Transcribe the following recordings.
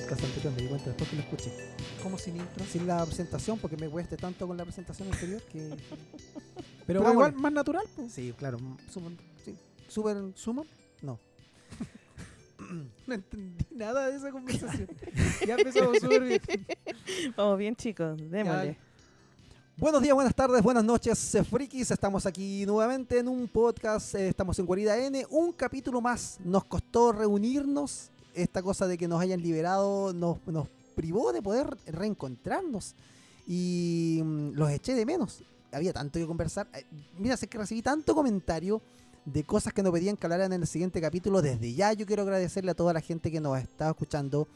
podcast anterior, me di cuenta después que lo escuché. Como sin intro. Sin la presentación, porque me cueste tanto con la presentación anterior que. Pero, vamos- igual más natural. po. Sí, claro. Súper. Sí, súper. ¿Sumo? No. No entendí nada de esa conversación. ya empezamos súper bien. Vamos bien, chicos, démosle. Buenos días, buenas tardes, buenas noches, eh, frikis. Estamos aquí nuevamente en un podcast. eh, estamos en Guarida N. Un capítulo más. Nos costó reunirnos. Esta cosa de que nos hayan liberado nos, nos privó de poder reencontrarnos. Y mm, los eché de menos. Había tanto que conversar. Eh, Mira, sé que recibí tanto comentario de cosas que nos pedían que hablaran en el siguiente capítulo. Desde ya yo quiero agradecerle a toda la gente que nos estaba escuchando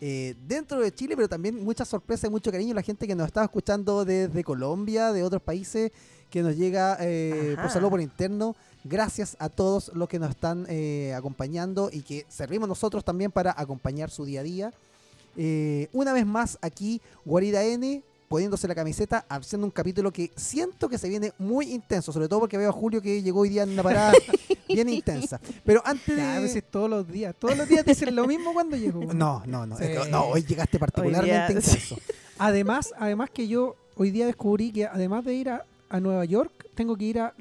eh, dentro de Chile, pero también mucha sorpresa y mucho cariño la gente que nos estaba escuchando desde Colombia, de otros países, que nos llega eh, por saludo por interno. Gracias a todos los que nos están eh, acompañando y que servimos nosotros también para acompañar su día a día. Eh, una vez más aquí, Guarida N, poniéndose la camiseta, haciendo un capítulo que siento que se viene muy intenso, sobre todo porque veo a Julio que llegó hoy día en una parada bien intensa. Pero antes Ya, a veces todos los días. Todos los días dicen lo mismo cuando llego. No, no, no. Sí. no, hoy llegaste particularmente día, intenso. Además, además que yo hoy día descubrí que además de ir a, a Nueva York, tengo que ir a,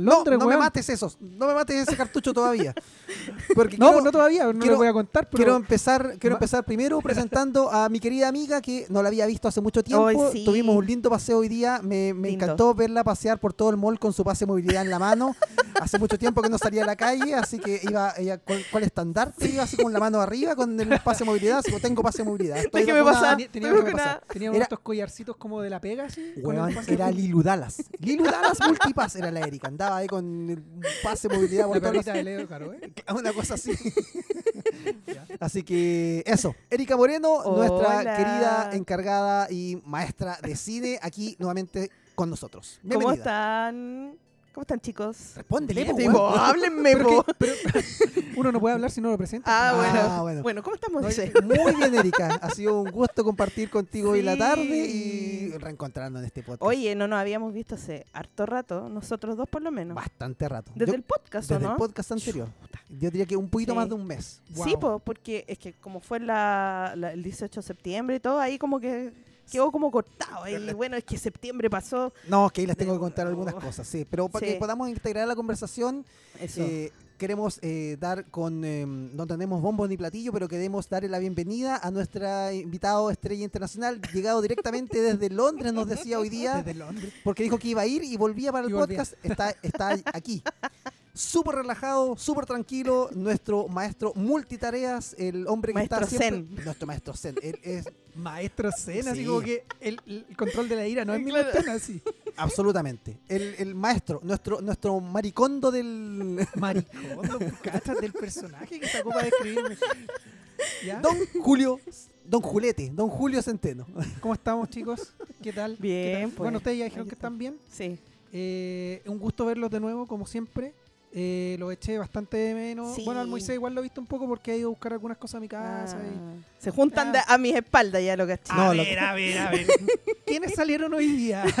Londres, no me weón. mates esos. No me mates ese cartucho todavía. Porque No, quiero, pues no todavía, no quiero- lo voy a contar, pero quiero empezar, quiero empezar primero presentando a mi querida amiga que no la había visto hace mucho tiempo. Sí. Tuvimos un lindo paseo hoy día. Me, encantó verla pasear por todo el mall con su pase de movilidad en la mano. hace mucho tiempo que no salía a la calle, así que iba ella con, con el estandarte, iba así con la mano arriba con el pase de movilidad. Así que tengo pase de movilidad. Estoy Déjeme pasar. tenía, que nada. tenía Era- estos collarcitos como de la pega, así. con el Weón, pase era de- Lilu Dallas. Lilu Dallas Multipass era la Erika. Andaba ahí con el pase movilidad por la todos perrita de Leo, claro, ¿eh? Una cosa así. Así que eso. Erika Moreno, nuestra querida encargada y maestra de cine, aquí nuevamente con nosotros. ¿Cómo están? ¿Cómo están, chicos? Respóndele, po, tipo, weón. háblenme, Pero po. pero- uno no puede hablar si no lo presenta. Ah, Ah, bueno. bueno. bueno. ¿cómo estamos? No, José? Muy bien, Erika. Ha sido un gusto compartir contigo hoy la Sí. tarde y reencontrarnos en este podcast. Oye, no nos habíamos visto hace harto rato, nosotros dos por lo menos. Bastante rato. Desde Yo- el podcast, ¿o desde ¿no? el podcast anterior. Yo diría que un poquito Sí. más de un mes. Sí, Wow. po, porque es que como fue la, la- el 18 de septiembre y todo, ahí como que quedó como cortado. Y bueno, es que septiembre pasó. No, es que ahí les tengo que contar algunas cosas, sí. Pero para Sí. que podamos integrar la conversación, Eso. Eh, queremos eh, dar con, eh, no tenemos bombos ni platillo, pero queremos darle la bienvenida a nuestra invitado estrella internacional, llegado directamente desde Londres, nos decía hoy día, Desde Londres. porque dijo que iba a ir y volvía para el Y volvía. podcast, está, está aquí. Súper relajado, súper tranquilo, nuestro maestro multitareas, el hombre que Maestro está siempre... Nuestro maestro Zen. Él es Maestro Zen, así Sí. como que el, el control de la ira no es mi Claro. cuestión, así. absolutamente el, el maestro, nuestro, nuestro maricondo del... Maricondo, cachas del personaje que sacó para describirme. ¿Ya? Don Julio, Don Julete, Don Julio Centeno. ¿Cómo estamos, chicos? ¿Qué tal? ¿Qué Bien, tal? pues. Bueno, ustedes ya dijeron que están bien. Sí. Eh, un gusto verlos de nuevo, como siempre. Eh, lo eché bastante de menos. Sí. Bueno, al Moisés igual lo he visto un poco porque ha ido a buscar algunas cosas a mi casa. y- Ah, Se juntan Ah. de- a mis espaldas ya lo caché. No, a lo- ver, a ver, a ver. ¿Quiénes salieron hoy día?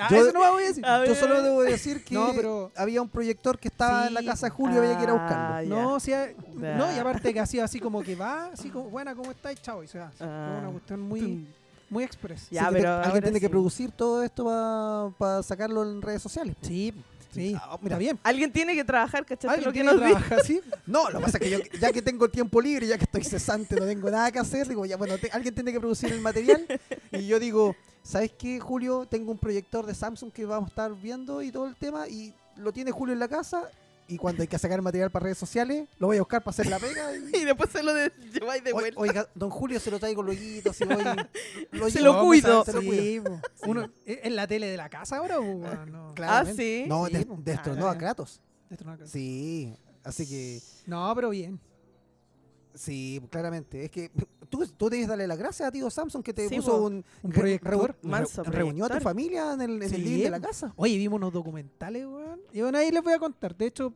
Ah, Yo- eso no voy a decir. A Yo solo debo decir que No, pero- había un proyector que estaba en la casa de Julio y había que ir a buscarlo. Ah. No, o sea, no, y aparte que ha sido así como que va, así como, buena, ¿cómo estáis? Chao, y se va. Ah. Es una cuestión muy, muy express. Ya, Así que pero te- alguien tiene que producir todo esto para sacarlo en redes sociales. Sí, sí, Ah, mira. bien. Alguien tiene que trabajar, ¿cachaste Alguien lo que tiene nos que dijo? trabajar, sí. No, lo que pasa es que yo, ya que tengo tiempo libre, ya que estoy cesante, no tengo nada que hacer, digo, ya, bueno, te- alguien tiene que producir el material. Y yo digo, ¿sabes qué, Julio? Tengo un proyector de Samsung que vamos a estar viendo y todo el tema, y lo tiene Julio en la casa. Y cuando hay que sacar material para redes sociales, lo voy a buscar para hacer la pega. y- Y después se lo de- lleváis de vuelta. Oiga, don Julio se lo traigo luego, si voy, lo Se llevo, lo cuido. Se lo cuido. Uno, ¿es en la tele de la casa ahora o no? Claramente. sí. No, Sí, po. destronó Ah, a Kratos. Esto no- Sí, así que No, pero bien. Sí, claramente. Es que tú, tú debes darle las gracias a tío Samsung que te Sí, puso un, Un re- proyector. reu- Manso re- reunió a tu familia en el, en el living de la casa. Oye, vimos unos documentales, weón. Y bueno, ahí les voy a contar. De hecho,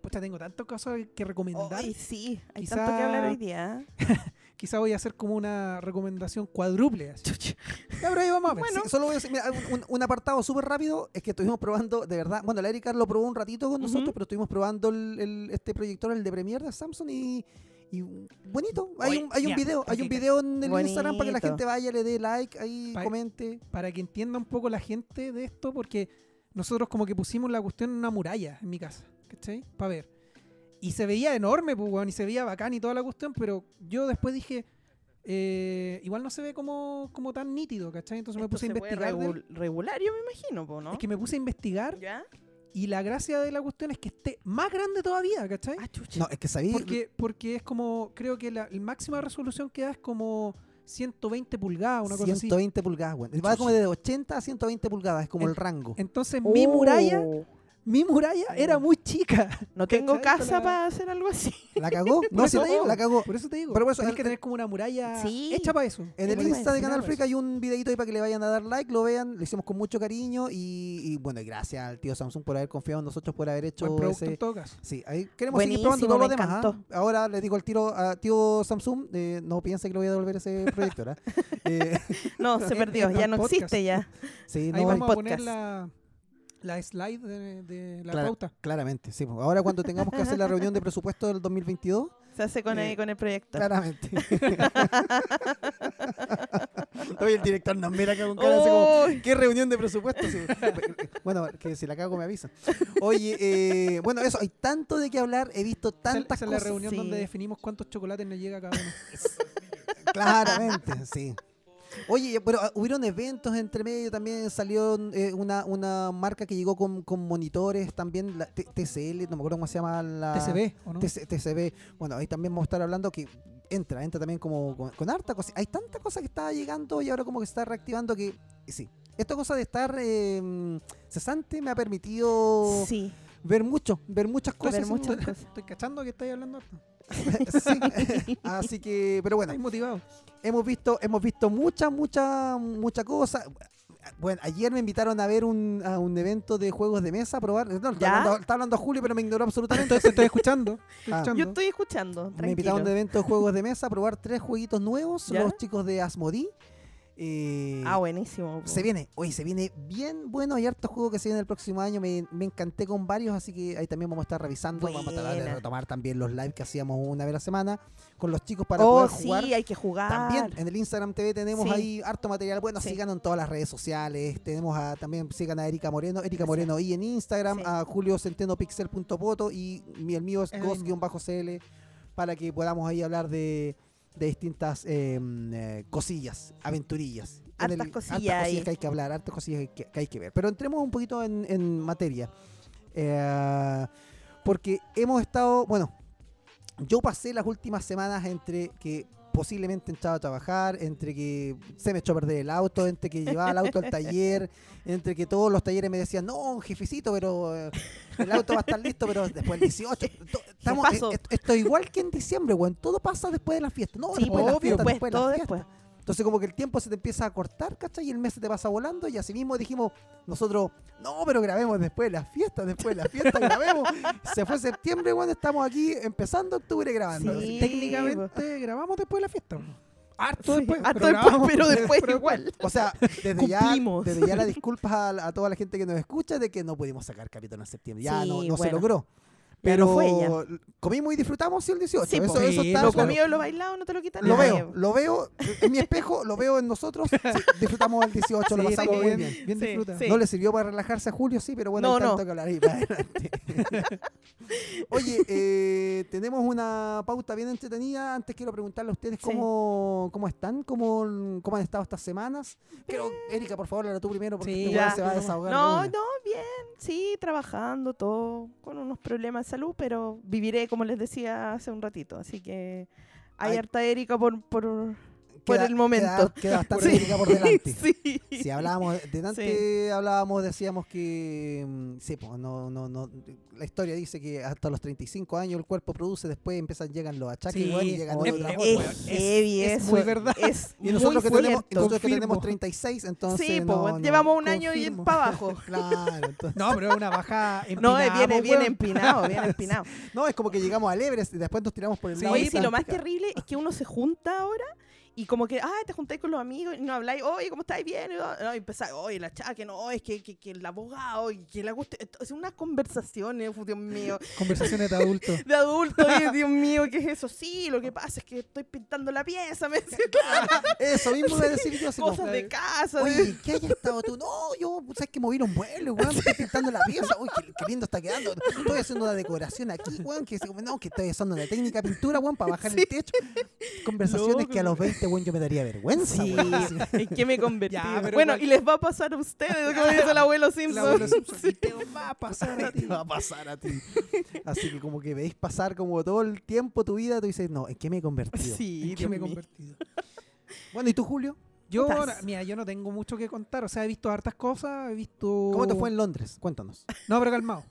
pucha, tengo tantas cosas que recomendar. Ay, sí, hay Quizá- tanto que hablar hoy día. Quizá voy a hacer como una recomendación cuádruple. así. Ya, pero ahí vamos a ver. Sí, solo voy a decir, mira, un, apartado súper rápido es que estuvimos probando, de verdad, bueno, la Erika lo probó un ratito con nosotros, pero estuvimos probando el, el- este proyector, el de Premiere de Samsung, y, Y bonito, hay Oye, un, hay un video, hay un video en el Bonito. Instagram para que la gente vaya, le dé like, ahí Pa- comente. Para que entienda un poco la gente de esto, porque nosotros como que pusimos la cuestión en una muralla en mi casa, ¿cachai? Para ver. Y se veía enorme, pues, weón, y se veía bacán y toda la cuestión, pero yo después dije, eh, igual no se ve como, como tan nítido, ¿cachai? Entonces me Esto puse a puede investigar. del- regul- regular, yo me imagino, po, ¿no? Es que me puse a investigar ¿Ya? Y la gracia de la cuestión es que esté más grande todavía, ¿cachai? Ah, chucha. No, es que sabí, Porque, porque es como, creo que la, la máxima resolución que da es como 120 pulgadas, una cosa así. 120 pulgadas, bueno. Va como de 80 a 120 pulgadas, es como En- el rango. Entonces mi muralla, Oh. Mi muralla era muy chica. No tengo casa La- para hacer algo así. ¿La cagó? No, sí, eso te digo, la cagó. Por eso te digo. Pero por eso, en- que tener como una muralla Sí. hecha para eso. En el Insta de Canal. Freak hay un videito ahí para que le vayan a dar like, lo vean, lo hicimos con mucho cariño y, y bueno, y gracias al tío Samsung por haber confiado en nosotros, por haber hecho Buen ese... en todo caso. Sí, ahí queremos seguir probando todo lo demás. ¿ah? Ahora le digo al tiro a tío Samsung, eh, no piense que le voy a devolver ese proyector. ¿ah? Eh, No, se perdió, ya no podcast. existe ya. sí, Ahí no, vamos a podcast. poner la, la slide de, de la pauta. claramente. Sí, ahora cuando tengamos que hacer la reunión de presupuesto del 2022, Se hace con, Eh, el, con el proyecto. claramente. Hoy el director nos mira acá con cara así como. ¿Qué reunión de presupuesto? Sí. bueno, que si la cago me avisan. Oye, eh, bueno, eso, hay tanto de qué hablar, he visto Esa, tantas esa es la cosas. reunión sí. donde definimos cuántos chocolates nos llega a cada uno. Claramente, sí. Oye, pero ah, hubieron eventos entre medio, también salió eh, una, una marca que llegó con, con monitores, también la TCL, no me acuerdo cómo se llama la... TCB, ¿o no? TC TCB. Bueno, ahí también vamos a estar hablando que entra, entra también como con, con harta cosa. Hay tanta cosa que está llegando y ahora como que se está reactivando que sí. Esta cosa de estar eh, cesante me ha permitido Sí, ver mucho, ver muchas cosas. ver muchas Estoy- cosas. Estoy cachando que estáis hablando harto. Sí. Así que, pero bueno, Estáis motivados. Hemos visto, hemos visto mucha, mucha, mucha cosa. Bueno, ayer me invitaron a ver un, a un evento de juegos de mesa, a probar. No, está, hablando, está hablando Julio, pero me ignoró absolutamente. Entonces estoy escuchando. Estoy Ah. escuchando. yo estoy escuchando. Me invitaron a un Tranquilo. evento de juegos de mesa a probar tres jueguitos nuevos, ¿Ya? los chicos de Asmodee. Eh, Ah, buenísimo. po. se viene, oye, se viene bien bueno. Hay hartos juegos que se vienen el próximo año. Me, me encanté con varios, así que ahí también vamos a estar revisando. Vamos a tratar de retomar también los lives que hacíamos una vez a la semana con los chicos para Oh, poder sí, jugar. hay que jugar. También en el Instagram TV tenemos Sí. ahí harto material. Bueno, Sí. sigan en todas las redes sociales. Tenemos a, también sigan a Erika Moreno, Erika. Moreno y en Instagram, a Julio Centeno Pixel.poto y mi- el mío es Es. Ghost-CL para que podamos ahí hablar de, de distintas eh, eh, cosillas, aventurillas. En Hartas el- cosillas hartas ahí. que hay que hablar, hartas cosillas que, que hay que ver. Pero entremos un poquito en, en materia. Eh, porque hemos estado, bueno, yo pasé las últimas semanas entre que posiblemente entraba a trabajar, entre que se me echó a perder el auto, entre que llevaba el auto al taller, entre que todos los talleres me decían, no, jefecito, pero eh, el auto va a estar listo, pero después del 18. to- Estamos, eh, esto, esto es igual que en diciembre, weón. Todo pasa después de la fiesta. No, Sí, después de la obvio, fiesta, pues, después de todo la fiesta. después. Entonces como que el tiempo se te empieza a cortar, ¿cachai? Y el mes se te pasa volando y así mismo dijimos nosotros, no, pero grabemos después de las fiestas, después de las fiestas grabemos. Se fue septiembre, bueno, estamos aquí empezando octubre grabando. Sí. Técnicamente grabamos después de la fiesta. Harto Sí, después. harto pero después, grabamos pero después pero igual. O sea, desde ya, desde ya la disculpas a, a toda la gente que nos escucha de que no pudimos sacar capítulo en septiembre. Ya Sí, no, no se logró. No Pero fue ya. comimos y disfrutamos sí, el 18. Sí, eso, po. eso Sí, está Lo claro. comido, lo bailado, no te lo quitan Lo nadie. veo, lo veo en mi espejo, lo veo en nosotros. sí, disfrutamos el 18, lo Sí, pasamos muy bien, bien. Sí, disfruta. sí. No le sirvió para relajarse a Julio, sí, pero bueno, No, hay tanto no. que hablar ahí para adelante. Oye, eh, tenemos una pauta bien entretenida. Antes quiero preguntarle a ustedes Sí. cómo, cómo están, cómo, cómo han estado estas semanas. Quiero, Erika, por favor, habla tú primero porque Sí, este se va a desahogar. No, no, bien, sí, trabajando, todo, con unos problemas salud, pero viviré, como les decía hace un ratito, así que hay Ay. harta Erika por, por, por Queda- el momento. Queda, queda bastante Sí. Por delante. sí. Si hablábamos delante, hablábamos, decíamos que mm, sí, pues, no, no, no, la historia dice que hasta los 35 años el cuerpo produce, después empiezan, llegan los achaques Sí, igual y llegan es- cosas. Es es- heavy es eso. muy verdad. Es Y nosotros, que muy tenemos, y cierto. nosotros que Confirmo. tenemos 36, entonces Sí, no, pues, no, llevamos un año y confirmo. para abajo. claro, entonces- No, pero es una baja No, viene weón. empinado, bien empinado. no, es como que llegamos al Everest y después nos tiramos por el Sí, lado. Oye, de si lo más terrible es que uno se junta ahora Y como que, ay, te juntáis con los amigos y no habláis, oye, ¿cómo estáis bien? Y, no, y empezáis, oye, la chaque, no, es que, que, que el abogado, y que la guste. Es unas conversaciones, uf, Dios mío, Conversaciones de adultos. de adultos, Dios mío, ¿qué es eso? Sí, lo que pasa es que estoy pintando la pieza, me decía, Eso mismo a decir yo. Así como, cosas de casa. de- Oye, ¿qué hayas estado tú? No, yo, ¿sabes que moví un vuelo, weón? Estoy pintando la pieza. Uy, qué, qué lindo está quedando. Estoy haciendo una decoración aquí, weón. Que, no, que estoy usando una técnica de pintura, weón, para bajar el techo. Conversaciones No, que a los 20, weón, yo me daría vergüenza, Sí. ¿en qué me convertí? Ya, pero bueno, y les va a pasar a ustedes, como dice el abuelo Simpson. El abuelo Simpson. Y te va a pasar a ti. Te va a pasar a ti. Así que como que veis pasar como todo el tiempo tu vida, tú dices, no, ¿en qué me he convertido? Sí, ¿En qué me he convertido? Bueno, ¿y tú, Julio? Yo, ahora- mira, yo no tengo mucho que contar. O sea, he visto hartas cosas, he visto... ¿Cómo te fue en Londres? Cuéntanos. No, pero calmado.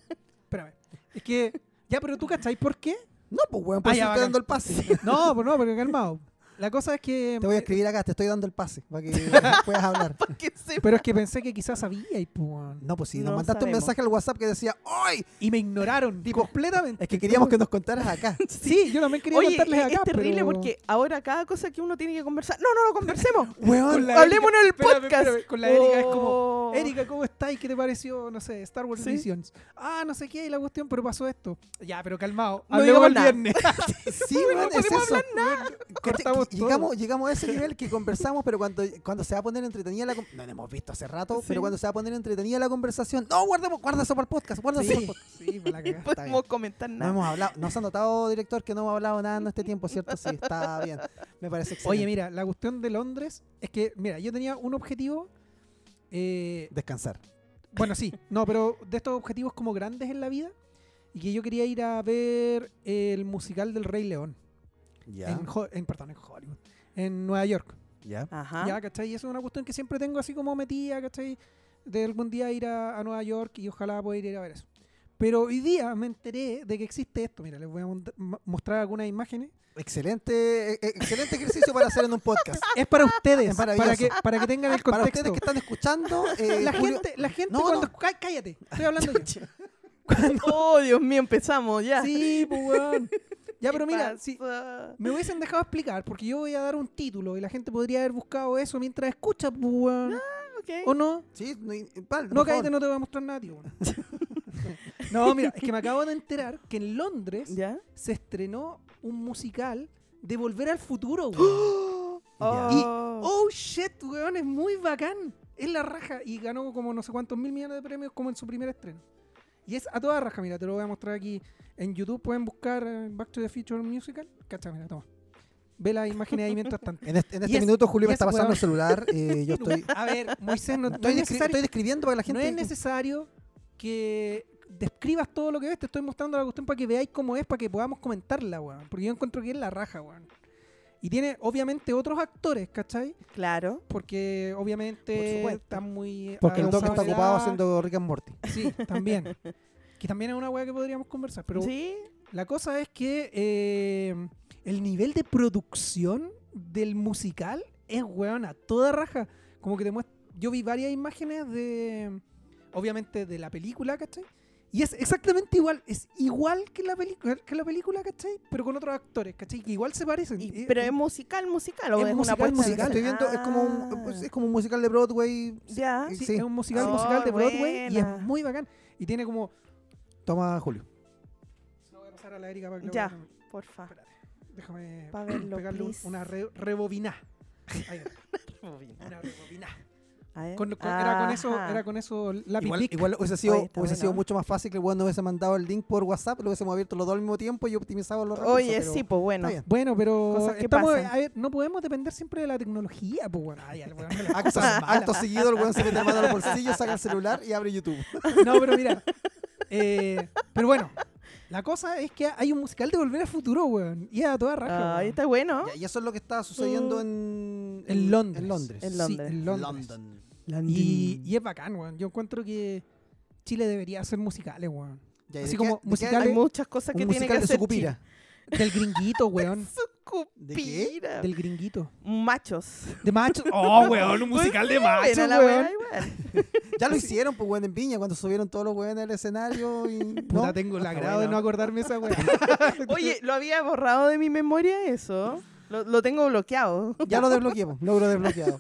Espérame. Es que... Ya, pero tú cachai por qué? No, pues, weón, por Ah, eso estoy dando el pase. No, pues no, pero calmado. La cosa es que... Te voy a escribir acá, te estoy dando el pase para que puedas hablar. Que Pero es que pensé que quizás sabía y pues... No, pues si nos No mandaste un mensaje al WhatsApp que decía, ¡ay! Y me ignoraron completamente. Es que queríamos que nos contaras acá. Sí, yo también quería Oye, contarles es, acá, es terrible pero- porque ahora cada cosa que uno tiene que conversar, no, no lo conversemos. Weón, Con la Hablemos en el Espérame, podcast. espérame, con la Erika es como, Oh. Erika, ¿cómo estás? ¿Qué te pareció, no sé, Star Wars Sí. Visions? Ah, no sé qué, y la cuestión, pero pasó esto. Ya, pero calmado. No Hablemos digamos el nada. viernes. Sí, es podemos eso. Cortamos Que- todo. Llegamos, llegamos a ese nivel que conversamos, pero cuando, cuando se va a poner entretenida la con- no la hemos visto hace rato, Sí. pero cuando se va a poner entretenida la conversación, no, guardemos, guarda eso para el podcast, guarda eso para el Sí, podcast. sí, para la No cagada. Podemos comentar No nada. hemos hablado, nos han notado, director, que no hemos hablado nada en este tiempo, ¿cierto? Sí, está bien. Me parece excelente. Oye, mira, la cuestión de Londres es que, mira, yo tenía un objetivo. eh, Descansar. bueno, sí, no, pero de estos objetivos como grandes en la vida. Y que yo quería ir a ver el musical del Rey León. Ya, En, Ho- en, perdón, en Hollywood. En Nueva York. ya. Ajá. Ya, ¿cachai? Y eso es una cuestión que siempre tengo así como metida, ¿cachai? De algún día ir a, a Nueva York y ojalá poder ir a ver eso. Pero hoy día me enteré de que existe esto. Mira, les voy a mostrar algunas imágenes. Excelente, eh, eh, excelente ejercicio para hacer en un podcast. Es para ustedes, Es para que, para que tengan el Para contexto. ustedes que están escuchando, eh, la, Julio- gente, la gente No, cuando... no. Cá- Cállate, estoy hablando yo. Oh, Dios mío, empezamos ya. sí, pues weón. Ya, ¿Qué pero mira, si me hubiesen dejado explicar, porque yo voy a dar un título y la gente podría haber buscado eso mientras escucha, pues weón. Ok. ¿O no? Sí, no, vale, No, cállate, no te voy a mostrar nada, tío. weón. no, mira, es que me acabo de enterar que en Londres ¿Ya? se estrenó un musical de Volver al Futuro, weón. Y, Oh. oh shit, weón, es muy bacán. Es la raja y ganó como no sé cuántos mil millones de premios como en su primer estreno. Y es a toda raja, mira, te lo voy a mostrar aquí en YouTube. Pueden buscar eh, Back to the Future Musical. Cacha, mira, toma. Ve las imágenes ahí mientras tanto. En este, en este minuto Julio me es está pasando weón. el celular. eh, yo estoy, A ver, Moisés, no, no estoy, es descri- estoy describiendo para que la no gente... es necesario que describas todo lo que ves. Te estoy mostrando la cuestión para que veáis cómo es, para que podamos comentarla, weón. Porque yo encuentro que es la raja, weón. Y tiene, obviamente, otros actores, ¿cachai? Claro. Porque Por obviamente están muy. Porque el Doc está ocupado haciendo Rick and Morty. Sí, también. que también es una weá que podríamos conversar. Pero sí. la cosa es que eh, el nivel de producción del musical es weón a toda raja. Como que te muestra. Yo vi varias imágenes de. Obviamente de la película, ¿cachai? Y es exactamente igual, es igual que la, película que la película, ¿cachai? Pero con otros actores, ¿cachai? Que igual se parecen. Y- pero eh, es musical, musical. ¿o es es, musical, musical. Estoy viendo, es como un, Ah. es como un musical de Broadway. Ya. sí, sí. es un musical, Oh, musical de Broadway y es muy bacán. Y tiene como. Toma, Julio. Se lo voy a pasar a la Erika para que lo Ya. vean. Porfa. Espérate, déjame Pa' verlo, pegarle un- una re-. Ahí está, una rebobiná. A ver. Con- con- era con eso, era con eso lápiz Igual, igual hubiese sido, Oye, hubiese sido mucho más fácil que el weón nos hubiese mandado el link por WhatsApp, lo hubiésemos abierto los dos al mismo tiempo y optimizado los recursos. Oye, pero sí, pues bueno. Bueno, pero estamos, a ver, no podemos depender siempre de la tecnología, pues bueno. Ay, el weón Acto, acto seguido, el weón se mete la mano al bolsillo, saca el celular y abre YouTube. No, pero mira. Eh, pero bueno, la cosa es que hay un musical de Volver al Futuro, weón. Y a toda raja. Ahí está bueno. Ya, y eso es lo que está sucediendo Uh, en, En Londres. En Londres. En Sí, Londres. en Londres. London. Y, y es bacán, weón. Yo encuentro que Chile debería hacer musicales, weón. Ya, ¿y Así de como de musicales- Hay muchas cosas que tiene que musical de hacer. Sucupira. Del gringuito, weón. ¿De qué? Sucupira. Del gringuito. Machos. De machos. Oh, weón, un musical de machos, la weón. igual. Ya lo hicieron, pues, weón, en Viña, cuando subieron todos los weones al escenario y... Puta, ¿no? tengo el agrado de no acordarme esa weón. Oye, lo había borrado de mi memoria eso. Lo, lo tengo bloqueado. Ya lo desbloqueamos, logro desbloqueado.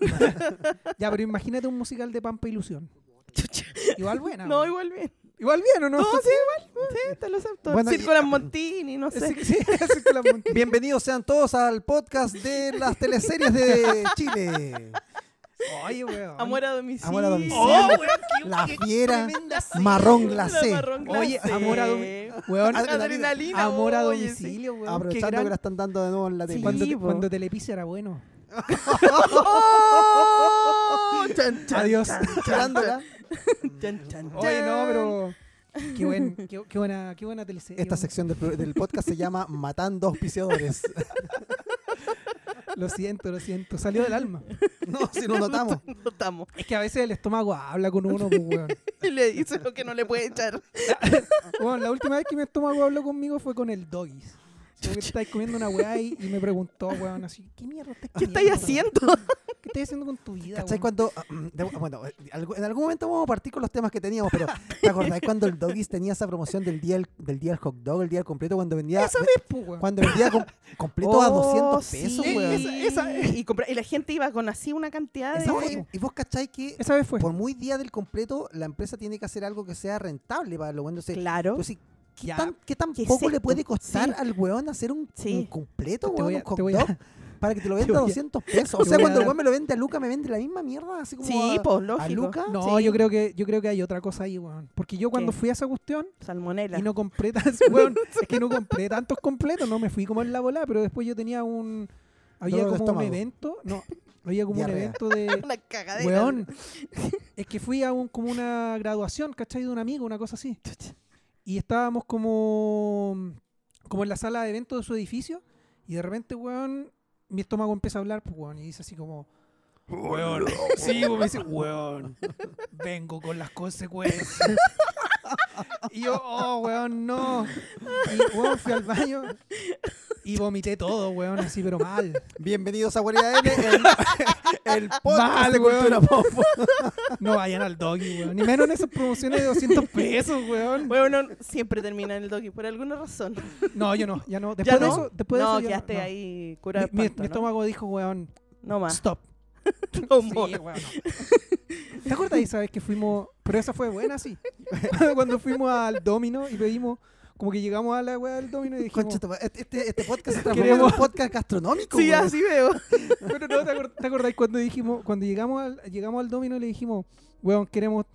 Ya, pero imagínate un musical de Pampa Ilusión. Chucha. Igual buena. No, weón. igual bien. Igual bien, ¿o no? No, sí, igual. Sí, te lo acepto. Bueno, Circo y- Las Montini, no sé. Sí, sí, así que la mon- Bienvenidos sean todos al podcast de las teleseries de Chile. Oye, weón. Amor a domicilio. Amor a domicilio. Oh, weón, qué- La qué fiera, marrón glacé. marrón Oye, glacé. amor a domi- Weón, Adrenalina. Amor a oye, domicilio, weón. Qué Aprovechando gran- que la están dando de nuevo en la tele. Cuando, Sí, po. cuando Telepizza era bueno. ¡Oh! Chan, chan, Adiós. chan, chan, Tirándola. chan, chan, Oye, no, pero. Qué, buen, qué, qué buena, qué buena teleserie. Esta sección del, podcast se llama Matando auspiciadores. Lo siento, lo siento. Salió del alma. No, si lo notamos. No estamos. Es que a veces el estómago habla con uno, pues, weón. Y le dice lo que no le puede echar. Bueno, la última vez que mi estómago habló conmigo fue con el doggies. Como que estáis comiendo una weá y, y me preguntó, weón, así, ¿qué mierda estás ¿Qué estáis haciendo? ¿Qué estás haciendo con tu vida, ¿Cachai? weón? Cuando, ah, mm, de- bueno, en algún momento vamos a partir con los temas que teníamos, pero ¿te acordás cuando el Doggies tenía esa promoción del día del, del día del hot dog, el día del completo, cuando vendía, Esa vez, pues, weón. cuando vendía com- completo a Oh, 200 pesos, sí. weón? Esa- esa- y, compra- y la gente iba con así una cantidad de... Esa fue- y vos cachai que Esa vez fue. por muy día del completo, la empresa tiene que hacer algo que sea rentable para los buenos. Claro. Pues sí, ¿qué, Ya. tan, qué tan ¿Qué es poco le puede costar Sí. al weón hacer un, Sí. un completo, weón, voy a- un hot a- para que te lo venda a voy a- 200 pesos? O sea, a cuando el weón me lo vende a Luca, me vende la misma mierda, así como Sí, a, pues a lógico. Luca. No, Sí. yo creo que yo creo que hay otra cosa ahí, weón. Porque yo cuando ¿Qué? fui a esa cuestión Salmonela. y no compré weón, es que no compré tantos completos, no me fui como en la bola, pero después yo tenía un había de como un evento, no, había como Diarrea. un evento de Una cagadera. weón. Es que fui a un como una graduación, ¿cachai? De un amigo, una cosa así. Y estábamos como como en la sala de eventos de su edificio y de repente, weón, mi estómago empieza a hablar, pues, weón, y dice así como Weón, sí, me dice, weón, vengo con las consecuencias. Y yo, oh, weón, no. Y, weón, fui al baño y vomité todo, weón, así, pero mal. Bienvenidos a Guarida N, el, el podcast Mal, de cultura weón. pop. No vayan al doggy, weón. Ni menos en esas promociones de 200 pesos, weón. Bueno, siempre termina en el doggy por alguna razón. No, yo no, ya no. ¿Ya Después de no? eso, después de no, eso ya quedaste no. ahí cura de Mi, mi- mi ¿no? estómago dijo, weón, No más. stop. No Sí. ¿Te acuerdas esa vez que fuimos? Pero esa fue buena, sí. Cuando fuimos al Domino y pedimos, como que llegamos a la weá del Domino y dijimos, Concha madre, este, este podcast se transformó Queremos- en un podcast gastronómico. Sí, así veo. pero no, ¿te, acor- te acordáis cuando dijimos, cuando llegamos al, llegamos al Domino y le dijimos, weón, queremos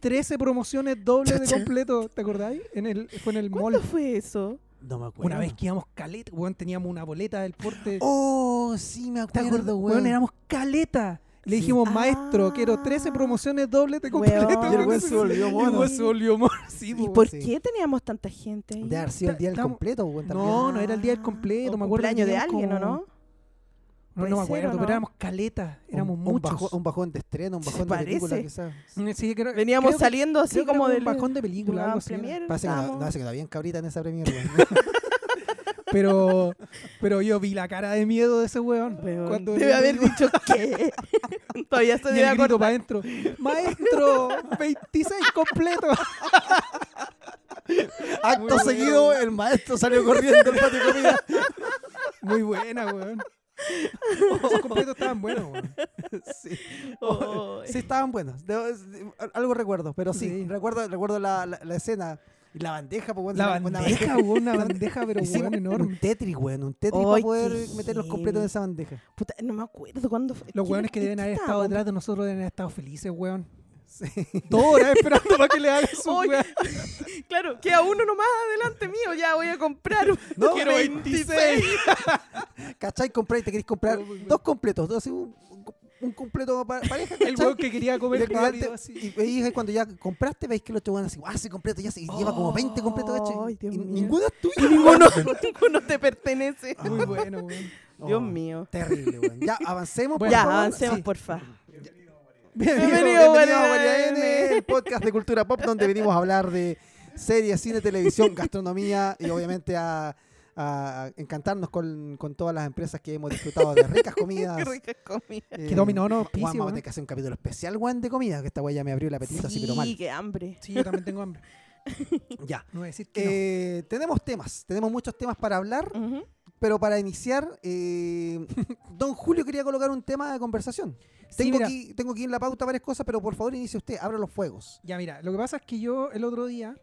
13 promociones dobles de completo, ¿te acordáis? En el, fue en el mall. ¿Cuándo fue eso? No me acuerdo. Una vez que íbamos caleta, weón, teníamos una boleta del porte. Oh, sí, me ¿Te acuerdo, acuerdas, weón. weón? Éramos caleta. Le Sí. dijimos, maestro, quiero Ah. 13 promociones dobles de completo. Weón. Y el weón se volvió el mono. weón se volvió mono. Sí, ¿Y po, por sí. qué teníamos tanta gente ahí? De haber sido el día del completo, weón. también. No, no era el día del completo, O me acuerdo. que cumpleaños de alguien, ¿o como- no? No, me ser, ¿o acuerdo, no? pero éramos caleta, éramos un, muchos. Un bajón, un bajón de estreno, un Se bajón de película, quizás. Sí, creo- Veníamos creo que- saliendo así como del un bajón de película, algo así. Parece que, no, estábamos- no, parece que todavía en cabrita en esa premier, weón. Pero, pero yo vi la cara de miedo de ese weón. Cuando Debe haber digo- dicho que todavía se y debe el grito para adentro. Maestro, 26 completo. Acto seguido, el maestro salió corriendo del patio de comida. Muy buena, weón. Esos completos estaban buenos, weón. Sí. Oh, Sí, estaban buenos. Algo recuerdo, pero sí, Sí. recuerdo, recuerdo la, la, la escena. Y la bandeja, pues, weón, La una- una bandeja, weón, una bandeja, pero weón, un enorme. Tetris, weón, un Tetris Ay, para poder qué meter los completos en heavy. esa bandeja. puta, no me acuerdo cuándo fue. Los ¿Qué- weones que en deben qué haber estado estábamos? detrás de nosotros deben haber estado felices, weón. Sí. Dos horas esperando para que le hagan su weón. Claro, queda uno nomás adelante mío, ya voy a comprar. No, Quiero 26. ¿Cachai? Compráis, te querés comprar No, bueno. dos completos, dos, así, un, un completo pa- pareja, El weón que quería Y comer así. y veis ahí cuando ya compraste, veis que el otro weón así, ah, ese completo ya se, y lleva como 20 completos hechos. Y y ninguno es tuyo. Y ninguno, ninguno te pertenece. Muy bueno, weón. Dios Oh, mío. Terrible, weón. Ya, avancemos, por ya, favor. avancemos, Sí. porfa. Bienvenido. Bienvenido, Bienvenido a Guardia Guardia N. El podcast de cultura pop donde venimos a hablar de series, cine, televisión, gastronomía y obviamente a, a encantarnos con, con todas las empresas que hemos disfrutado de ricas comidas. Qué rica comida. Eh, Que dominó, no, Juan, vamos a tener que hacer un capítulo especial, Juan, de comida, que esta weá ya me abrió el apetito así, pero mal. Sí, qué hambre. Sí, yo también tengo hambre. Ya. No voy a decir que Eh, tenemos temas, tenemos muchos temas para hablar. Pero para iniciar, eh, don Julio quería colocar un tema de conversación. Sí, Tengo, mira. aquí, tengo aquí en la pauta varias cosas, pero por favor inicie usted, abra los fuegos. Ya, mira, lo que pasa es que yo el otro día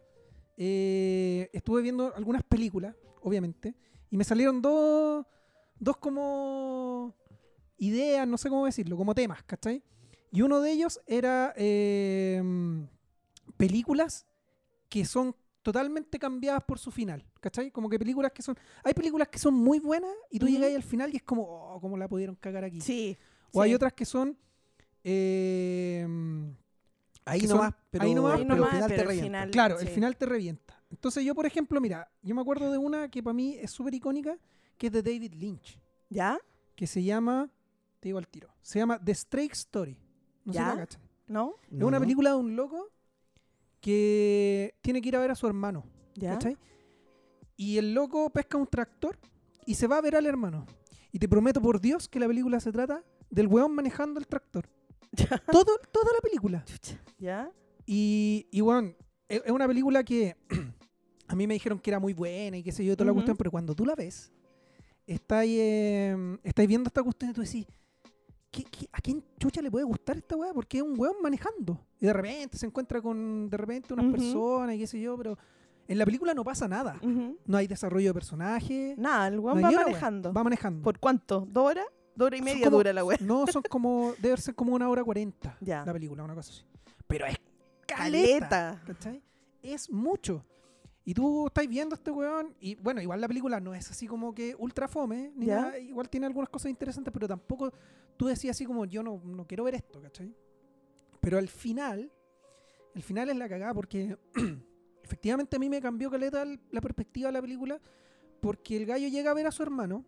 eh, estuve viendo algunas películas, obviamente, y me salieron dos, dos como ideas, no sé cómo decirlo, como temas, ¿cachai? Y uno de ellos era eh, películas que son totalmente cambiadas por su final, ¿cachai? Como que películas que son... Hay películas que son muy buenas y tú llegas ahí al final y es como, oh, ¿cómo la pudieron cagar aquí? Sí. O hay otras que son... eh, Ahí son- nomás, pero, ahí nomás, Ahí pero nomás, al final pero te revienta. final- Claro, el final te revienta. Entonces yo, por ejemplo, mira, yo me acuerdo de una que para mí es súper icónica, que es de David Lynch, ¿Ya? que se llama, te digo al tiro, se llama The Straight Story. No sé si ¿Ya? la cachan. ¿No? es No, una no. película de un loco que tiene que ir a ver a su hermano, ¿Ya? ¿cachai? Y el loco pesca un tractor y se va a ver al hermano. Y te prometo por Dios que la película se trata del weón manejando el tractor. Todo, toda la película. ¿Ya? Y, y bueno, es es una película que a mí me dijeron que era muy buena y qué sé yo, toda la Ujú. cuestión, pero cuando tú la ves, estáis, eh, estáis viendo esta cuestión y tú decís, ¿qué, qué- a quién chucha le puede gustar esta weá? Porque es un weón manejando. Y de repente se encuentra con, de repente, unas personas y qué sé yo, pero en la película no pasa nada. No hay desarrollo de personaje. Nada, el weón va manejando. Va manejando. ¿Por cuánto? ¿Dos horas? Dos horas y media como- dura la weá. No, son como, debe ser como una hora cuarenta la película, una cosa así. Pero es caleta. Caleta. ¿Cachai? Es mucho. Y tú estás viendo a este weón, y bueno, igual la película no es así como que ultra fome, ni nada, igual tiene algunas cosas interesantes, pero tampoco tú decías así como yo no, no quiero ver esto, ¿cachai? Pero al final, el final es la cagada porque efectivamente a mí me cambió caleta la perspectiva de la película, porque el gallo llega a ver a su hermano.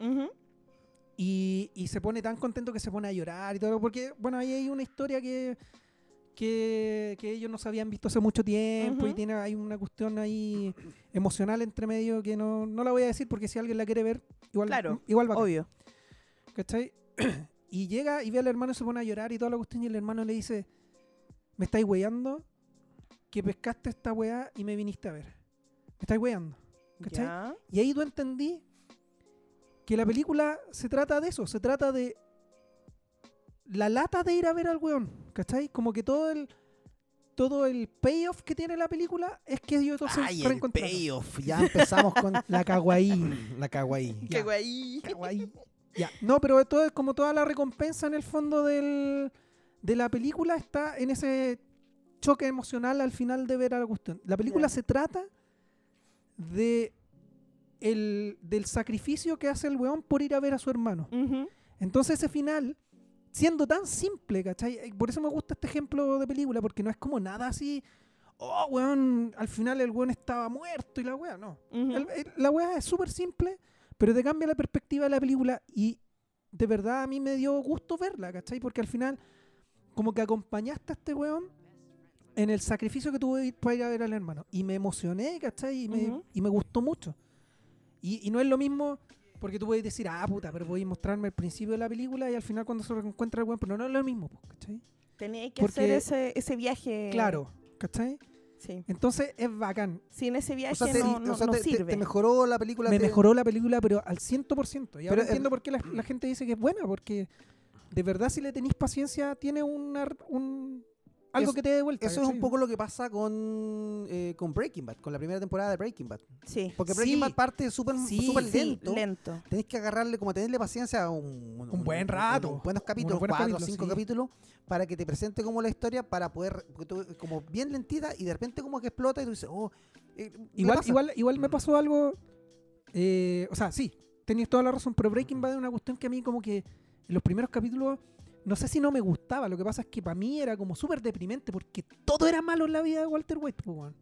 Y, y se pone tan contento que se pone a llorar y todo, porque, bueno, ahí hay una historia que, que, que ellos no se habían visto hace mucho tiempo y Ujú. tiene hay una cuestión ahí emocional entre medio que no, no la voy a decir porque si alguien la quiere ver, igual, Claro, igual va. Obvio. ¿Cachai? y llega y ve al hermano y se pone a llorar y toda la cuestión y el hermano le dice, me estáis weyando que pescaste esta weá y me viniste a ver. Me estáis weyando. ¿Cachai? Ya. Y ahí tú entendí que la película se trata de eso, se trata de la lata de ir a ver al weón, ¿cachai? Como que todo el todo el payoff que tiene la película es que ellos dos se Ay, el reencontraron. payoff. Ya empezamos con La kawaii. la kawaii. Ya. guay. kawaii. Ya. No, pero todo es como toda la recompensa en el fondo del, de la película está en ese choque emocional al final de ver a la cuestión. La película se trata de el, del sacrificio que hace el weón por ir a ver a su hermano. Ujú. Entonces ese final, siendo tan simple, ¿cachai? Eh, Por eso me gusta este ejemplo de película, porque no es como nada así, oh, weón, al final el weón estaba muerto y la weá, no. Ujú. El- el- la weá es súper simple, pero te cambia la perspectiva de la película y de verdad a mí me dio gusto verla, ¿cachai? Porque al final, como que acompañaste a este weón en el sacrificio que ir- para ir a ver al hermano. Y me emocioné, ¿cachai? Y me, Ujú. y me gustó mucho. Y, y no es lo mismo, porque tú puedes decir, ah, puta, pero podéis mostrarme el principio de la película y al final cuando se reencuentra el weón, pero no es lo mismo, ¿cachai? Tenía que Porque- hacer ese, ese viaje. Claro, ¿cachai? Sí. Entonces es bacán. Sin ese viaje O sea, te, no, o no- sea, no te- te- sirve. te mejoró la película. me te- mejoró la película, pero al 100%. Y ahora entiendo por qué la, la gente dice que es buena, porque de verdad si le tenéis paciencia, tiene una, un, algo Eso- que te dé vuelta. Eso es un poco lo que pasa con, eh, con Breaking Bad, con la primera temporada de Breaking Bad. Sí. Porque Breaking Sí. Bad parte súper Sí, lento. lento. Tenés que agarrarle, como tenerle paciencia a un, Un buen rato. unos buenos capítulos, buenos cuatro o cinco sí. capítulos, para que te presente como la historia, para poder, tú- como bien lentita, y de repente como que explota y tú dices, oh, eh, Igual, igual, igual me pasó algo. eh, o sea, sí, tenéis toda la razón, pero Breaking Bad es una cuestión que a mí, como que en los primeros capítulos, no sé si no me gustaba. Lo que pasa es que para mí era como súper deprimente porque todo era malo en la vida de Walter White. pues, weón.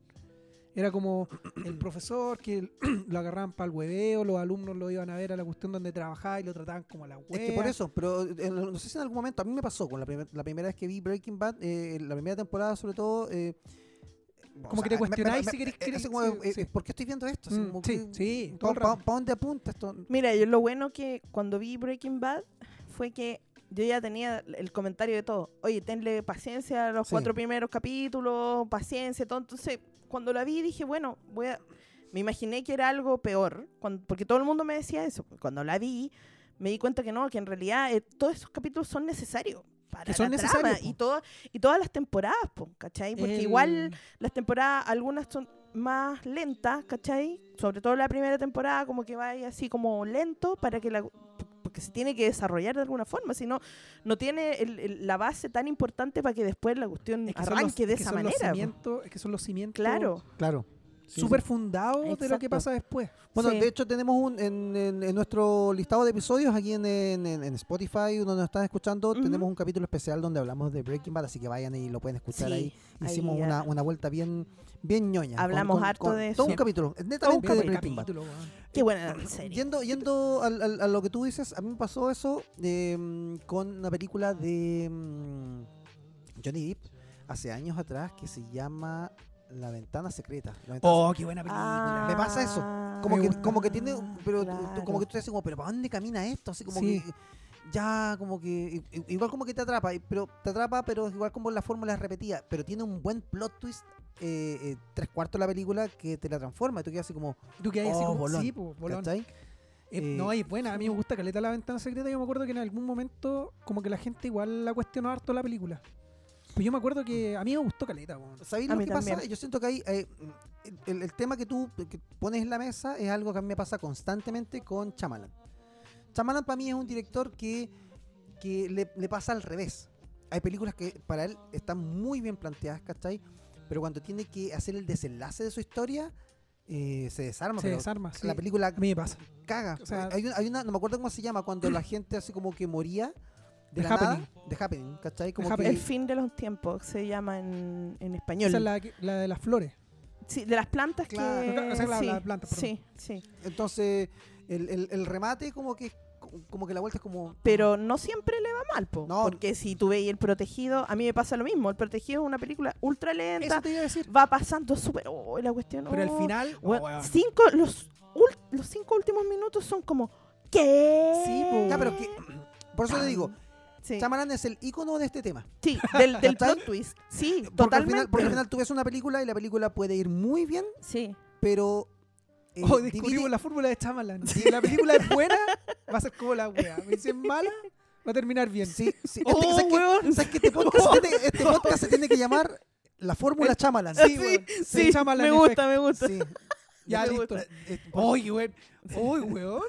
Era como el profesor que lo agarraban para el hueveo, los alumnos lo iban a ver a la cuestión donde trabajaba y lo trataban como a la Es que por eso, pero eh, no sé si en algún momento, a mí me pasó con la, primer- la primera vez que vi Breaking Bad, eh, la primera temporada sobre todo... eh, o Como sea, que te cuestionáis si querés- eh, querés- como, sí, eh, sí. ¿Por qué estoy viendo esto? Así Mm, como sí, que- sí, ¿Para rato. dónde apunta esto? Mira, yo lo bueno que cuando vi Breaking Bad fue que yo ya tenía el comentario de todo. Oye, tenle paciencia a los Sí. cuatro primeros capítulos, paciencia, todo. Entonces, cuando la vi dije, bueno, voy a... Me imaginé que era algo peor, porque todo el mundo me decía eso. Cuando la vi, me di cuenta que no, que en realidad eh, todos esos capítulos son necesarios. Para son la trama y, todo, y todas las temporadas, po, ¿cachai? Porque El- igual las temporadas, algunas son más lentas, ¿cachai? Sobre todo la primera temporada, como que va ahí así como lento para que la porque se tiene que desarrollar de alguna forma, si no, no tiene el- el- la base tan importante para que después la cuestión Es que son los- arranque de es esa manera. es que son los cimientos Claro. Claro. Sí, súper sí. fundados de lo que pasa después. Bueno, Sí. de hecho tenemos un, en, en- en nuestro listado de episodios aquí en, Spotify, donde nos están escuchando, tenemos un capítulo especial donde hablamos de Breaking Bad, así que vayan y lo pueden escuchar ahí. Hicimos una, una vuelta bien, bien ñoña. Hablamos con- harto con de Todo un eso. capítulo, Todo un netamente de capítulo. Breaking Bad. capítulo. Qué buena serie. Yendo, yendo a, lo que tú dices, a mí me pasó eso eh, con una película de mm, Johnny Depp hace años atrás que se llama La Ventana Secreta. La Ventana Oh, qué buena película. Me pasa eso. Ah, como que, gusta. como que tiene, pero claro. como que tú te dices como, pero ¿para dónde camina esto? Así como Sí. que ya como que igual como que te atrapa, pero te atrapa, pero igual como la fórmula es repetida, pero tiene un buen plot twist eh, eh, tres cuartos de la película que te la transforma y tú quedas así como, Tú que hay así Oh, como, bolón. sí, po, bolón. ¿cachai? Eh, Eh, no, y buena, a mí me gusta Caleta la ventana secreta. Yo me acuerdo que en algún momento, como que la gente igual la cuestionó harto la película. Pues yo me acuerdo que a mí me gustó Caleta, weón. ¿Sabéis lo que pasa? Yo siento que hay eh, el, el tema que tú que pones en la mesa es algo que a mí me pasa constantemente con Chamalan. Chamalan para mí es un director que, que le, le pasa al revés. Hay películas que para él están muy bien planteadas, ¿cachai? Pero cuando tiene que hacer el desenlace de su historia, eh, se desarma. Se pero desarma, sí. La película A mí me pasa. caga. o sea- hay, una, hay una- no me acuerdo cómo se llama, cuando la gente así como que moría de The la nada. Happening. The Happening, ¿cachai? Como Happening. que, El fin de los tiempos se llama en, en español. Esa es la, la de las flores. Sí, de las plantas Claro. que... O sea, la- sí, la planta, sí, sí. Entonces, el, el- el remate como que como que la vuelta es como... Pero no siempre le va mal, po. No. Porque si tú veis El Protegido, a mí me pasa lo mismo. El Protegido es una película ultra Eso lenta. te iba a decir. Va pasando súper... Oh, la cuestión... Pero al oh. final. Oh, cinco, los, ul- los cinco últimos minutos son como... ¿Qué? Sí, po. Ya, pero que... Por eso te digo, Sí, Chamalan es el icono de este tema. sí del, del plot twist. Sí, Porque al, totalmente. final, porque al final tú ves una película y la película puede ir muy bien, Sí. pero... eh, Oh, descubrimos divide- la fórmula de Chamalan. Si la película es buena, va a ser como la wea. Si es mala, va a terminar bien. Sí, sí. Oh, Este- ¿sabes weón. ¿Sabes qué? Este podcast, se tiene, este podcast se tiene que llamar La Fórmula Chamalan. Sí. Sí, Se llama la me gusta, efecto. me gusta. Sí. Ya, Me listo. gusta. Eh, Uy, weón. Uy, weón.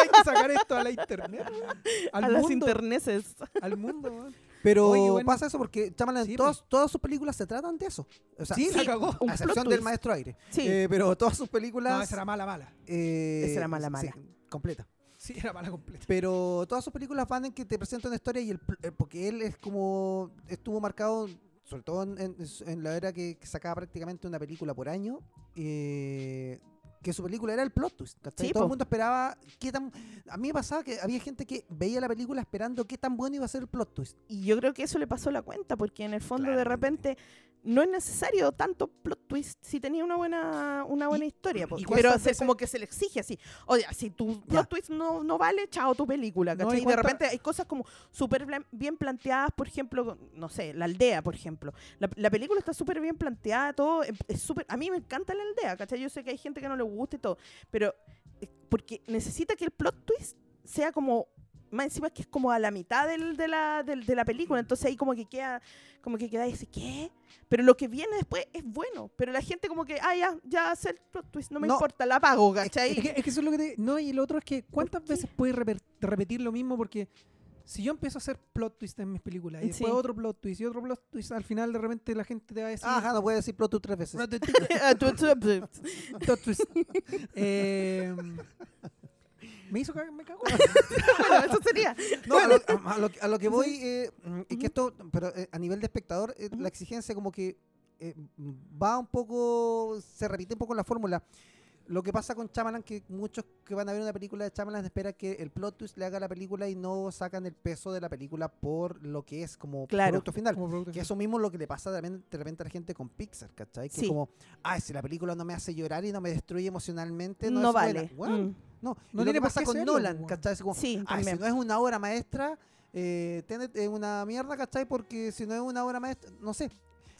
Hay que sacar esto a la internet. weón. Al a las mundo. interneses. Al mundo, weón. Pero Oye, bueno. pasa eso porque Chamalan, Sí, todas, todas sus películas se tratan de eso. O sea, Sí, sí, la cagó. Un a excepción del. Maestro Aire. Sí. Eh, pero todas sus películas... No, esa era mala, mala. eh, Esa era mala, sí, mala. completa. Sí, era mala completa. Pero todas sus películas van en que te presentan una historia y el, eh, porque él es como estuvo marcado, sobre todo en, en- en la era que, que sacaba prácticamente una película por año, eh, que su película era el plot twist. ¿cachai? Sí, Todo el mundo esperaba qué tan... A mí me pasaba que había gente que veía la película esperando qué tan bueno iba a ser el plot twist. Y yo creo que eso le pasó la cuenta, porque en el fondo de repente no es necesario tanto plot twist si tenía una buena una buena Y- historia. y pero se- como que se le exige así. Oye, si tu plot twist no, no vale, chao tu película. No, ¿cachai? y de repente hay cosas como súper bien planteadas, por ejemplo, no sé, la aldea, por ejemplo. La, la película está súper bien planteada, todo. es- Es súper a mí me encanta la aldea, ¿cachai? Yo sé que hay gente que no le gusta y todo, pero eh, porque necesita que el plot twist sea como más encima que es como a la mitad del- de, la, del- de la película, entonces ahí como que queda, como que queda y dice, ¿qué? Pero lo que viene después es bueno, pero la gente como que, ah, ya, ya hace el plot twist, no me No. importa, la pago, ¿cachai? Es que, es que eso es lo que te... No, y lo otro es que ¿cuántas veces puedes repetir lo mismo? Porque si yo empiezo a hacer plot twist en mis películas y después Sí. otro plot twist y otro plot twist, al final de repente la gente te va a decir... Ajá, no puede decir plot twist tres veces. plot twist. Eh, me hizo cagar, me cagó. bueno, eso sería. No, a lo, a- lo que- a lo que voy eh, mm, es que esto, pero eh, a nivel de espectador, eh, la exigencia como que eh, va un poco, se repite un poco la fórmula. Lo que pasa con Chamalan, que muchos que van a ver una película de Chamalan esperan que el plot twist le haga la película y no sacan el peso de la película por lo que es como Claro. producto final. Como producto Que eso mismo es lo que le pasa también de repente a la gente con Pixar, ¿cachai? Que Sí. es como, ay, si la película no me hace llorar y no me destruye emocionalmente, no, No, es buena". vale. Mm. no, No tiene pasa con serlo, Nolan. ¿cachai? Es como, Sí, Ay, si no es una obra maestra, eh, Tenet es una mierda, ¿cachai? Porque si no es una obra maestra, no sé.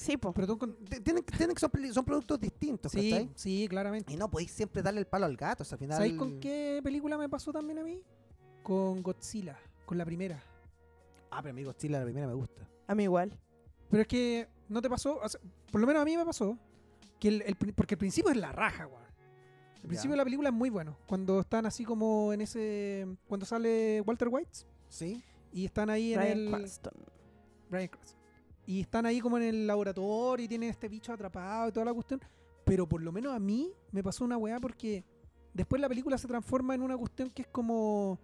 Sí. Pero tú T- Tienen, tienen que son, productos distintos, Sí, ¿cachai? sí, claramente. Y no podéis siempre darle el palo al gato, o sea, al final... ¿Sabéis con qué película me pasó también a mí? Con Godzilla, con la primera. Ah, pero amigo, Godzilla la primera me gusta. A mí igual. Pero es que no te pasó, o sea, por lo menos a mí me pasó, que el, porque el principio es la raja, weón. El principio de la película es muy bueno. Cuando están así como en ese. Cuando sale Walter White ¿Sí? y están ahí en el. Cranston. Bryan Cranston. Y están ahí como en el laboratorio y tienen este bicho atrapado y toda la cuestión. Pero por lo menos a mí me pasó una weá porque después la película se transforma en una cuestión que es como.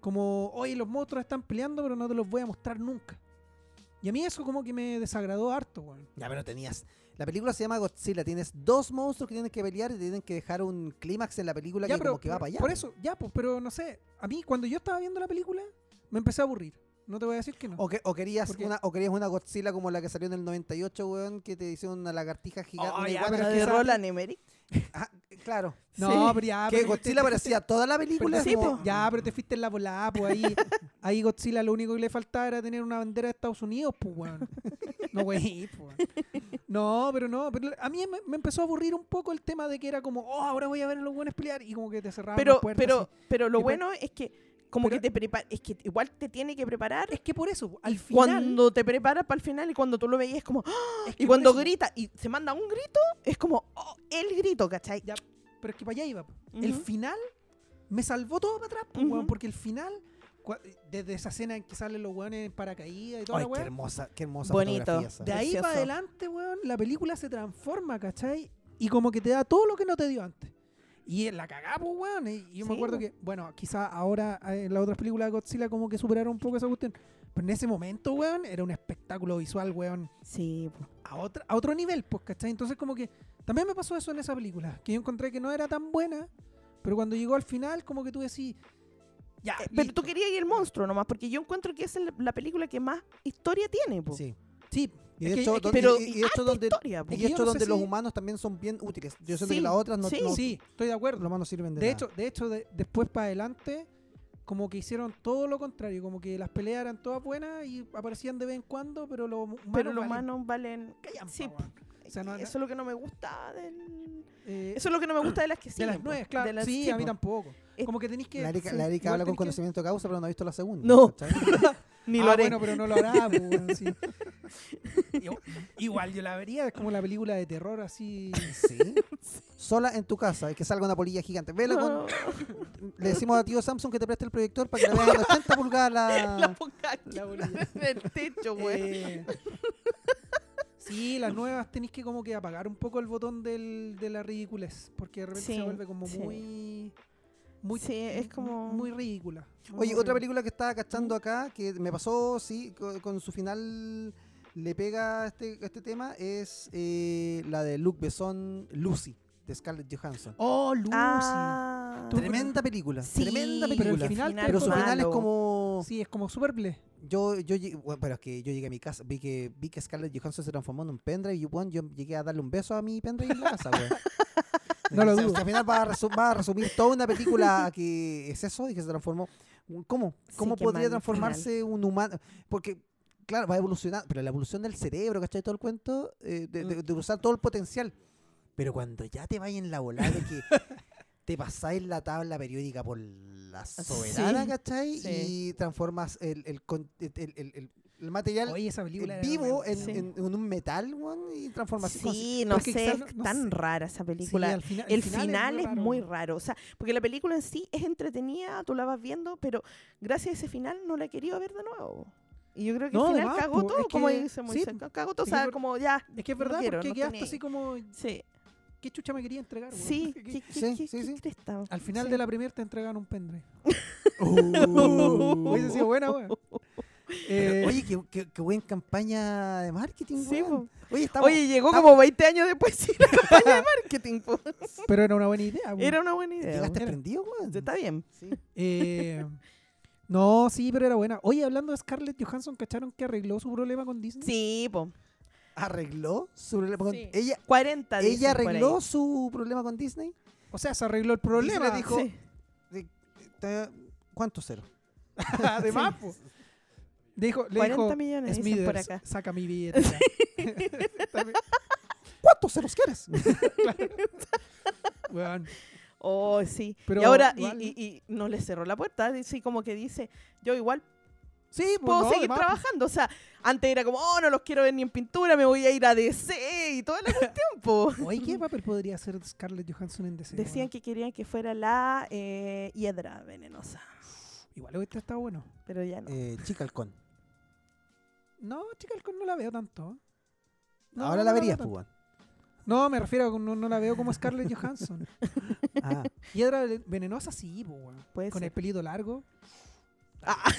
Como, oye, los monstruos están peleando, pero no te los voy a mostrar nunca. Y a mí eso como que me desagradó harto, weón. Ya, pero tenías... La película se llama Godzilla, tienes dos monstruos que tienen que pelear y te tienen que dejar un clímax en la película Ya, que pero como que va para allá. Por eso, ya, pues, pero no sé. A mí, cuando yo estaba viendo la película, me empecé a aburrir. No te voy a decir que no. O, que- o querías una, o querías una Godzilla como la que salió en el 98, weón, que te hicieron una lagartija gigante. Oh, una ya, pero ¿La es que- que de esa- Roland Emmerich? Ah, claro. no, sí. pero ya. que pero te- Godzilla te- parecía toda la película. Sí, como- po. Ya, pero te fuiste en la volada, pues ahí, ahí Godzilla lo único que le faltaba era tener una bandera de Estados Unidos, pues weón. No, güey, pues. No, pero no, pero a mí me, me empezó a aburrir un poco el tema de que era como, oh, ahora voy a ver a los buenos pelear y como que te cerraban Pero, las puertas. pero, así. pero lo Y pues- bueno es que como pero- que te prepara, es que igual te tiene que preparar Es que por eso, al final. cuando te preparas para el final y cuando tú lo veías es como ¡ah! es que y cuando eso- grita y se manda un grito es como oh, el grito, ¿cachai? Ya, pero es que para allá iba. po. El Ujú. final me salvó todo para atrás, weón, Ujú. porque el final, desde esa escena en que salen los weones en paracaídas y toda Ay, la qué hermosa, qué hermosa Bonito. fotografía esa. de ahí Precioso. para adelante, weón, la película se transforma, ¿cachai? Y como que te da todo lo que no te dio antes. Y la cagamos, weón. Y yo me Sí, acuerdo po. que, bueno, quizá ahora eh, en las otras películas de Godzilla como que superaron un poco esa cuestión. Pero en ese momento, weón, era un espectáculo visual, weón, Sí, po. a, otra, a otro nivel, pues, ¿cachai? Entonces como que también me pasó eso en esa película, que yo encontré que no era tan buena, pero cuando llegó al final como que tú decís, ya, Eh, pero tú querías ir el monstruo nomás porque yo encuentro que es el- la película que más historia tiene, po. Sí. Sí, Y es de que- hecho, es que- donde, pero y- y de hecho harta donde, historia, y de no donde los si- humanos también son bien útiles. Yo siento Sí, que las otras no, sí. no- sí, estoy de acuerdo. los humanos no sirven de, De nada. hecho, de hecho de- después para adelante, como que hicieron todo lo contrario, como que las peleas eran todas buenas y aparecían de vez en cuando, pero los humanos, pero los valen humanos valen callampa, sí. O sea, no- eso es lo que no me gusta del eh, eso es lo que no me gusta de las que de siguen, las po. nuevas, claro. De las- sí, sí, a mí po. tampoco. Es- Como que tenéis que... La Erika, sí, la Erika habla con conocimiento de causa, pero no ha visto la segunda. No. Ni ah, lo haré. bueno, pero no lo hará, pues, weón, sí. Igual- yo la vería, es como la película de terror así... Sí. Sola en tu casa y que salga una polilla gigante. Vela con, le decimos a tío Samsung que te preste el proyector para que la vean en 80 pulgadas la, la ponga aquí la bolilla. en el techo, güey. Eh, sí, las nuevas tenéis que como que apagar un poco el botón del, de la ridiculez, porque de repente Sí, se vuelve como sí. muy... Muy, Sí, es como- Muy ridícula. Muy, Oye, muy otra ridícula. película que estaba cachando acá, que me pasó, sí, con, con su final le pega este, este tema, es eh, la de Luc Besson, Lucy, de Scarlett Johansson. Oh, Lucy. Ah. Tremenda película, Sí, tremenda pero el película. final Pero su final es como... Sí, es como super ble. Yo, yo llegué- bueno, pero es que yo llegué a mi casa, vi que, vi que Scarlett Johansson se transformó en un pendrive y bueno, yo llegué a darle un beso a mi pendrive en la casa, güey. No lo sea, dudo. Al final va a, resu- va a resumir toda una película que es eso y que se transformó. ¿Cómo? ¿Cómo podría transformarse un humano? Porque, claro, va a evolucionar, pero la evolución del cerebro, ¿cachai? Todo el cuento, eh, de, de- de usar todo el potencial. Pero cuando ya te vayas en la volada de que te pasáis la tabla periódica por la soberana, Sí, ¿cachai? sí. Y transformas el, el, con- el, el- el- material Oye, esa película era vivo en, Sí. en- en un metal, weón, y transformas Sí, no sé, quizás es no- tan sé. rara esa Sí, película. al final- el final, es, raro. muy raro. O sea, porque la película en sí es entretenida, tú la vas viendo, pero gracias a ese final no la he querido ver de nuevo. Y yo creo que No, el final además, cagó todo, es como que- dice sí, Moisés. Cagó todo, o es que sea, por- como ya. Es que es verdad, quiero, porque quedaste así como... Sí, ¿Qué chucha me quería entregar? sí. ¿Qué- ¿Qué, qué, Sí, qué- sí, sí. Al final de la primera te entregan un pendrive. Uh. Hubiese sido buena, weón. Eh, oye, qué, qué, qué buena campaña de marketing, Sí. Oye, estamos, Oye, llegó estamos- como 20 años después sí, la campaña de marketing. po. pero era una buena idea. weón. Era una buena idea. llegaste era. prendido, weón. Está bien. Sí. Eh, no, sí, pero era buena. Oye, hablando de Scarlett Johansson, ¿cacharon que arregló su problema con Disney? Sí, po. ¿Arregló su problema con Sí. ella? 40 ¿Ella arregló su problema con Disney? O sea, se arregló el problema. le dijo- Sí. ¿Cuánto cero? Además, po. Dijo, le 40 dijo, millones, por acá. saca mi billete. ¿Cuántos se los quieres? Weón. Oh, sí. Pero y ahora, y, igual, y- y no le cerró la puerta. Sí, como que dice, yo igual Sí, pues, puedo no, seguir además, pues, trabajando. O sea, antes era como, oh, no los quiero ver ni en pintura, me voy a ir a DC y toda la cuestión, po. Oye, ¿qué papel podría hacer Scarlett Johansson en DC? Decían que querían que fuera la eh, hiedra venenosa. Igual hubiera estado bueno. Pero ya no. Eh, Chica Halcón. No, chica, Halcón no la veo tanto. No, Ahora no la verías, tanto. pues. No, me refiero a que no, no la veo como Scarlett Johansson. Ah. Hiedra venenosa, sí, pues, weón. Puede Con ser. el pelito largo. Ah,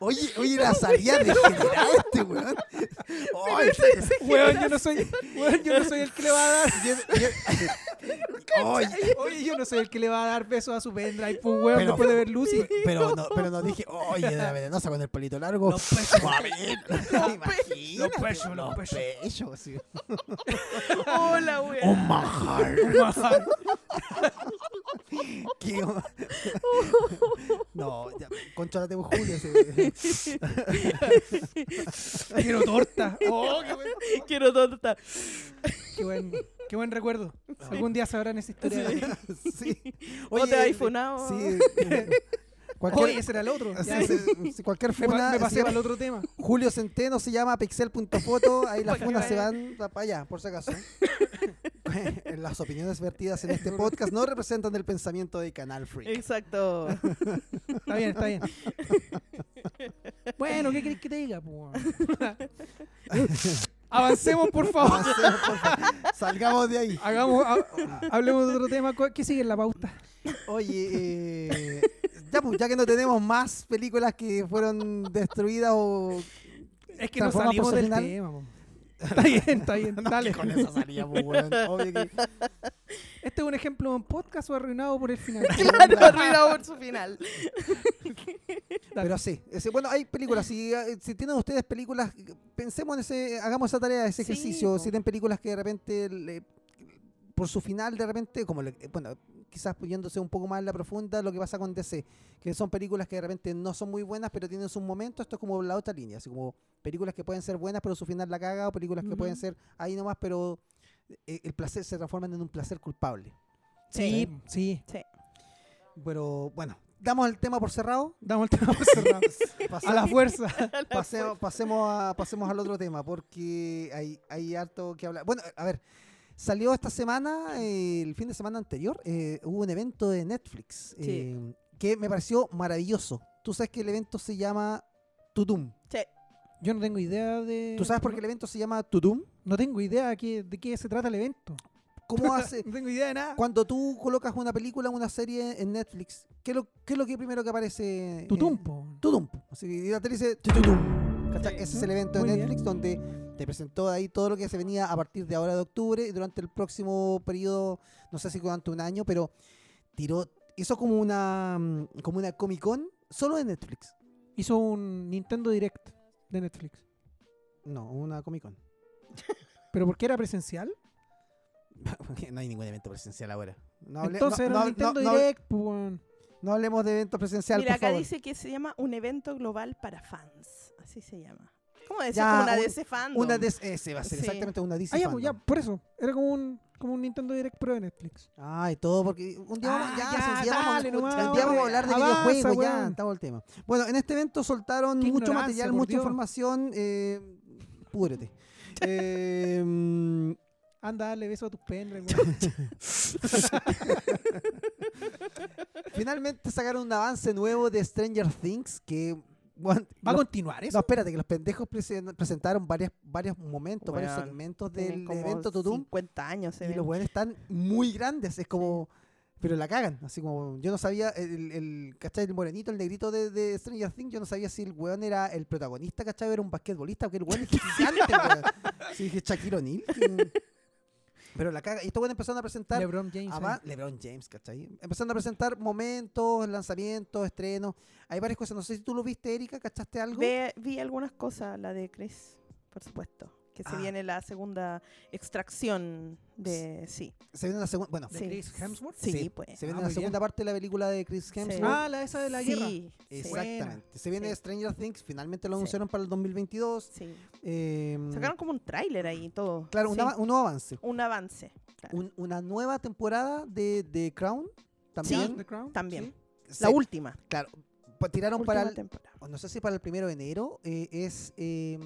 Oye, oye, la salida de general este weón. Ay, Weón, yo no soy, weón, yo no soy el que le va a dar. yo- yo- Oye, Oye, yo no soy el que le va a dar besos a su pendrive, pues, weón, Pero- después de ver Lucy. pero no, pero no dije, oye, la venenosa con el pelito largo. Los pechos. A ver, imagínate, Los pechos, los pechos. pechos, sí. hola, wea. Un manjar. Qué- No, ya, conchólate vos, Julio. sí. Quiero torta. Oh, qué buen, Quiero torta. qué buen, qué buen recuerdo. Algún día sabrán esa historia. Sí. ¿O te Oye, funado? Sí. Oye, Cualquier, ese era el otro. sí, Ya, sí, sí, cualquier funa, me pasé llama- para el otro tema. Julio Centeno se llama pixel.foto, ahí las funas se van para allá, por si acaso. las opiniones vertidas en este podcast no representan el pensamiento de Canal Freak. Exacto. Está bien, está bien. Bueno, ¿qué querés que te diga? Avancemos, por favor. Avancemos, por favor. Salgamos de ahí. Hagamos, ha- hablemos de otro tema. ¿Cu- ¿Qué sigue en la pauta? Oye, eh, ya, pues, ya que no tenemos más películas que fueron destruidas o... Es que no salimos del final. tema. po. Está bien, está bien. No, Dale. con eso salía, pues, weón. Obvio que- ¿Este es un ejemplo de un podcast o arruinado por el final? claro, arruinado por su final. Pero sí, ese- bueno, hay películas. Si, eh, si tienen ustedes películas, pensemos en ese, hagamos esa tarea, ese Sí, ejercicio. po. Si tienen películas que de repente, le- por su final, de repente, como, le- bueno, quizás yéndose un poco más en la profunda, lo que pasa con DC, que son películas que de repente no son muy buenas, pero tienen sus momentos. Esto es como la otra línea, así como películas que pueden ser buenas, pero su final la caga, o películas que pueden ser ahí nomás, pero eh, el placer se transforman en un placer culpable. Sí, sí. Pero bueno, damos el tema por cerrado. Damos el tema por cerrado. A la fuerza. Pasemos, pasemos, a, pasemos al otro tema, porque hay, hay harto que hablar. Bueno, a ver, salió esta semana, eh, el fin de semana anterior, eh, hubo un evento de Netflix Sí. eh, que me pareció maravilloso. Tú sabes que el evento se llama Tudum. Yo no tengo idea de. ¿Tú sabes por qué el evento se llama Tudum? No tengo idea de qué, de qué se trata el evento. ¿Cómo hace? No tengo idea de nada. Cuando tú colocas una película, una serie en Netflix, ¿qué es lo, qué es lo que primero que aparece? eh, Tutumpo. Tudum. Así que la tele dice. ¿Cachai? Sí. Ese es el evento de bien. Netflix donde te presentó ahí todo lo que se venía a partir de ahora de octubre y durante el próximo periodo, no sé si durante un año, pero tiró, hizo como una mm, como una Comic Con solo de Netflix. Hizo un Nintendo Direct de Netflix. No, una Comic Con. ¿Pero por qué era presencial? no hay ningún evento presencial ahora. No, hable- Entonces no- era no- Nintendo no- no- Direct, pues, no hablemos de eventos presencial, Mira, por acá favor. dice que se llama un evento global para fans. Así se llama. ¿Cómo decir? Ya, Como una un- DC fandom. Una de ese va a ser Sí. exactamente una DC Ah, ya, pues, ya, por eso. Era como un, como un Nintendo Direct Pro de Netflix. Ay, todo porque un día vamos, Ah, ya, ya, si un día vamos, dale nomás, un día vamos a hablar de avanza, videojuegos, ya, estamos el tema. Bueno, en este evento soltaron Qué mucho material, mucha Dios. información. Eh, púdrete. Eh, mm, Anda, dale beso a tus pendrive, weón. finalmente sacaron un avance nuevo de Stranger Things que... bueno, ¿Va a continuar no, eso? espérate, que los pendejos presen- presentaron varias, varios momentos, varios Weón, segmentos del como evento Tudum 50 años se y ven. los weones están muy grandes, es como... Pero la cagan, así como yo no sabía, el, el, ¿cachai? El morenito, el negrito de, de Stranger Things, yo no sabía si el weón era el protagonista, ¿cachai? Era un basquetbolista, porque el weón es gigante, weón. Sí, dije Shaquille O'Neal. Pero la caga, y estos weones empezaron a presentar LeBron James. Ava-. LeBron James, ¿cachai? Empezando a presentar momentos, lanzamientos, estrenos. Hay varias cosas, no sé si tú lo viste, Erika, ¿cachaste algo? Ve- vi algunas cosas, la de Chris, por supuesto. Que se Ah. viene la segunda extracción de... Sí, Se viene la segunda. Bueno, ¿De Sí. Chris Hemsworth? sí, Sí, pues. se viene Ah, la segunda parte de la película de Chris Hemsworth. Ah, la esa de la guerra. Sí, Exactamente. Se viene Sí. Stranger Things, finalmente lo Sí. anunciaron para el 2022. sí. Eh, Sacaron como un tráiler ahí y todo. claro, un Sí, ava- un nuevo avance. un avance. claro. Un- una nueva temporada de, de Crown también. The Crown, También. sí. La última. Claro, tiraron última para el, temporada. no sé si para el primero de enero, eh, es eh,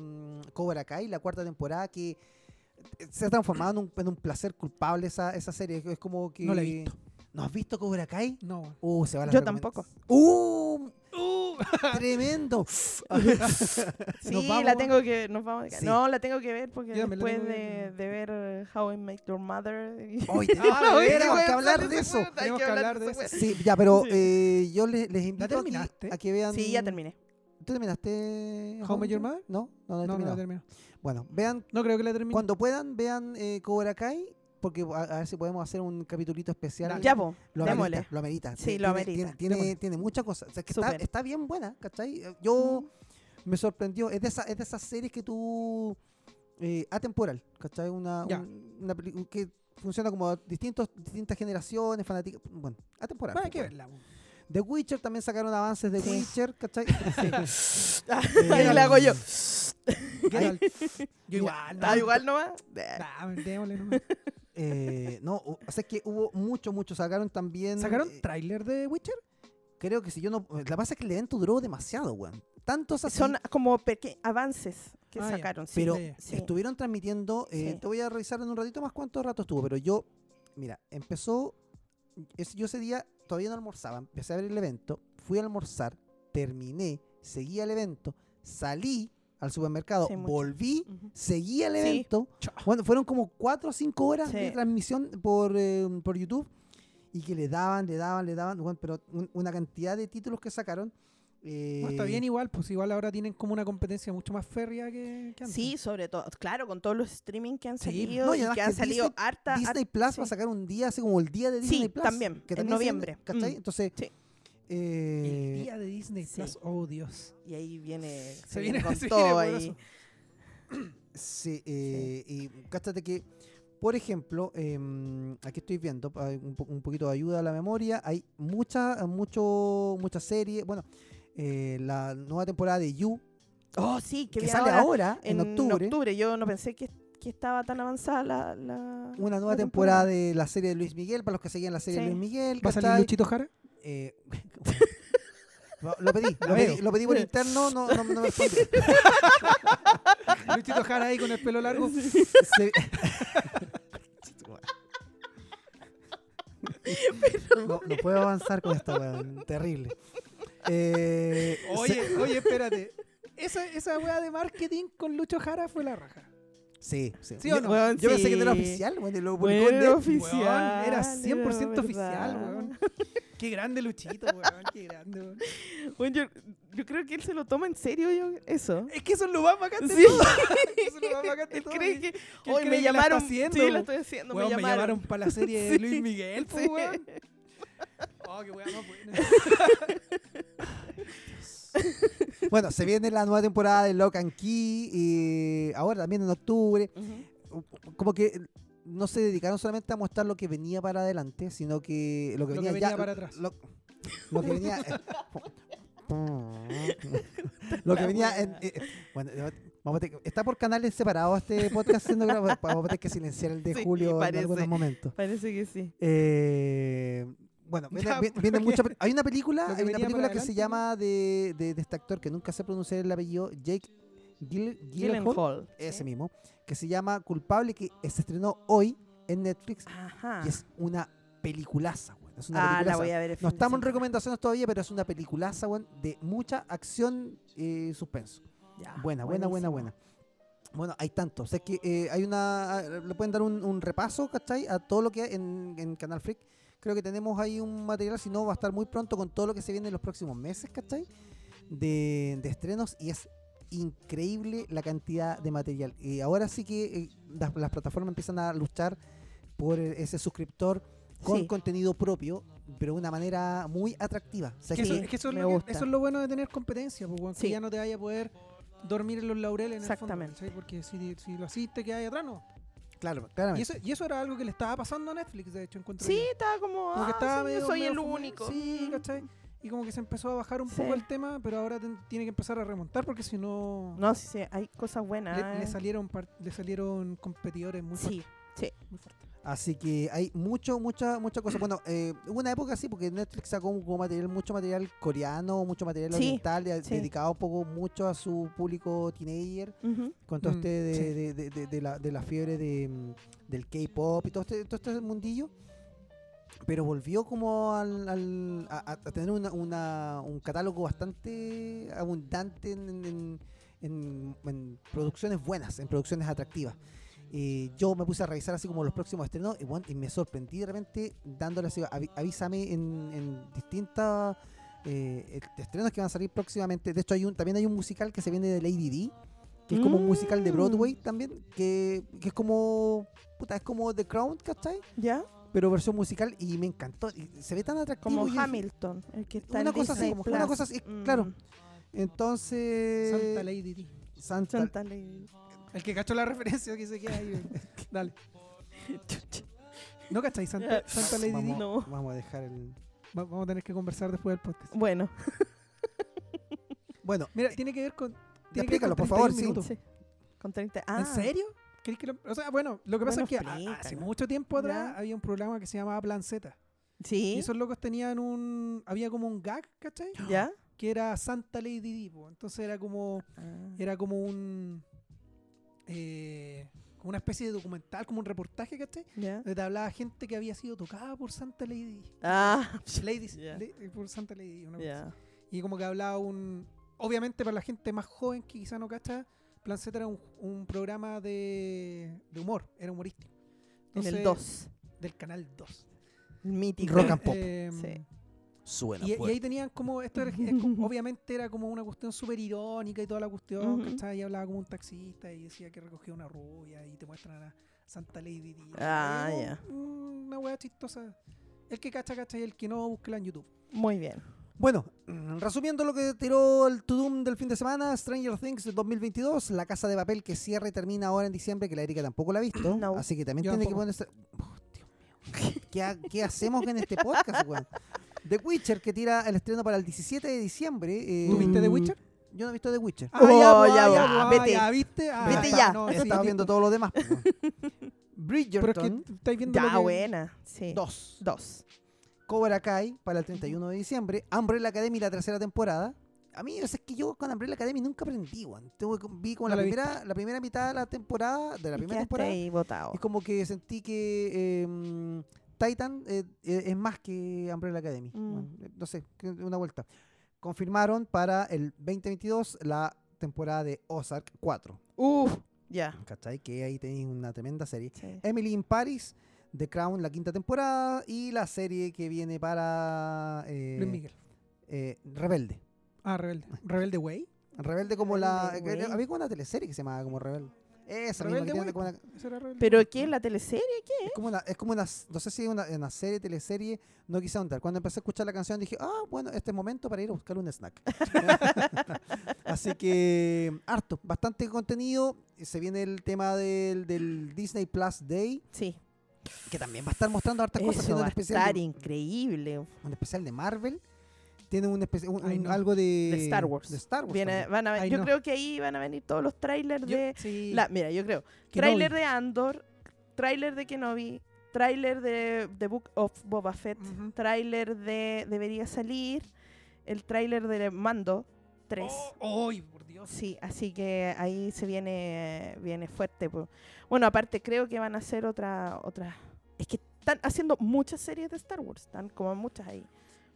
Cobra Kai, la cuarta temporada que eh, se ha transformado en un, en un placer culpable esa, esa serie. Es como que... No la he visto. ¿No has visto Cobra Kai? No. Uh, se va la Yo tampoco. ¡Uh! ¡Tremendo! Sí, vamos. la tengo que... Nos vamos a- Sí. No, la tengo que ver porque Yo después que de, ver. de ver How I Met Your Mother... y- Hoy tenemos, Ah, que- tenemos que hablar de eso. Tenemos que que hablar de eso. Sí, ya, pero Sí. eh, yo les, les invito aquí terminaste? a que vean... Sí, ya terminé. ¿Tú terminaste? How I Met Your Mother? No, no, no No. Bueno, vean, No creo que la termine. cuando puedan, vean eh, Cobra Kai, porque a, ver si podemos hacer un capitulito especial. Ya, po, Lo amerita, lo amerita. Sí, Tiene- lo amerita. Tiene, tiene, tiene muchas cosas. O sea, que está, bien buena, ¿cachai? Eh, Yo me sorprendió. Es de, esa, es de esas series que tú... Eh, atemporal, ¿cachai? Una, un- una que funciona como distintos, distintas generaciones, fanáticas. Bueno, atemporal. Bueno, hay que verla. The Witcher también sacaron avances de Sí. Witcher, ¿cachai? Ahí la hago yo. Yo igual. Da igual nomás. Nah, démosle nomás. Eh, no, o sea, es que hubo mucho, mucho. Sacaron también. ¿Sacaron eh, tráiler de Witcher? creo que si yo no. La que pasa es que el evento duró demasiado, weón. Tantos así. Son como peque- avances que Ah, sacaron. sí. pero sí. estuvieron transmitiendo. eh, Sí. Te voy a revisar en un ratito más cuánto rato estuvo. Pero yo. Mira, empezó. es- yo ese día todavía no almorzaba. Empecé a ver el evento. Fui a almorzar. Terminé. Seguí el evento. Salí al supermercado. Sí, volví. Ujú. Seguí el Sí. evento. Bueno, fueron como cuatro o cinco horas de Sí. transmisión por, eh, por YouTube y que le daban, le daban, le daban, bueno, pero un- una cantidad de títulos que sacaron. eh, No, está bien igual, pues igual ahora tienen como una competencia mucho más férrea que, que antes. Sí, sobre todo, claro, con todos los streaming que han Sí, salido no, y y, además que han que salido Disney- harta. Disney Plus sí. va a sacar un día así como el día de Sí, Disney Plus. también, que en también se noviembre. ¿cachai? Mm. Entonces, Sí. Eh, El día de Disney sí. Plus, oh Dios. Y ahí viene, se, Se viene viene- con se todo viene ahí. poderoso. sí, eh, y cáchate que, por ejemplo, em, aquí estoy viendo un, po- un poquito de ayuda a la memoria. Hay mucha, mucho, muchas series. Bueno, eh, la nueva temporada de You, Oh, sí, que, sale ahora en, octubre. Yo no pensé que, que estaba tan avanzada la. la Una nueva la temporada de la serie de Luis Miguel, para los que seguían la serie de. Luis Miguel. ¿Va a salir. Luchito Jara? Eh, lo- lo pedí, lo pedí, lo pedí por interno, no, no, no me respondió. Luchito Jara ahí con el pelo largo. Se- no, no puedo avanzar con esto, weón. Terrible. Eh, se- Oye, oye, espérate. Esa, esa weá de marketing con Lucho Jara fue la raja. sí, sí. ¿Sí o Yo- no? Weón, Yo pensé que no era sí. oficial, weón, lo publicó Bueno, en era Netflix. oficial. Weón, era era 100% oficial, verdad. weón. Qué grande Luchito, weón. Qué grande, weón. Bueno, yo, yo creo que él se lo toma en serio, yo, eso. Es que eso es lo más bacán de Sí. todo. Eso es lo más bacán de Él todo. cree que, él hoy me que llamaron. haciendo, sí, weón. estoy haciendo. Weón, me me llamaron. llamaron para la serie de Sí. Luis Miguel, pues, Sí. weón. Oh, qué weá más buena. Bueno, se viene la nueva temporada de Lock and Key, y ahora también en octubre. Ujú. Como que no se dedicaron solamente a mostrar lo que venía para adelante, sino que lo que Lo venía, que venía ya- para atrás. Lo, lo que venía. lo que venía. en- eh, bueno, eh, vamos a tener está por canales separados este podcast siendo grabado. Vamos a tener que silenciar el de Sí, julio en algunos momentos. Parece que sí. Eh, bueno, viene, Ya, vi- ¿por viene qué? mucha hay una película, hay una película que se llama de, de, de este actor que nunca sé pronunciar el apellido, Jake Gill, Gyllenhaal, Gyllenhaal. ese mismo, que se llama Culpable, que se estrenó hoy en Netflix Ajá. y es una peliculaza, weón. Es una Ah, la peliculaza. voy a ver. No estamos en recomendaciones todavía, pero es una peliculaza, weón, de mucha acción y suspenso. Ya, Buena, buena, buena, buena. Bueno, hay tanto. O sea, que eh, hay una. Le pueden dar un, un repaso, ¿cachai? A todo lo que hay en, en Canal Freak. Creo que tenemos ahí un material, si no, va a estar muy pronto con todo lo que se viene en los próximos meses, ¿cachai? De, de estrenos y es increíble la cantidad de material. Y ahora sí que eh, las, las plataformas empiezan a luchar por eh, ese suscriptor con Sí. contenido propio, pero de una manera muy atractiva. O sea, Que eso, que- es que eso es lo que- gusta. eso es lo bueno de tener competencia, pues, weón, que Sí. ya no te vaya a poder dormir en los laureles en Exactamente. el. Porque si, si lo asiste que hay atrás, no. Claro, Y claramente. eso, y eso era algo que le estaba pasando a Netflix, de hecho, encuentro Sí, yo. estaba como. Como que ah, estaba medio- yo soy medio el fumado. único. Sí. ¿cachai? Y como que se empezó a bajar un Sí. poco el tema, pero ahora ten- tiene que empezar a remontar porque si no, No, sí, sí, hay cosas buenas. le, le eh. salieron par- le salieron competidores muy Sí, fuertes. Muy fuertes. Así que hay mucho, mucha, mucha cosa. Bueno, eh, hubo una época así, porque Netflix sacó como material, mucho material coreano, mucho material Sí, oriental, de- sí. dedicado un poco mucho a su público teenager, Ujú. con todo Mm, este de, sí. de- de- de- de la, de la fiebre de, mm, del K-pop y todo este, todo este mundillo. Pero volvió como al, al- a, a tener una, una- un catálogo bastante abundante en, en- en- en producciones buenas, en producciones atractivas. Eh, yo me puse a revisar así como los próximos estrenos y, bueno, y me sorprendí de repente dándole así, avi- avísame en, distintas eh, estrenos que van a salir próximamente. De hecho, hay un, también hay un musical que se viene de Lady D, que es como un musical de Mm. Broadway también, que, que es como, puta, es como The Crown, ¿cachai? ¿Ya? Pero versión musical y me encantó. y se ve tan atractivo. Como Hamilton, el que está Una en cosa así, Disney Plus. una cosa así, claro. Mm. Entonces... Santa Lady D. Santa- Santa Lady. El que cachó la referencia que se queda ahí. Dale. ¿No cacháis Santa. Santa Lady D? vamos, No. vamos a dejar el... Va- Vamos a tener que conversar después del podcast. Bueno, Bueno, Mira, tiene que ver con. Tiene que ver explícalo, con por favor, 31 sí. sí. Con 30. Ah, ¿En serio? ¿Queréis que lo- O sea, bueno, lo que pasa Bueno, es que hace mucho tiempo atrás Ya. había un programa que se llamaba Plan Z. Y Sí. esos locos tenían un. Había como un gag, ¿cachai? ¿Ya? Que era Santa Lady D. po. Entonces era como. Ah. Era como un. eh, como una especie de documental, como un reportaje, ¿cachai? ¿Ya? Donde te hablaba gente que había sido tocada por Santa Lady. Ah, Ladies, la- por Santa Lady. una. Y como que hablaba un. Obviamente para la gente más joven que quizá no cacha, Plan Z era un, un programa de, de humor, era humorístico. En el Entonces, 2. Del canal 2. El mítico. Rock and pop. Eh, Sí. Suena y, ahí tenían como, esto era- es obviamente era como una cuestión súper irónica y toda la cuestión, Ujú. ¿cachai? Y hablaba como un taxista y decía que recogía una rubia y te muestran a Santa Lady. Di. Ah, ya. un- Una wea chistosa. El que cacha, cacha y el que no, búsquela en YouTube. Muy bien. Bueno, mm, resumiendo lo que tiró el Tudum del fin de semana, Stranger Things 2022, La Casa de Papel que cierra y termina ahora en diciembre, que la Erika tampoco la ha visto, No. así que también Yo tiene que ponerse... Oh, Dios mío. ¿Qué, ha- qué hacemos en este podcast, weón? The Witcher que tira el estreno para el 17 de diciembre. eh, ¿Tú viste The. Witcher? Yo no he visto The Witcher. Oh, ya, pues, ya, pues, pues, vete. ya, ¿viste? Ah, Vete está, ya. no, sí, estado tipo- viendo todo lo demás. po, weón. Pero es que Bridgerton estáis viendo lo Ya, que- buena. Sí. 2. Dos. Cobra Kai para el 31 de diciembre. Umbrella Academy la tercera temporada. A mí, es que yo con Umbrella Academy nunca aprendí, weón. Vi como No la, primera, la primera mitad de la temporada, de la Y primera temporada. ahí botado. Es como que sentí que eh, mm, Titan eh, eh, es más que Umbrella Academy. Mm. Bueno, eh, no sé, una vuelta. Confirmaron para el 2022 la temporada de Ozark 4. Uf. Ya. ¿Cachai? Que ahí tenéis una tremenda serie. Sí. Emily in Paris, The Crown, la quinta temporada. Y la serie que viene para eh, Luis Miguel. eh, Rebelde. Ah, Rebelde. Rebelde Way. Rebelde como la... Rebelde, había como una teleserie que se llamaba como Rebelde. Esa misma, Rebelde Way. como Rebelde. ¿Pero qué es la teleserie? Es como una, es como una, no sé si es una, una serie, teleserie, no quise ahondar. Cuando empecé a escuchar la canción dije, ah, bueno, este es momento para ir a buscar un snack. Así que, harto, bastante contenido. Se viene el tema del, del Disney Plus Day, Sí. Que también va a estar mostrando hartas cosas. Tiene va un a especial, estar de, increíble. un especial de Marvel. Tiene un, espe- un- Ay, un- no. algo de, De Star Wars. de Star Wars Viene, van a Ay, yo no. creo que ahí van a venir todos los trailers Yo- de... sí. La, mira, yo creo. Kenobi. Tráiler de Andor, tráiler de Kenobi, tráiler de The Book of Boba Fett, Ujú. tráiler de Debería Salir, el tráiler de Mando 3. Oh, ¡Ay, Sí, así que ahí se viene viene fuerte. Bueno, aparte creo que van a hacer otra otra. Es que están haciendo muchas series de Star Wars, están como muchas ahí.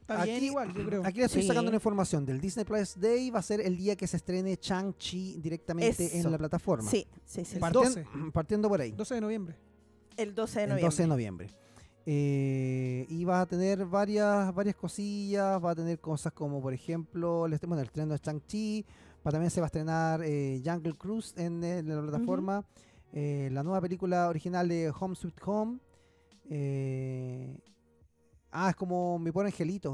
Está bien Aquí- igual, yo creo. Aquí le estoy Sí. sacando la información del Disney Plus Day. Va a ser el día que se estrene Chang-Chi directamente Eso. en la plataforma. Sí, sí, sí. El sí. Par- Partien- partiendo por ahí. 12 de noviembre. El 12 de el noviembre. 12 de noviembre. Eh, y va a tener varias, varias cosillas, va a tener cosas como, por ejemplo, el, bueno, el estreno de Shang-Chi, va- también se va a estrenar eh, Jungle Cruise en, eh, la plataforma, eh, la nueva película original de Home Sweet Home. eh, ah, es como Mi Pobre Angelito,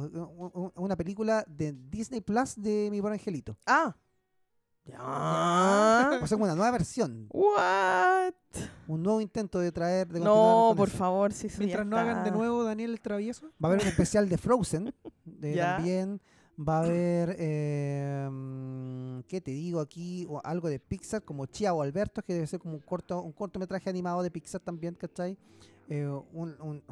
una película de Disney Plus de Mi Pobre Angelito. Ah, Ya. Va a ser una nueva versión, What? un nuevo intento de traer. De continuar No, por eso. favor, eso ya Mientras no hagan de nuevo Daniel el Travieso. Va a haber un especial de Frozen. de-. También va a haber. eh, mm, ¿Qué te digo aquí? O algo de Pixar, como Chia o Alberto, que debe ser como un corto un cortometraje animado de Pixar también, ¿cachai? Eh, un, un,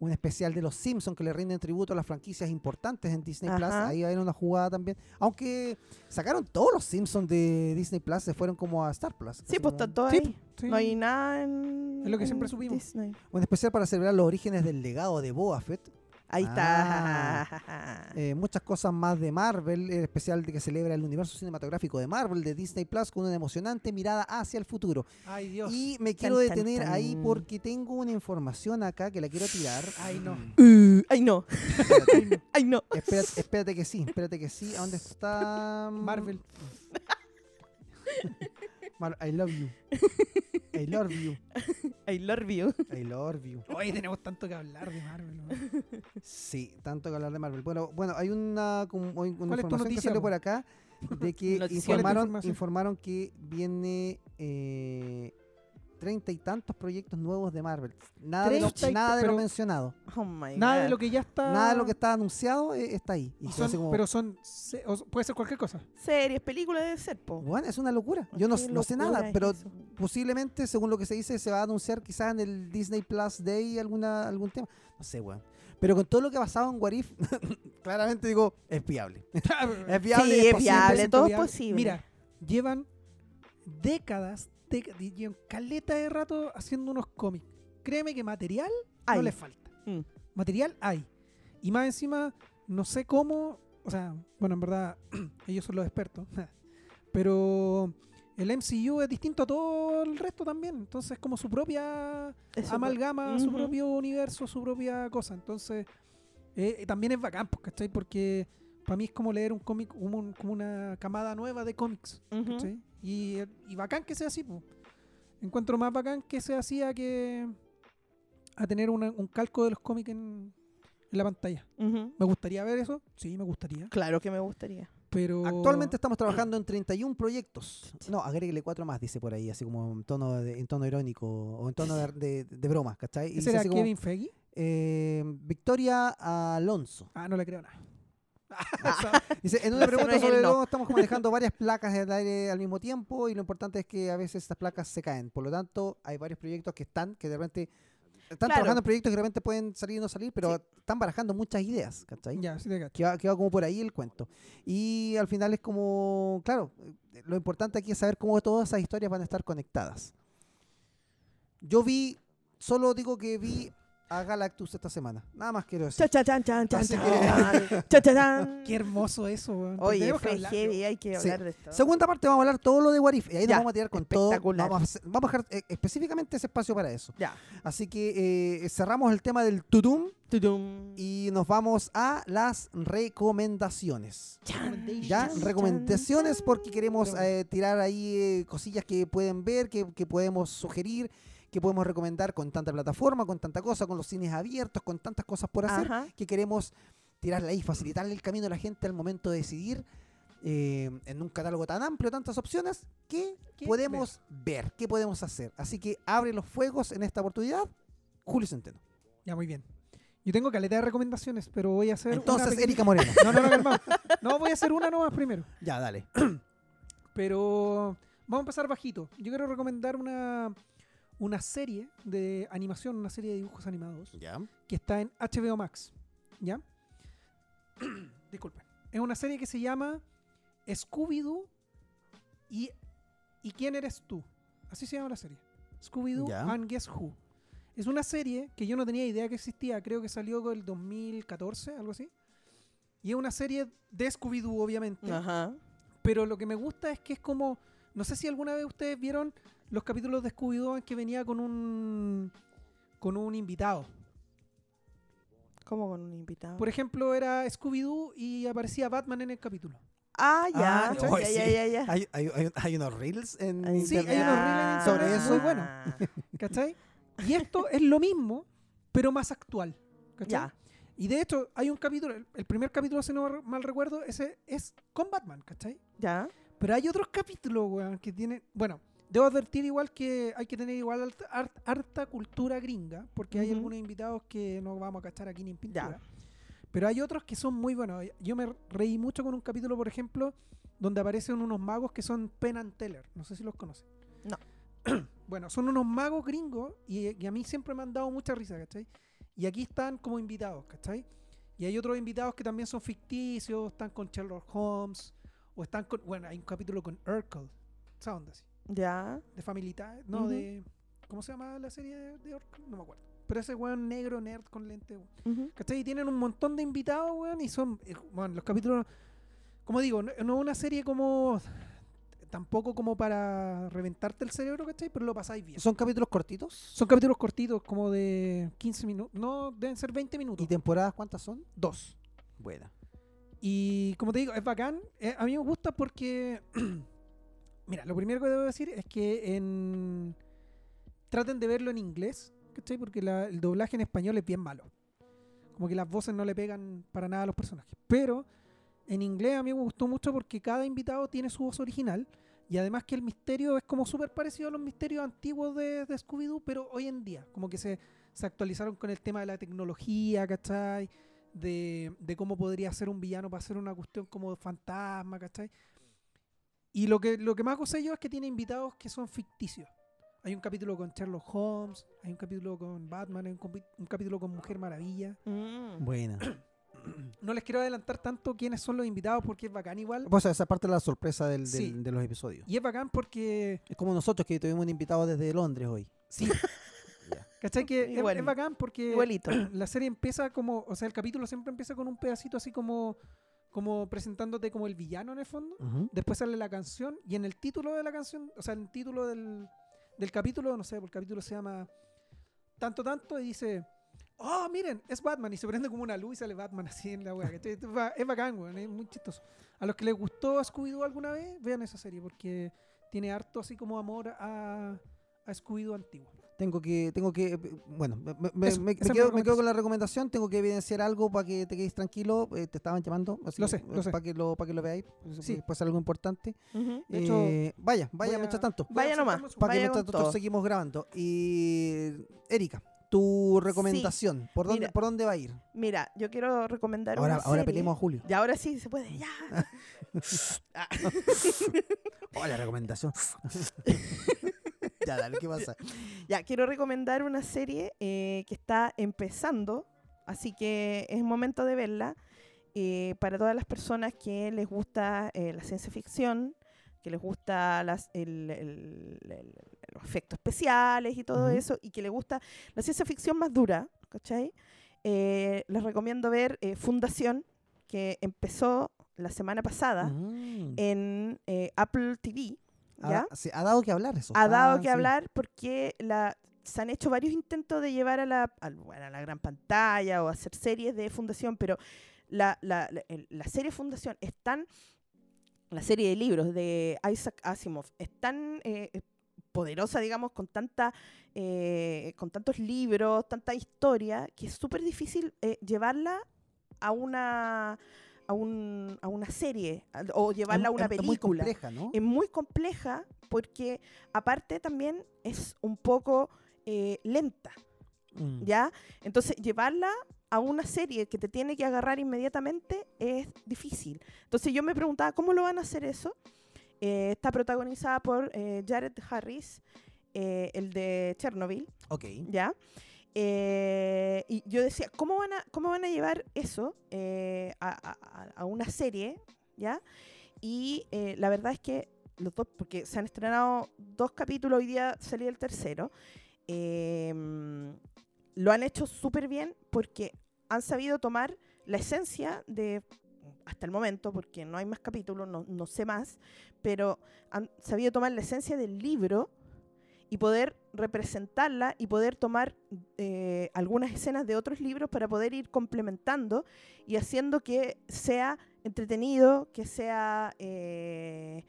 un especial de los Simpsons que le rinden tributo a las franquicias importantes en Disney Plus. Ahí va a haber una jugada también. Aunque sacaron todos los Simpsons de Disney Plus, se fueron como a Star Plus. Sí, pues está todo ahí. Sí. No hay nada en. Es lo que siempre supimos. Disney. Un especial para celebrar los orígenes del legado de Boba Fett. Ahí está. Eh, muchas cosas más de Marvel, el especial de que celebra el universo cinematográfico de Marvel de Disney Plus con una emocionante mirada hacia el futuro. Ay, Dios. Y me quiero Tan, tan, detener ahí porque tengo una información acá que la quiero tirar. Ay, no. Uh, ay, no. Espérate, Ay, no. espérate, espérate que sí, espérate que sí. ¿A dónde está? Marvel. Mar- I love you. I love you. I love you. I love you. Hoy tenemos tanto que hablar de Marvel. ¿no? Sí, tanto que hablar de Marvel. Bueno, bueno, hay una, una ¿Cuál es tu información que salió por acá de que Noticia. ¿Cuál es tu informaron, información? informaron que viene eh, treinta y tantos proyectos nuevos de Marvel. Nada de lo, nada de mencionado. Oh my Nada de lo que ya está. Nada de lo que está anunciado eh, está ahí. Y son- como, Pero son. se- o s- puede ser cualquier cosa. Series, películas de ser, po. bueno, es una locura. Yo no, sé nada, es pero eso. posiblemente, según lo que se dice, se va a anunciar quizás en el Disney Plus Day alguna, algún tema. No sé, weón. Pero con todo lo que ha pasado en Warif, claramente digo, es viable. Es viable, Sí, es es posible. viable, todo es viable. posible. Mira, llevan décadas, llevan caleta de rato haciendo unos cómics. Créeme que material no les falta. Mm. Material hay. Y más encima, no sé cómo, o sea, bueno, en verdad, ellos son los expertos. Pero el MCU es distinto a todo el resto también. Entonces, como su propia Eso, amalgama, su propio universo, su propia cosa. Entonces, eh, eh, también es bacán, pues, ¿cachai? Porque para mí es como leer un cómic, como, un- como una camada nueva de cómics. Y, y bacán que sea así, pues. Encuentro más bacán que sea así a que a tener una- un calco de los cómics en, en la pantalla. ¿Me gustaría ver eso? Sí, me gustaría. Claro que me gustaría. Pero Actualmente estamos trabajando en 31 proyectos. No, agréguele cuatro más, dice por ahí, así como en tono, de- en tono irónico o en tono de, de, de broma, ¿cachai? Y ¿Ese era así como, Kevin Feige? eh, Victoria Alonso. Ah, no le creo nada. Dice, en una no pregunta sobre no. estamos manejando varias placas en el aire al mismo tiempo y lo importante es que a veces estas placas se caen. Por lo tanto, hay varios proyectos que están, que de repente están Claro. trabajando en proyectos que de repente pueden salir y no salir, pero están barajando muchas ideas, ¿cachai? Ya, sí te. Que va, que va como por ahí el cuento. Y al final es como, claro, lo importante aquí es saber cómo todas esas historias van a estar conectadas. Yo vi, solo digo que vi a Galactus esta semana. Nada más quiero decir. Cha, cha, chan, chan, chan, chan. Cha, cha, chan. Qué hermoso eso, weón. Oye, fue hablar. heavy, hay que Sí. hablar de esto. Segunda parte vamos a hablar todo lo de Warif. Y ahí Ya, nos vamos a tirar con todo. Vamos a, hacer- vamos a dejar eh, específicamente ese espacio para eso. Ya. Así que eh, cerramos el tema del tutum Tudum. y nos vamos a las recomendaciones. Chan, Ya, chan, recomendaciones chan. porque queremos eh, tirar ahí eh, cosillas que pueden ver, que, que podemos sugerir, que podemos recomendar con tanta plataforma, con tanta cosa, con los cines abiertos, con tantas cosas por hacer, Ajá. que queremos tirarle ahí, facilitarle el camino a la gente al momento de decidir eh, en un catálogo tan amplio, tantas opciones, que ¿Qué podemos ver? qué podemos hacer. Así que abre los fuegos en esta oportunidad, Julio Centeno. Ya, muy bien. Yo tengo caleta de recomendaciones, pero voy a hacer Entonces, Erika Moreno. No, no, no, calmado. No, voy a hacer una nomás primero. ya, dale. Pero vamos a empezar bajito. Yo quiero recomendar una, una serie de animación, una serie de dibujos animados Ya. que está en HBO Max. ¿Ya? Disculpen. Es una serie que se llama Scooby-Doo y, y ¿Quién eres tú? Así se llama la serie. Scooby-Doo and Guess Who. Es una serie que yo no tenía idea que existía. Creo que salió el 2014, algo así. Y es una serie de Scooby-Doo, obviamente. Ajá. Pero lo que me gusta es que es como. No sé si alguna vez ustedes vieron los capítulos de Scooby-Doo en que venía con un. con un invitado. ¿Cómo con un invitado? Por ejemplo, era Scooby-Doo y aparecía Batman en el capítulo. Ah, ya. Ah, ya, oh, ya, sí. ya, ya, ya. Hay, hay, hay, hay unos reels en Sí, hay unos reels en Sobre eso. muy buenos. ¿Cachai? Y esto es lo mismo, pero más actual. ¿Cachai? Ya. Y de hecho, hay un capítulo, el, el primer capítulo, si no mal recuerdo, ese es con Batman, ¿cachai? Ya. Pero hay otros capítulos, weón, que tienen. Bueno, debo advertir igual que hay que tener igual harta cultura gringa, porque hay algunos invitados que no vamos a cachar aquí ni en pintura. Ya. Pero hay otros que son muy buenos. Yo me reí mucho con un capítulo, por ejemplo, donde aparecen unos magos que son Penn and Teller. No sé si los conocen. No. bueno, son unos magos gringos y, y a mí siempre me han dado mucha risa, ¿cachai? Y aquí están como invitados, ¿cachai? Y hay otros invitados que también son ficticios, están con Sherlock Holmes, o están con. Bueno, hay un capítulo con Urkel, esa onda así, Ya. de Family no, de. ¿Cómo se llama la serie de, de Urkel? No me acuerdo. Pero ese weón negro, nerd con lente, weón. Ujú. ¿Cachai? Y tienen un montón de invitados, weón, y son, eh, bueno, los capítulos, como digo, no no es una serie como, tampoco como para reventarte el cerebro, ¿cachai? Pero lo pasáis bien. ¿Son capítulos cortitos? Son capítulos cortitos, como de 15 minutos, no, deben ser 20 minutos. ¿Y temporadas cuántas son? Dos. Buena. Y como te digo, es bacán. Eh, a mí me gusta porque, mira, lo primero que debo decir es que en... traten de verlo en inglés, ¿cachai? Porque la- el doblaje en español es bien malo. Como que las voces no le pegan para nada a los personajes. Pero en inglés a mí me gustó mucho porque cada invitado tiene su voz original. Y además que el misterio es como súper parecido a los misterios antiguos de, de Scooby-Doo, pero hoy en día. Como que se, se actualizaron con el tema de la tecnología, ¿cachai? De, de cómo podría ser un villano para hacer una cuestión como fantasma, ¿cachai? Y lo que, lo que más gocé yo es que tiene invitados que son ficticios. Hay un capítulo con Sherlock Holmes, hay un capítulo con Batman, hay un, capítulo con Mujer Maravilla. Mm. Buena. No les quiero adelantar tanto quiénes son los invitados porque es bacán igual. Pues esa parte de la sorpresa del, del- Sí. de los episodios. Y es bacán porque, Es como nosotros que tuvimos un invitado desde Londres hoy. sí. ¿cachai? Que Igual. es bacán porque Igualito. la serie empieza como, o sea, el capítulo siempre empieza con un pedacito así como, como presentándote como el villano en el fondo. Después sale la canción y en el título de la canción, o sea, en el título del, del capítulo, no sé, el capítulo se llama Tanto Tanto y dice, oh, miren, es Batman y se prende como una luz y sale Batman así en la wea. ¿cachai? Es ba- es bacán, weón, es muy chistoso. A los que les gustó Scooby-Doo alguna vez, vean esa serie porque tiene harto así como amor a, a Scooby-Doo antiguo. Tengo que, tengo que, bueno, me, Eso, quedo, me quedo con la recomendación, tengo que evidenciar algo para que te quedes tranquilo, eh, te estaban llamando, así Lo que, sé, lo eh, sé. para que lo, para que lo veáis, Sí. puede ser algo importante. Ujú. De hecho, Eh, vaya, vaya a- mientras tanto, Vaya nomás. para que mientras todo. seguimos grabando. Y Erika, tu recomendación, ¿por dónde, Mira. por dónde va a ir? Mira, yo quiero recomendar Ahora, una ahora serie. peleemos a Julio. Y ahora sí se puede, ya. Ah. Hola, recomendación. ya, dale, ¿qué pasa? Ya, quiero recomendar una serie eh, que está empezando, así que es momento de verla. eh, para todas las personas que les gusta eh, la ciencia ficción, que les gusta las, el- el- el- los efectos especiales y todo eso, y que les gusta la ciencia ficción más dura, ¿cachai? Eh, les recomiendo ver Fundación, que empezó la semana pasada Mm. en Apple TV. Ha, dado que hablar eso. ha dado Ah, que sí. hablar porque la, se han hecho varios intentos de llevar a la, bueno, a la gran pantalla o hacer series de Fundación, pero la, la, la- serie Fundación es tan, la serie de libros de Isaac Asimov es tan eh, eh, poderosa, digamos, con tanta eh, con tantos libros, tanta historia, que es súper difícil eh, llevarla a una a, un, a una serie a- o llevarla a una es- es película muy compleja, ¿no? es muy compleja porque aparte también es un poco eh, lenta, Mm. ¿ya? Entonces llevarla a una serie que te tiene que agarrar inmediatamente es difícil. Entonces yo me preguntaba, ¿cómo lo van a hacer eso? Eh, está protagonizada por eh, Jared Harris, el de Chernobyl, Ok. ¿ya? Eh, y yo decía, ¿cómo van a, cómo van a llevar eso eh, a, a- a- una serie? ¿ya? Y eh, la verdad es que los dos, porque se han estrenado dos capítulos, hoy día salía el tercero, eh, lo han hecho súper bien porque han sabido tomar la esencia de, hasta el momento, porque no hay más capítulos, no, no sé más, pero han sabido tomar la esencia del libro y poder representarla y poder tomar eh, algunas escenas de otros libros para poder ir complementando y haciendo que sea entretenido, que sea, eh,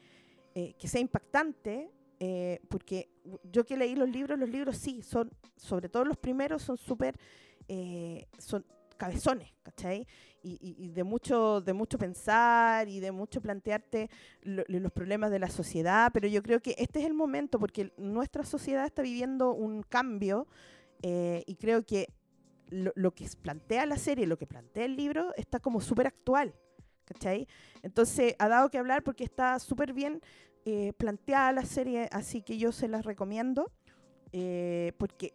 eh, que sea impactante, eh, porque yo que leí los libros, los libros sí, son, sobre todo los primeros, son súper, son cabezones, ¿cachai? Y, y- y de mucho de mucho pensar y de mucho plantearte lo- los problemas de la sociedad, pero yo creo que este es el momento porque nuestra sociedad está viviendo un cambio eh, y creo que lo, lo que plantea la serie, lo que plantea el libro, está como súper actual, ¿cachai? Entonces ha dado que hablar porque está súper bien eh, planteada la serie, así que yo se las recomiendo eh, porque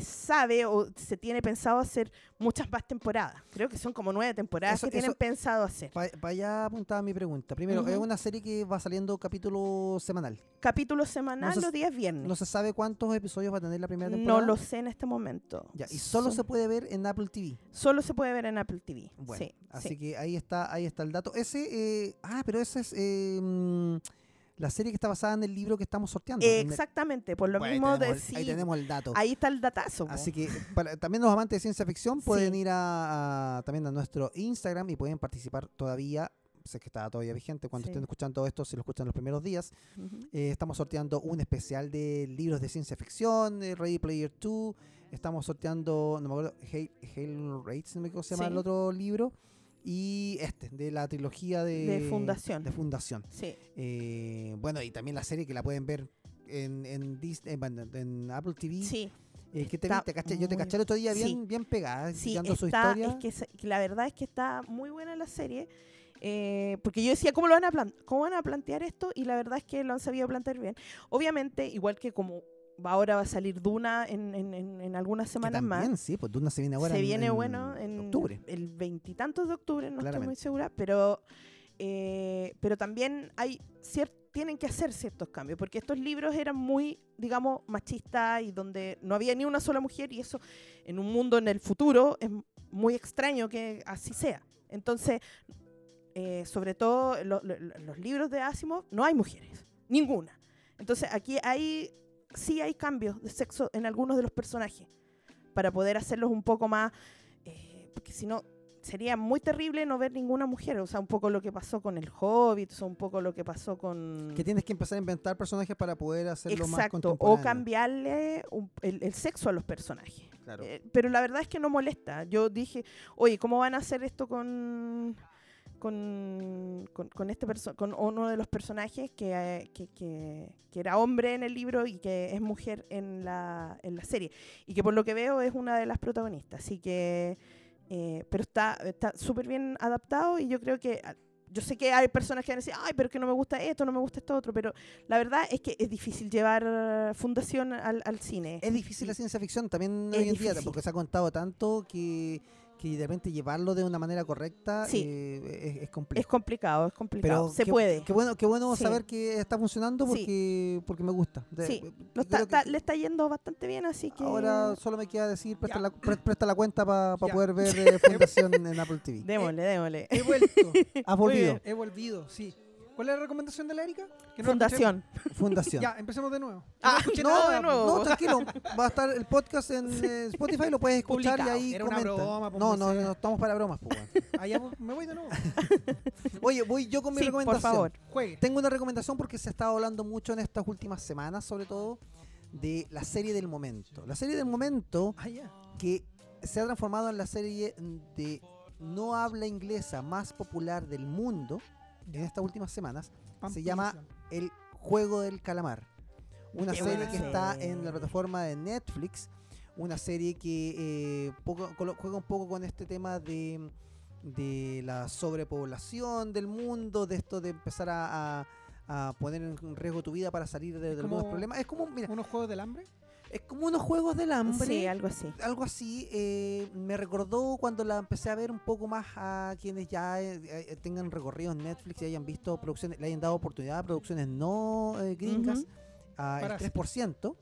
se sabe o se tiene pensado hacer muchas más temporadas. Creo que son como nueve temporadas Eso- que tienen eso- pensado hacer. Para allá apuntaba mi pregunta. Primero, es una serie que va saliendo capítulo semanal. Capítulo semanal No se- los días viernes. No se sabe cuántos episodios va a tener la primera No temporada. lo sé en este momento. Ya, y solo Son- se puede ver en Apple TV. solo se puede ver en Apple TV. Bueno, sí, así sí. que ahí está, ahí está el dato. Ese, eh, ah, pero esa es eh, mm, la serie que está basada en el libro que estamos sorteando. Exactamente, por lo Bueno, ahí mismo tenemos de Ahí tenemos el dato. ahí está el datazo. po. Así que para- también los amantes de ciencia ficción pueden Sí. ir a, a- también a nuestro Instagram y pueden participar todavía. Sé que está todavía vigente cuando Sí. estén escuchando todo esto, si lo escuchan los primeros días. Eh, estamos sorteando un especial de libros de ciencia ficción, eh, Ready Player 2. Estamos sorteando, no me acuerdo, Hail, Hail Rates, no me acuerdo cómo se llama Sí. el otro libro. Y este, de la trilogía de, De Fundación. De Fundación. Sí, Eh, bueno, y también la serie que la pueden ver en, en, Disney, en, bueno, en Apple TV. sí, Eh, que te vi, te caché- yo te caché el otro día bien, sí. bien pegada, sí, su historia. es que, la verdad es que está muy buena la serie. eh, porque yo decía, ¿cómo, lo van a ¿cómo van a plantear esto? Y la verdad es que lo han sabido plantear bien. Obviamente, igual que como ahora va a salir Duna en, en- en- en algunas que semanas también, más. sí, pues Duna se viene ahora se en- viene en bueno en octubre. el veintitantos de octubre, no estoy muy Claramente. segura, pero, eh, pero también hay tienen que hacer ciertos cambios, porque estos libros eran muy, digamos, machistas y donde no había ni una sola mujer y eso en un mundo en el futuro es muy extraño que así sea. Entonces, eh, sobre todo lo- los libros de Asimov, no hay mujeres, ninguna. Entonces, aquí hay, sí hay cambios de sexo en algunos de los personajes para poder hacerlos un poco más, eh, porque si no sería muy terrible no ver ninguna mujer, o sea, un poco lo que pasó con el Hobbit, o sea, un poco lo que pasó con... Que tienes que empezar a inventar personajes para poder hacerlo más Exacto, o contemporáneo. cambiarle un- el, el sexo a los personajes. Claro. Eh, pero la verdad es que no molesta. Yo dije, oye, ¿cómo van a hacer esto con con, con, con este con uno de los personajes que, eh, que, que- que era hombre en el libro y que es mujer en la, en la serie? Y que por lo que veo es una de las protagonistas. Así que, eh, pero está está súper bien adaptado y yo creo que... ah, Yo sé que hay personas que van a decir, ay, pero que no me gusta esto, no me gusta esto otro, pero la verdad es que es difícil llevar Fundación al, al cine. Es difícil la ciencia ficción también Es hoy en día, difícil. porque se ha contado tanto que, que de repente llevarlo de una manera correcta Sí. eh, es, es complejo. Es complicado, es complicado. Se qué, puede. Qué bueno, qué bueno Sí. saber que está funcionando Sí. porque, porque me gusta. De- Sí. eh, Lo está- creo que- está- le está yendo bastante bien, así que... Ahora solo me queda decir, presta, la, pre- presta la cuenta para poder ver eh, Fundación en Apple TV. Démosle, démosle. He vuelto. Has volvido. He volvido, sí. ¿Cuál es la recomendación de la Erika? No Fundación. Fundación. Ya, empecemos de nuevo. Ah, escuché no, nada, de nuevo. No, tranquilo. Va a estar el podcast en eh, Spotify, lo puedes escuchar Publicado. y ahí Era una broma, pues, no, no, no, estamos para bromas, pues. Allá voy- me voy de nuevo. Oye, voy yo con mi Sí, por recomendación. favor. Juegue. Tengo una recomendación porque se ha estado hablando mucho en estas últimas semanas, sobre todo, de la serie del momento. La serie del momento Ah, que se ha transformado en la serie de no habla inglesa más popular del mundo en estas últimas semanas. Se llama El Juego del Calamar. Una Qué serie que está en la plataforma de Netflix. Una serie que eh, poco- juega un poco con este tema de, de la sobrepoblación del mundo, de esto de empezar a, a- a poner en riesgo tu vida para salir de, de algunos problemas. Es como, mira, ¿Unos juegos del hambre? Es como unos juegos del hambre Sí, algo así. algo así eh, me recordó cuando la empecé a ver un poco más a quienes ya eh, eh, tengan recorrido en Netflix y hayan visto producciones, le hayan dado oportunidad a producciones no eh, gringas, a el Parásito. 3%,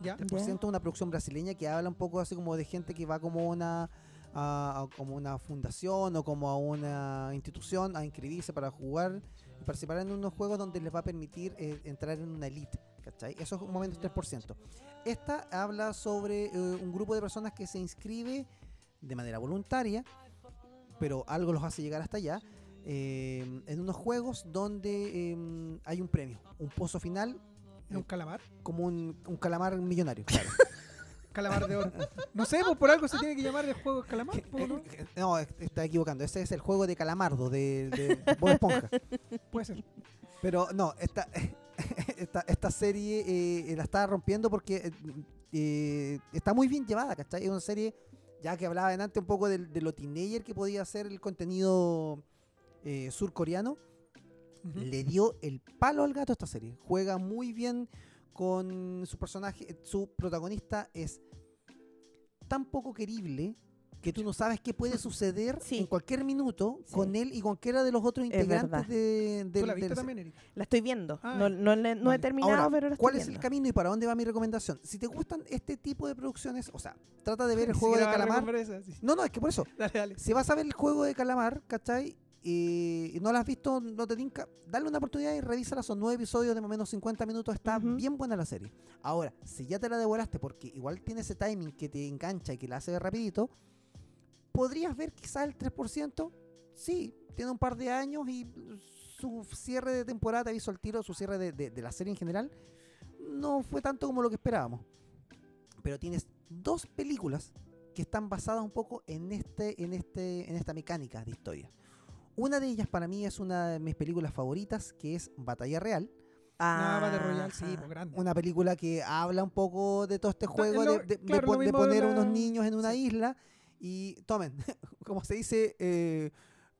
Ya. 3% una producción brasileña que habla un poco así como de gente que va como una a, a como una fundación o como a una institución a inscribirse para jugar y participar en unos juegos donde les va a permitir eh, entrar en una elite. ¿Cachai? Eso es un momento 3%. Esta habla sobre eh, un grupo de personas que se inscribe de manera voluntaria, pero algo los hace llegar hasta allá, eh, en unos juegos donde eh, hay un premio, un pozo final, ¿Es un calamar? como un, un calamar millonario. claro. Calamar de oro. No sé, pues por algo se tiene que llamar el juego de calamar, ¿no? No, es- está equivocando. Ese es el juego de Calamardo de, de Bob Esponja. Puede ser. Pero no, esta, esta, esta serie eh, la está rompiendo porque eh, eh, está muy bien llevada, ¿cachai? Es una serie, ya que hablaba antes un poco de, lo teenager que podía ser el contenido eh, surcoreano, le dio el palo al gato a esta serie. Juega muy bien con su personaje, su protagonista es tan poco querible que tú no sabes qué puede suceder Sí. en cualquier minuto Sí. con él y cualquiera de los otros Es integrantes de, de- ¿Tú la de viste la también, Erika? La estoy viendo. Ah, no, no, le- no he terminado, Ahora, pero la ¿cuál estoy es el camino y para dónde va mi recomendación? Si te gustan este tipo de producciones, o sea, trata de ver el juego de calamar. recomprar esa, sí. No, no, es que por eso, Dale, dale. si vas a ver el juego de calamar, ¿cachai? Y no lo has visto, no te tinca, dale una oportunidad y revísala. Son nueve episodios de más o menos 50 minutos. Está bien buena la serie. Ahora, si ya te la devoraste porque igual tiene ese timing que te engancha y que la hace ver rapidito, ¿podrías ver quizás el 3%? Sí, tiene un par de años y su cierre de temporada, te aviso al tiro, su cierre de, de- de la serie en general, no fue tanto como lo que esperábamos. Pero tienes dos películas que están basadas un poco en este, en este, en esta mecánica de historia. Una de ellas para mí es una de mis películas favoritas, que es Batalla Real. Ah, Battle Royale, sí, pues grande. Una película que habla un poco de todo este juego lo- de, de- claro, de de poner unos niños en una sí. isla y tomen, como se dice eh,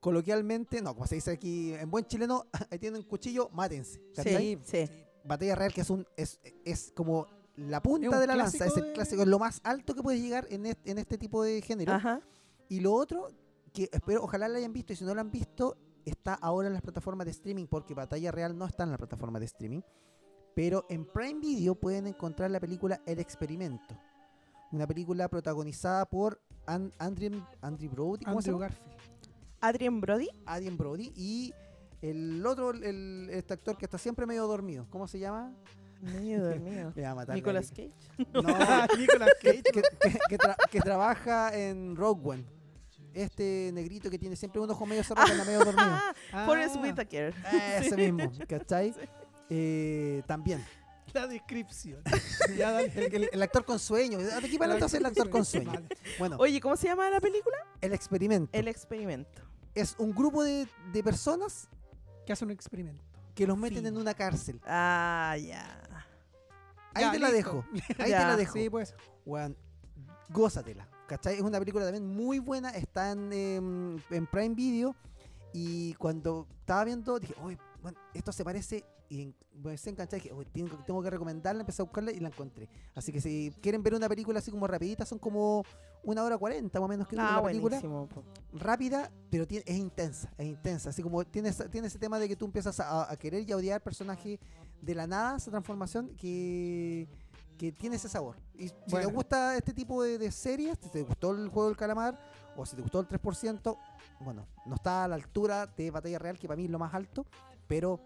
coloquialmente, no, como se dice aquí en buen chileno, ahí tienen un cuchillo, mátense. ¿cachai? Sí, sí. Batalla Real, que es un es, es como la punta de la lanza, es el clásico, es lo más alto que puedes llegar en este, en este tipo de género. Ajá. Y lo otro, que espero, ojalá la hayan visto, y si no la han visto, está ahora en las plataformas de streaming, porque Batalla Real no está en la plataforma de streaming. Pero en Prime Video pueden encontrar la película El Experimento. Una película protagonizada por An- Andrew, Andrew Brody, ¿cómo se Andrew llama? Garfield. Adrien Brody. Adrien Brody y el otro, el, este actor que está siempre medio dormido. ¿Cómo se llama? Medio dormido. Me va a matar. Nicolas Cage. No, Nicolas que, Cage. que- que- que tra- que trabaja en Rogue One. Este negrito que tiene siempre un ojo medio cerrado y anda medio dormido. Ah, Forrest Ah, Whitaker. Ese mismo, ¿cachai? Eh, también. La descripción. ya, dale. El, el- el actor con sueño. De aquí para adelante es el actor con sueño. Vale. Bueno, Oye, ¿cómo se llama la película? el experimento. El experimento. Es un grupo de, de personas Que hace un experimento. que los meten en una cárcel. Ah, ya. Ahí Ya, te la dejo. Ahí te la dejo. Sí, pues. Gózatela. ¿Cachai? Es una película también muy buena. Está en, em, en Prime Video. Y cuando estaba viendo, dije, oye, bueno, esto se parece. Y en- me empecé a enganchar. Dije, "Oye, tengo, tengo que recomendarla. Empecé a buscarla y la encontré. Así que si quieren ver una película así como rapidita, son como una hora cuarenta más o menos que Ah, la película. po. Rápida, pero tiene- es intensa. Es intensa. Así como tiene, tiene ese tema de que tú empiezas a, a querer y a odiar personaje de la nada, esa transformación que que tiene ese sabor. Y si Bueno. te gusta este tipo de, de series, si te gustó el juego del calamar, o si te gustó el 3%, bueno, no está a la altura de Batalla Real, que para mí es lo más alto, pero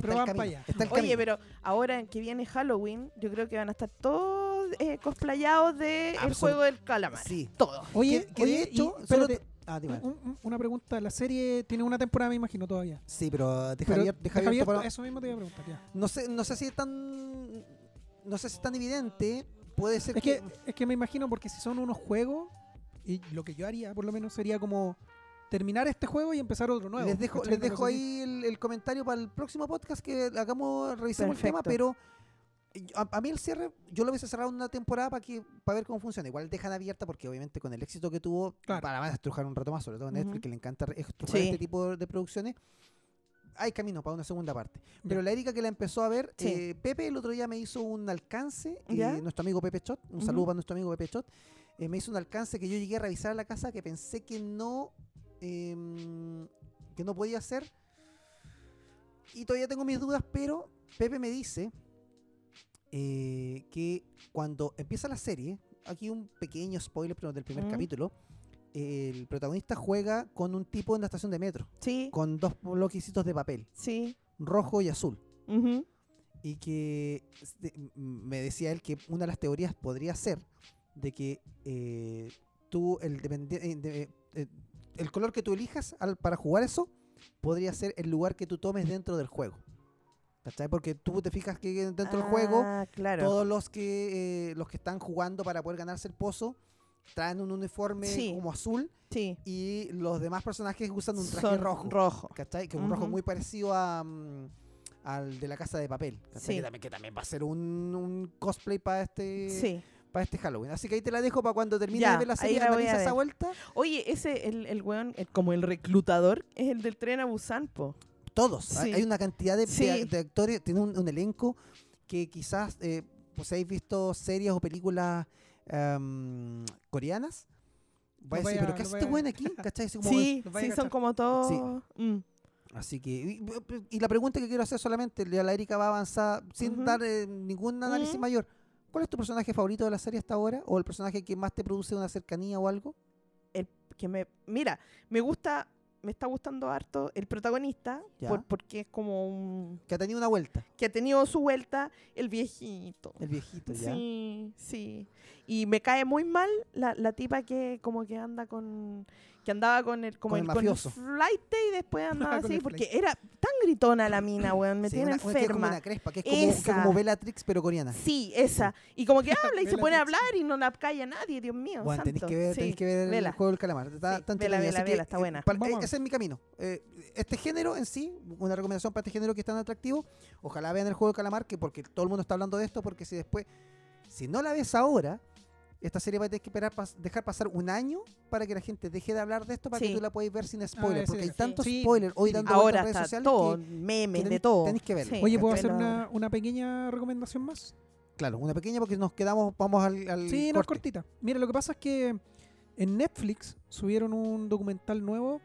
Pero el van camino. pa' allá. Está el Oye, pero ahora que viene Halloween, yo creo que van a estar todos eh, cosplayados de el Absolut- juego del calamar. Sí. Todos. Oye, que, que oye, de hecho, y- espérate, te- Ah, un- un- una pregunta. La serie tiene una temporada, me imagino, todavía. Sí, pero deja, Pero abier- deja deja abierto abierto, para- Eso mismo te iba a preguntar, ya. No sé, no sé si es tan... No sé si es tan evidente. Puede ser Es que, es que me imagino porque si son unos juegos, y lo que yo haría por lo menos sería como terminar este juego y empezar otro nuevo. les dejo, les dejo ahí el, el comentario para el próximo podcast que hagamos, revisemos el tema, pero a, a mí el cierre, yo lo hubiese cerrado en una temporada para que para ver cómo funciona. Igual dejan abierta porque obviamente con el éxito que tuvo, Claro. para van a estrujar un rato más, sobre todo Netflix, Ujú. que le encanta estrujar Sí. este tipo de producciones. Hay camino para una segunda parte. Pero la Erika que la empezó a ver, Sí. eh, Pepe el otro día me hizo un alcance, eh, nuestro amigo Pepe Chot, un saludo para nuestro amigo Pepe Chot, eh, me hizo un alcance que yo llegué a revisar a la casa que pensé que no, em, que no podía hacer. Y todavía tengo mis dudas, pero Pepe me dice eh, que cuando empieza la serie, aquí un pequeño spoiler pero del primer Mm. capítulo, el protagonista juega con un tipo en la estación de metro, Sí, con dos bloquecitos de papel, sí. rojo y azul. Y que me decía él que una de las teorías podría ser de que eh, tú, el, dependi- eh, de- eh, el color que tú elijas al- para jugar eso, podría ser el lugar que tú tomes dentro del juego. ¿Cachai? Porque tú te fijas que dentro del juego Ah, claro. todos los que eh, los que están jugando para poder ganarse el pozo traen un uniforme Sí. como azul Sí. y los demás personajes usan un traje Son rojo. rojo. ¿Cachai? Que es un rojo muy parecido a, mm, al de la casa de papel. Sí. Que, también, que también va a ser un, un cosplay para este, Sí. Para este Halloween. Así que ahí te la dejo para cuando termine Ya, de ver la serie, la analiza esa vuelta. Oye, ese, el, el weón, el- como el reclutador, es el del tren a Busan, po. Todos. Hay- Sí. Hay una cantidad de, de- Sí. de actores, tiene un, un elenco que quizás, eh, pues habéis visto series o películas em, coreanas. Va a decir, vaya- pero ¿qué hace este weón aquí? ¿Cachai? Así como- Sí, sí, son cachar. como todos... mm. Así que, y, y la pregunta que quiero hacer solamente, la Erika va a avanzar sin dar eh, ningún análisis mayor. ¿Cuál es tu personaje favorito de la serie hasta ahora? ¿O el personaje que más te produce una cercanía o algo? que me mira me gusta me está gustando harto el protagonista por- porque es como un Que ha tenido una vuelta, que ha tenido su vuelta el viejito el viejito ya. sí sí y me cae muy mal la, la tipa que como que anda con que andaba con el como Con el el, con el flight y después andaba así porque era tan gritona la mina weón me Sí, tiene una- una que es como enferma una crespa, que es como, que Bellatrix pero coreana. Sí, esa. Y como que habla y se pone a hablar y no la calla nadie, Dios mío. Bueno, tenéis que ver, Sí, que ver el juego del calamar. Está, está vela, vela, vela, está eh, buena. eh, ver. ese es mi camino. Eh, este género en sí, una recomendación para este género que es tan atractivo. Ojalá vean el juego del calamar, que porque todo el mundo está hablando de esto, porque si después, si no la ves ahora, esta serie va a tener que esperar pas- dejar pasar un año para que la gente deje de hablar de esto para que tú la puedas ver sin spoiler. ese porque hay tantos Sí. spoilers hoy dando Ahora en redes sociales todo, que, memes, que de todo. tenéis que verlo. Sí, Oye, ¿puedo hacer una, una pequeña recomendación más? claro, una pequeña porque nos quedamos, vamos al, al Sí, no es corte. cortita. Mira, lo que pasa es que en Netflix subieron un documental nuevo.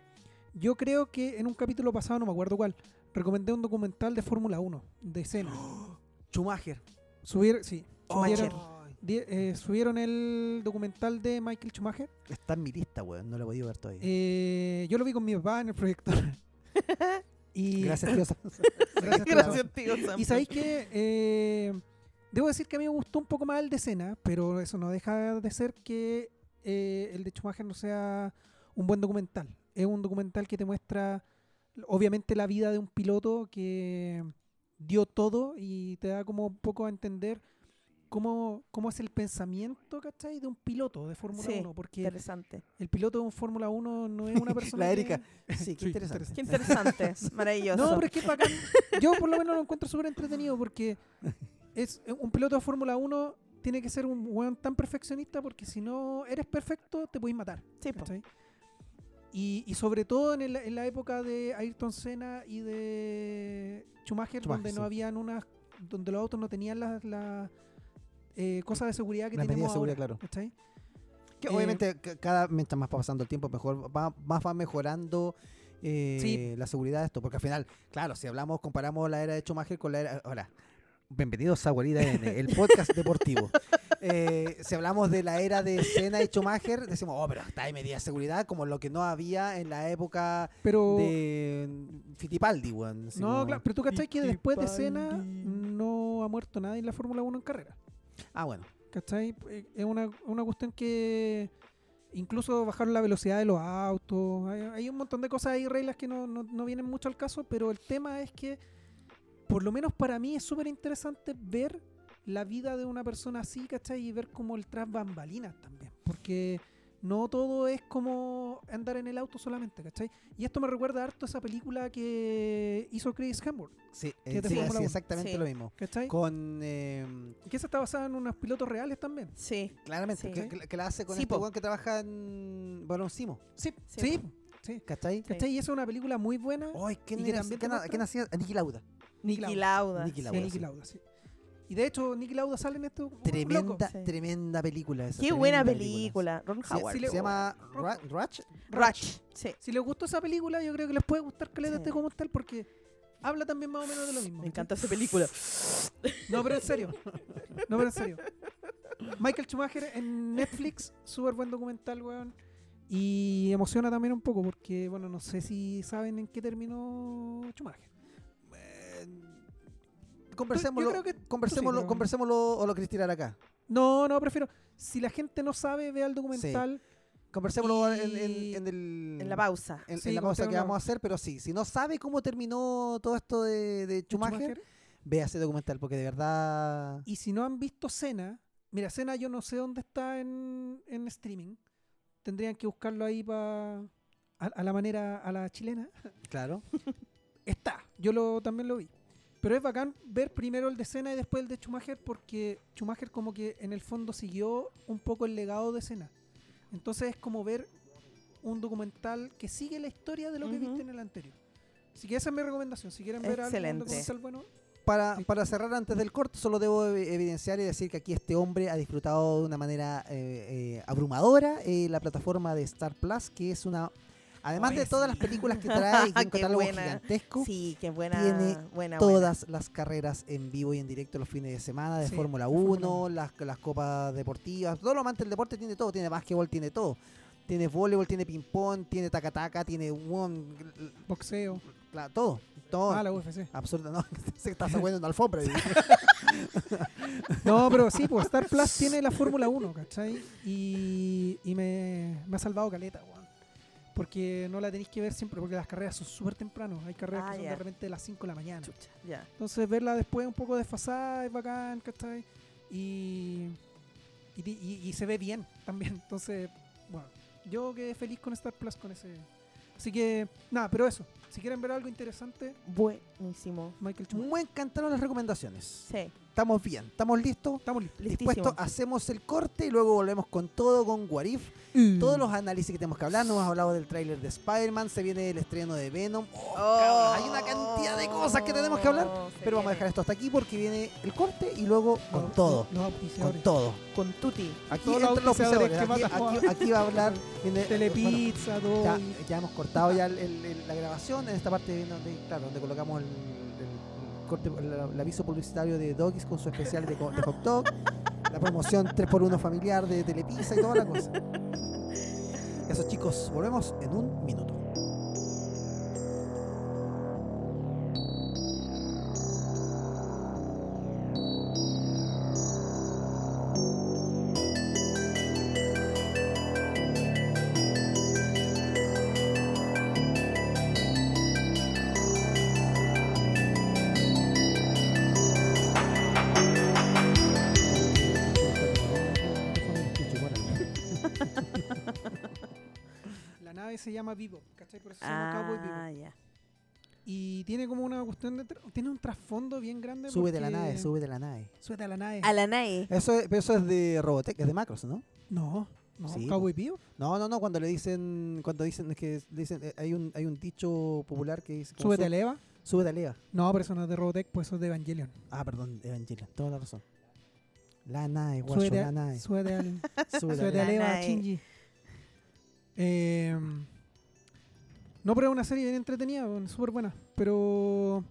Yo creo que en un capítulo pasado, no me acuerdo cuál, recomendé un documental de Fórmula 1, de escena. Schumacher. Subieron, sí, Schumacher. subieron, eh, subieron el documental de Michael Schumacher. Está en mi lista, weón. No lo he podido ver todavía. Eh, yo lo vi con mi papá en el proyector. y, Gracias, tío. Gracias, tío. Gracias, tío Sam. Y sabéis que eh, debo decir que a mí me gustó un poco más el de escena, pero eso no deja de ser que eh, el de Schumacher no sea un buen documental. Es un documental que te muestra, obviamente, la vida de un piloto que dio todo y te da como un poco a entender cómo, cómo es el pensamiento, ¿cachai? De un piloto de Fórmula Sí, 1, porque Interesante. el piloto de un Fórmula 1 no es una persona La que- Erika. Sí, qué Sí, interesante. Qué interesante. Maravilloso. no, pero es que es bacán. Yo por lo menos lo encuentro súper entretenido porque es un piloto de Fórmula 1 tiene que ser un weón tan perfeccionista porque si no eres perfecto te puedes matar. Sí. Y, y sobre todo en, el- en la época de Ayrton Senna y de Schumacher, Schumacher, donde sí. no habían unas, donde los autos no tenían las las, eh, cosas de seguridad que Las tenemos de ahora. seguridad, claro. Eh, obviamente ca- cada mientras más va pasando el tiempo, mejor va, más va mejorando eh, Sí. la seguridad de esto. Porque al final, claro, si hablamos, comparamos la era de Schumacher con la era. Ahora, bienvenidos a Guarida N, el podcast deportivo. Eh, si hablamos de la era de Senna y Schumacher, decimos, oh, pero está hay medidas de seguridad como lo que no había en la época Pero de Fittipaldi, weón. no, claro, pero tú cachai que después de. Senna no ha muerto nadie en la Fórmula 1 en carrera. Ah, bueno. ¿Cachai? Eh, Es una, una cuestión que incluso bajaron la velocidad de los autos. Hay, un montón de cosas y reglas que no, no- no vienen mucho al caso, pero el tema es que, por lo menos para mí, es súper interesante ver la vida de una persona así, ¿cachai? Y ver como el tras bambalinas también. Porque no todo es como andar en el auto solamente, ¿cachai? Y esto me recuerda harto a esa película que hizo Chris Hemsworth, Sí, Que eh, sí, sí, exactamente Sí. lo mismo. ¿cachai? Con. eh, Que esa está basada en unos pilotos reales también. Sí. claramente, Sí. que, que- que la hace con Sí, este que trabaja en Balón Simo. Sí, Sí, sí. ¿Cachai? ¿Cachai? Y esa es una película muy buena. Ay, ¿quién, Y que también quién- hacía? Niki Lauda. Niki Lauda. Niki. Lauda, Sí, Y de hecho, Nicky Lauda sale en esto. Tremenda. Sí. tremenda película esa. Qué buena película. película. Ron Howard. sí, le- se llama. Ra- Ratch. Ratch. Sí. Si les gustó esa película, yo creo que les puede gustar Caleta Sí. este como tal porque habla también más o menos de lo mismo. Me encanta esa película. No, pero en serio. No, pero en serio. Michael Schumacher en Netflix, súper buen documental, weón. Y emociona también un poco porque, bueno, no sé si saben en qué terminó Schumacher. Conversémoslo, Yo creo que- conversémoslo, conversémoslo o lo querés tirar acá. No, no, prefiero. Si la gente no sabe, vea el documental. Conversémoslo en, en- Y- en el... En la pausa. en- Sí, la pausa que vamos a hacer, pero sí, si no sabe cómo terminó todo esto de, de de Schumacher, vea ese documental, porque de verdad... Y si no han visto Cena, mira, Cena yo no sé dónde está en, en streaming. Tendrían que buscarlo ahí para a, a la manera, a la chilena. Claro. Está, yo lo, también lo vi. Pero es bacán ver primero el de Cena y después el de Schumacher porque Schumacher como que en el fondo siguió un poco el legado de Cena. Entonces es como ver un documental que sigue la historia de lo que Ujú. viste en el anterior. Así que esa es mi recomendación. Si quieren ver algo, un Excelente. documental bueno, Para, para cerrar antes del corto, solo debo ev- evidenciar y decir que aquí este hombre ha disfrutado de una manera eh, eh, abrumadora eh, la plataforma de Star Plus, que es una... Además Oye, de todas sí. las películas que trae y un catálogo buena. gigantesco, Sí, qué buena. tiene buena, todas las carreras en vivo y en directo los fines de semana de Sí, Fórmula de Fórmula 1, las, las copas deportivas, todo lo amante del deporte tiene todo, tiene básquetbol, tiene todo. Tiene voleibol, tiene ping-pong, tiene taca-taca, tiene un, boxeo. la- todo, todo. Ah, la UFC. Absurdo, no, se está sacando una alfombra. No, pero sí, pues Star Plus tiene la Fórmula 1, ¿cachai? Y, y me, me ha salvado caleta, weón. Porque no la tenéis que ver siempre, porque las carreras son súper temprano. Hay carreras Ah, que son de repente a las 5 de la mañana. Chucha. Entonces verla después un poco desfasada es bacán, ¿cachai? Y, y, y- y se ve bien también. Entonces, bueno, yo quedé feliz con Star Plus con ese. Así que, nada, pero eso. Si quieren ver algo interesante, Buenísimo. Michael Schumacher. Me encantaron las recomendaciones. Sí, Estamos bien, estamos listos. Estamos listos. Dispuestos, hacemos el corte y luego volvemos con todo, con Warif. Todos los análisis que tenemos que hablar. Nos hemos hablado del tráiler de Spider-Man, se viene el estreno de Venom. Oh, cabrón, hay una cantidad de cosas que tenemos que hablar. Oh, Pero vamos a dejar esto hasta aquí porque viene el corte y luego con todo. Los Con todo. Con Tuti. Aquí los auspiciadores Aquí, va a hablar. viene- bueno, Telepizza, todo. ya, ya hemos cortado ya el- el- el- la grabación en esta parte donde, claro, donde colocamos el corte, el, aviso publicitario de Doggies con su especial de, de hot dog, la promoción 3x1 familiar de Telepizza y toda la cosa. Eso chicos, volvemos en un minuto. Por eso se llama Cowboy Vivo. Ah, ya. Y tiene como una cuestión de. Tiene un trasfondo bien grande. Sube de la nave, sube de la nave. Súbete a la nave. A la NAE. Eso es, pero eso es de Robotech, es de Macros, ¿no? No, no, Sí, Cowboy Vivo. No, no, no, cuando le dicen, cuando dicen, es que dicen, eh, hay un, hay un dicho popular que dice, como Súbete a la Eva. Súbete a Leva. No, pero eso no es de Robotech, pues eso es de Evangelion. Ah, perdón, Evangelion, toda la razón. La nave, guacho, la nave. súbete a Leva. Shinji. Eh, no, pero es una serie bien entretenida, súper buena. Pero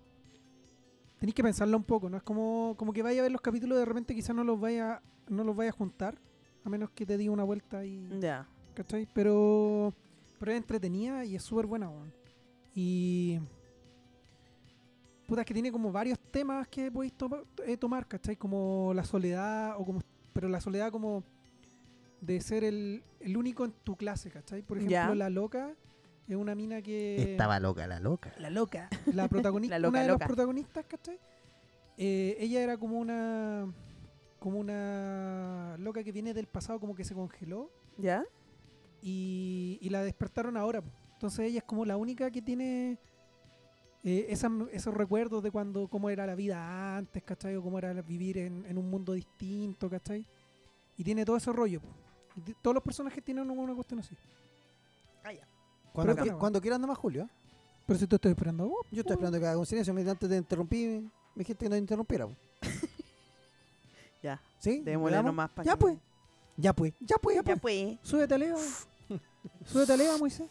tenéis que pensarla un poco, ¿no? Es como, como que vaya a ver los capítulos de repente quizás no los vaya, no los vaya a juntar, a menos que te diga una vuelta y. Ya. ¿Cachai? Pero, pero es entretenida y es súper buena, weón. Y. Puta, es que tiene como varios temas que podéis eh, tomar, ¿cachai? Como la soledad, o como. Pero la soledad como de ser el, el único en tu clase, ¿cachai? Por ejemplo, la loca es una mina que. Estaba loca, la loca. La loca. La protagonista. La loca, una de loca. las protagonistas, ¿cachai? Eh, ella era como una. Como una loca que viene del pasado, como que se congeló ¿Ya? y, y la despertaron ahora. Entonces ella es como la única que tiene eh, esas- esos recuerdos de cuando cómo era la vida antes, ¿cachai? O cómo era vivir en, en un mundo distinto, ¿cachai? Y tiene todo ese rollo. todos los personajes tienen una, una cuestión así. Cuando, qui- cuando quieras nomás, Julio. Pero si te estoy esperando a vos. Yo estoy esperando que haga un silencio. Antes de interrumpir, me dijiste que no interrumpiera. po. Ya. ¿Sí? Démosle nomás para Ya que- pues. Ya pues, ya pues, ya pues. Ya pues. Súbete a Leo. Súbete a Leo, Moisés.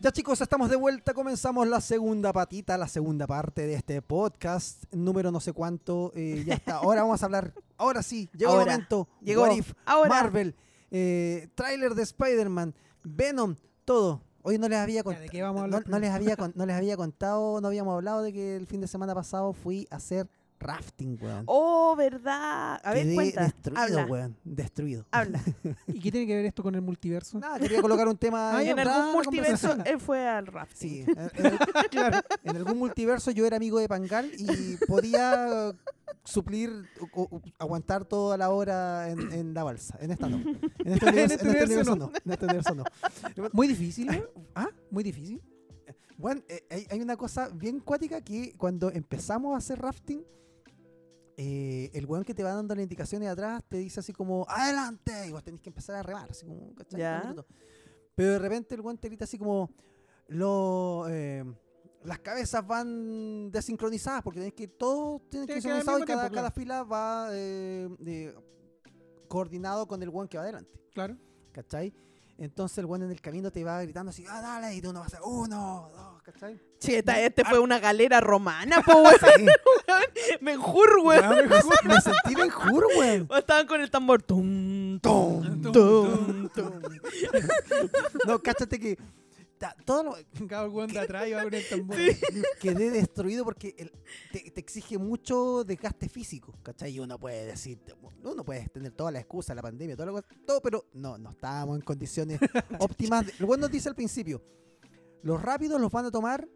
Ya chicos, estamos de vuelta. Comenzamos la segunda patita, la segunda parte de este podcast. Número no sé cuánto. eh, ya está. Ahora vamos a hablar. Ahora sí, llegó el momento. Llegó. What If, Ahora. Marvel, eh, tráiler de Spider-Man, Venom, todo. Hoy no les había contado. ¿de qué vamos a no, les había con- no les había contado, no habíamos hablado de que el fin de semana pasado fui a hacer rafting, weón. Oh, ¿verdad? A ver, Quedé cuenta. destruido, Habla. weón. Destruido. Habla. ¿Y qué tiene que ver esto con el multiverso? Nada, quería colocar un tema Ah, en algún multiverso él fue al rafting. Sí, en, en- claro. en algún multiverso yo era amigo de Pangal y podía suplir, o- o- aguantar toda la hora en, en la balsa. En esta no. En este universo, este en este universo universo no. no. En este universo no. Muy difícil, ¿no? ¿Ah? Muy difícil. Bueno, eh, hay, hay una cosa bien cuática que cuando empezamos a hacer rafting, eh, el weón que te va dando las indicaciones de atrás te dice así como, adelante, y vos tenés que empezar a remar, así como, ¿cachai? Ya. Pero de repente el weón te grita así como, lo, eh, las cabezas van desincronizadas, porque tenés que, todo tiene que ir Tiene que ir al sincronizado y cada, tiempo, cada fila va eh, eh, coordinado con el weón que va adelante. Claro. ¿Cachai? Entonces el weón en el camino te va gritando así, ah, dale, y tú no vas a hacer uno, dos, ¿cachai? Cheta, este fue una galera romana, po, weón. Sí. Menjur, weón. Weón, me, sentí Ben Hur, weón. Estaban con el tambor. Tum, Tum, tum, tum. No, cáchate que todo lo, Cada weón de atrás iba con el tambor. quedé destruido porque el- te, te exige mucho desgaste físico, ¿cachai? Y uno puede decir, uno puede tener toda la excusa, la pandemia, toda la cosa, todo, pero no, no estábamos en condiciones óptimas. El weón nos dice al principio, los rápidos los van a tomar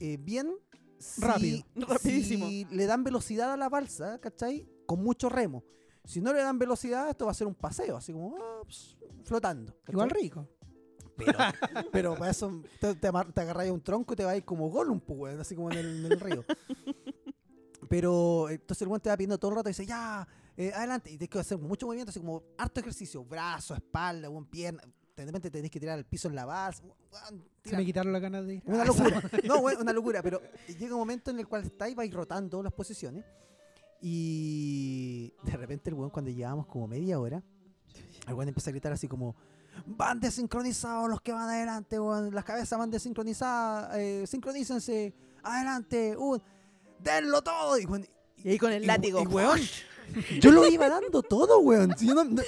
eh, bien si- Rápido. Rapidísimo. si le dan velocidad a la balsa, ¿cachai? Con mucho remo. Si no le dan velocidad, esto va a ser un paseo, así como ah, ps, flotando. ¿cachai? Igual rico. Pero, pero para eso te, te, agarráis a un tronco y te vais como Gollum, pues, así como en el, en el río. Pero entonces el weón te va pidiendo todo el rato y dice, ya, eh, adelante. Y tienes que hacer mucho movimiento, así como harto ejercicio, brazo, espalda, weón, pierna. De repente tenés que tirar al piso en la base. Se me quitaron las ganas de ir. Una locura. No, weón, una locura. Pero llega un momento en el cual estáis, vais rotando las posiciones. Y de repente el weón, cuando llevábamos como media hora, el weón empieza a gritar así como: Van desincronizados los que van adelante, weón. Las cabezas van desincronizadas. Eh, sincronícense. Adelante. Un, denlo todo. Y, weón, Y ahí con el y- látigo. y, weón, yo lo iba dando todo, weón. Si yo, no- no-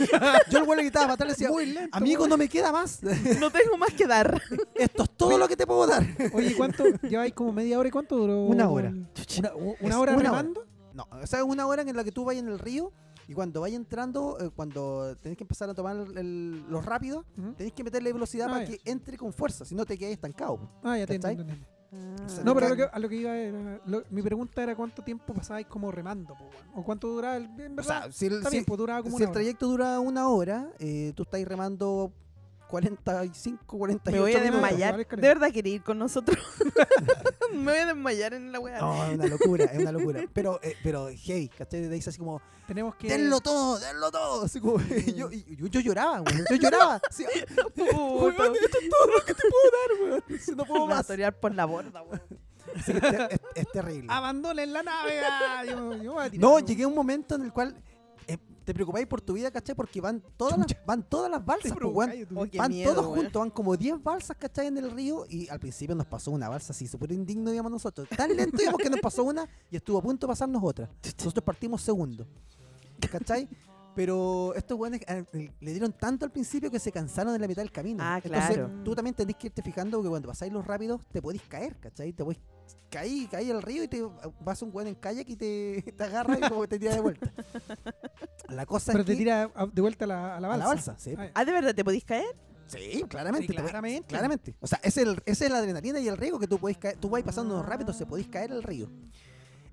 yo el weón le gritaba a matar, le decía: Muy lento, Amigo, weón. no me queda más. No tengo más que dar. Esto es todo lo que te puedo dar. Oye, ¿cuánto? Lleváis como media hora y cuánto duró? Una hora. Una, hora una remando. No, o sea, es una hora en la que tú vayas en el río y cuando vayas entrando, eh, cuando tenés que empezar a tomar el- el- los rápidos, tenés que meterle velocidad Ah, para ya. que entre con fuerza, si no te quedas estancado. Ah, ya te Sea, No, pero a lo, que, a lo que iba era. lo- mi pregunta era cuánto tiempo pasabais como remando, po? O cuánto duraba el. En O verdad, sea, si el, si- bien, pues duraba como si una el hora. trayecto dura una hora, eh, tú estás remando 45, 48 Me voy a desmayar. ¿De verdad quería ir con nosotros? Me voy a desmayar en la weá. No, es una locura, es una locura. Pero, eh, pero heavy, ¿cachai? Te dice así como, Tenemos que. denlo todo, denlo todo. Así como, yo, yo, yo lloraba, weón, yo lloraba. Así, weón, Puta. esto es todo lo que te puedo dar, weón. Si no puedo Me voy a más. por la borda, weón. Que es, es- es terrible. Abandonen la nave. ah, yo- yo voy a tirar, No, weón. llegué a un momento en el cual te preocupáis por tu vida, ¿cachai? Porque van todas las, van todas las balsas, pues. Oh, Van miedo, todos juntos, van como 10 balsas, ¿cachai? En el río y al principio nos pasó una balsa así, súper indigno, digamos nosotros. Tan lento, digamos, que nos pasó una y estuvo a punto de pasarnos otra. Nosotros partimos segundo, ¿cachai? Pero estos weones eh, le dieron tanto al principio que se cansaron en la mitad del camino. Ah, Entonces, claro. tú también tenés que irte fijando que cuando pasáis los rápidos te podéis caer, ¿cachai? Te podéis caer, caer al río y te vas un weón en kayak y te, te agarra y como te tira de vuelta. La cosa Pero es te que tira a- de vuelta a la, a la a balsa. la balsa, sí. Ah. Ah, ¿de verdad te podís caer? Sí, claramente. Sí, te puede- claramente. claramente. O sea, es el, esa es la adrenalina y el riesgo que tú podés caer. Tú vas pasando unos rápidos, se podéis caer al río.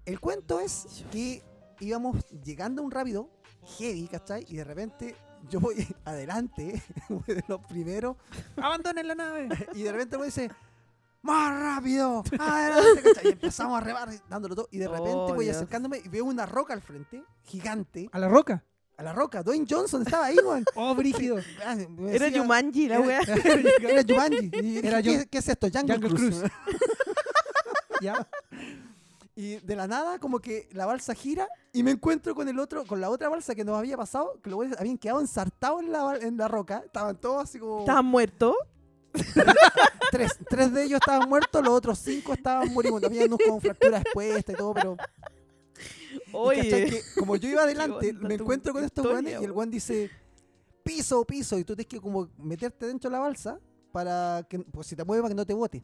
El cuento es que íbamos llegando a un rápido heavy, ¿cachai? Y de repente yo voy adelante, voy de los primeros, Abandonen la nave. y de repente me dice, ¡Más rápido! ¡Adelante! ¿cachai? Y empezamos a rebar dándolo todo. Y de repente Oh, voy Dios. acercándome y veo una roca al frente, gigante, A la roca. a la roca. Dwayne Johnson estaba ahí, weón. Oh, brígido. Ah, Era Yumanji la era- weá. Era Jumanji. ¿qué, qué es esto? Jungle, Jungle Cruise. Cruise. ya. Y de la nada, como que la balsa gira y me encuentro con el otro, con la otra balsa que nos había pasado, que los güeyes habían quedado ensartados en la, en la roca. Estaban todos así como. ¿Estabas muerto? Tres, tres de ellos estaban muertos, los otros cinco estaban moribundos. Habían unos con fracturas expuestas y todo, pero. Oye. que como yo iba adelante, me encuentro con estos güeyes y el güey dice: piso, piso. Y tú tienes que como meterte dentro de la balsa para que, pues si te mueves, para que no te bote.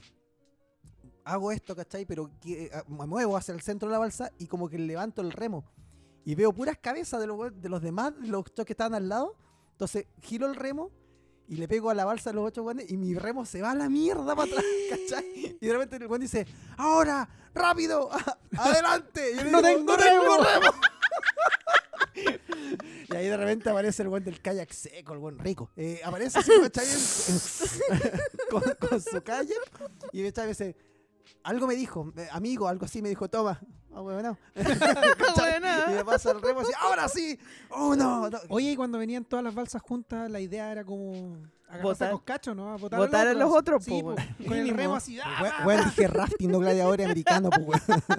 hago esto, ¿cachai? Pero que, ah, me muevo hacia el centro de la balsa y como que levanto el remo. Y veo puras cabezas de los, de los demás, de los que estaban al lado. Entonces giro el remo y le pego a la balsa de los ocho guanes y mi remo se va a la mierda para atrás, ¿cachai? Y de repente el guan dice, ahora, rápido, adelante. Y yo No digo, tengo "No tengo remo". remo". Y ahí de repente aparece el buen del kayak seco, el buen rico. Eh, aparece así, ¿cachai? Con, con su kayak. Y me dice, algo me dijo, eh, amigo, algo así me dijo, toma. Ah, bueno. ¿Cachai? Bueno. Y me pasa el remo así, ahora sí. Uno, dos. Oye, y cuando venían todas las balsas juntas, la idea era como Botar- a coscacho, ¿no? Botar a los otros, Sí, po, po, weón. con el remo así. ¡ah! Bueno, bueno, dije rafting, no gladiadores americanos, pues, weón.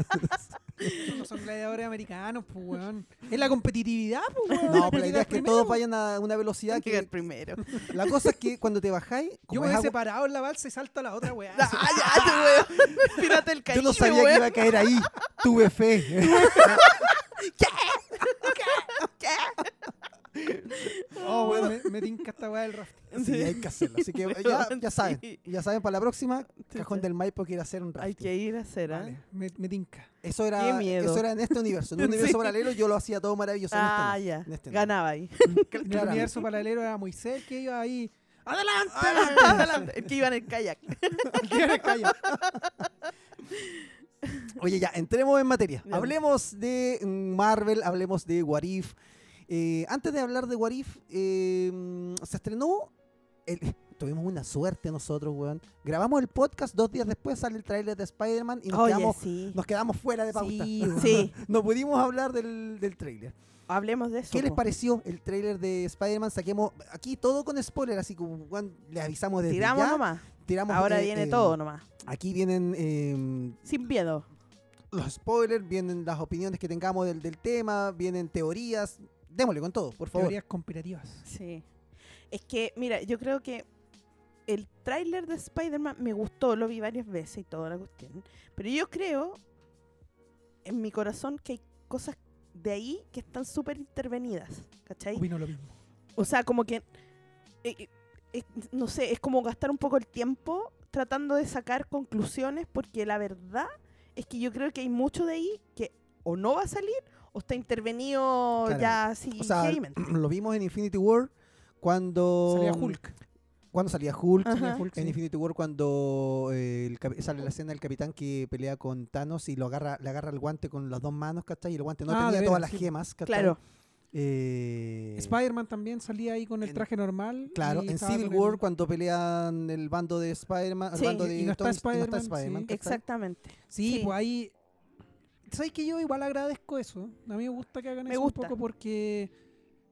No son gladiadores americanos, pues, weón. Es la competitividad, pues, weón. No, pero la idea es que primero. todos vayan a una velocidad que... primero. La cosa es que cuando te bajáis... Yo me he agua- separado en la balsa y salto a la otra, weón. Ah, ya, weón. Tírate el Yo Caribe, no sabía que iba a caer ahí. Tuve fe. Oh, weón, me, me tinca esta weá del rafting. Sí, hay que hacerlo. Así que ya, ya saben. Sí. Ya saben, para la próxima, Cajón del Maipo quiere hacer un Hay rafting. que ir a hacer, ¿ah? Vale, me, me tinca. Eso era, Qué miedo. eso era en este universo. En un universo Sí. paralelo yo lo hacía todo maravilloso. Ah, en este ya. no. En este. Ganaba ahí. En el universo paralelo era Moisés que iba ahí. ¡Adelante! Adelante. El que iba en el kayak. Que me callo. Oye, ya, entremos en materia. Ya. Hablemos de Marvel, hablemos de What If. Eh, antes de hablar de What If, eh, mm, se estrenó. el- tuvimos una suerte nosotros, weón. Grabamos el podcast, dos días después sale el tráiler de Spider-Man y nos, Oye, quedamos, sí. nos quedamos fuera de pauta. Sí. Sí. No pudimos hablar del, del tráiler. Hablemos de eso. ¿Qué les pareció el tráiler de Spider-Man? Saquemos aquí todo con spoiler, así como weón, le avisamos desde Tiramos ya. nomás. Tiramos, Ahora eh, viene eh, todo nomás. Aquí vienen eh, Sin miedo. los spoilers, vienen las opiniones que tengamos del, del tema, vienen teorías. Démosle con todo, por favor. Teorías conspirativas. Sí. Es que, mira, yo creo que el tráiler de Spider-Man me gustó, lo vi varias veces y toda la cuestión. Pero yo creo, en mi corazón, que hay cosas de ahí que están súper intervenidas. ¿Cachai? Opino lo mismo. O sea, como que, eh, eh, no sé, es como gastar un poco el tiempo tratando de sacar conclusiones porque la verdad es que yo creo que hay mucho de ahí que o no va a salir o está intervenido Claro. ya así O sea, lo vimos en Infinity War cuando Salía Hulk. Cuando salía Hulk. Salía Hulk, En sí. Infinity War cuando eh, el sale la escena del capitán que pelea con Thanos y lo agarra, le agarra el guante con las dos manos, ¿cachai? Y el guante no Ah, tenía todas las sí. gemas, ¿cachai? Claro. Eh, Spider-Man también salía ahí con el en- traje normal. Claro, en Civil el- War cuando pelean el bando de Spider-Man, el Sí, bando de y no está no Spider-Man. Exactamente. Sí, Sí. pues ahí. ¿Sabes que yo igual agradezco eso? A mí me gusta que hagan Me eso gusta. un poco porque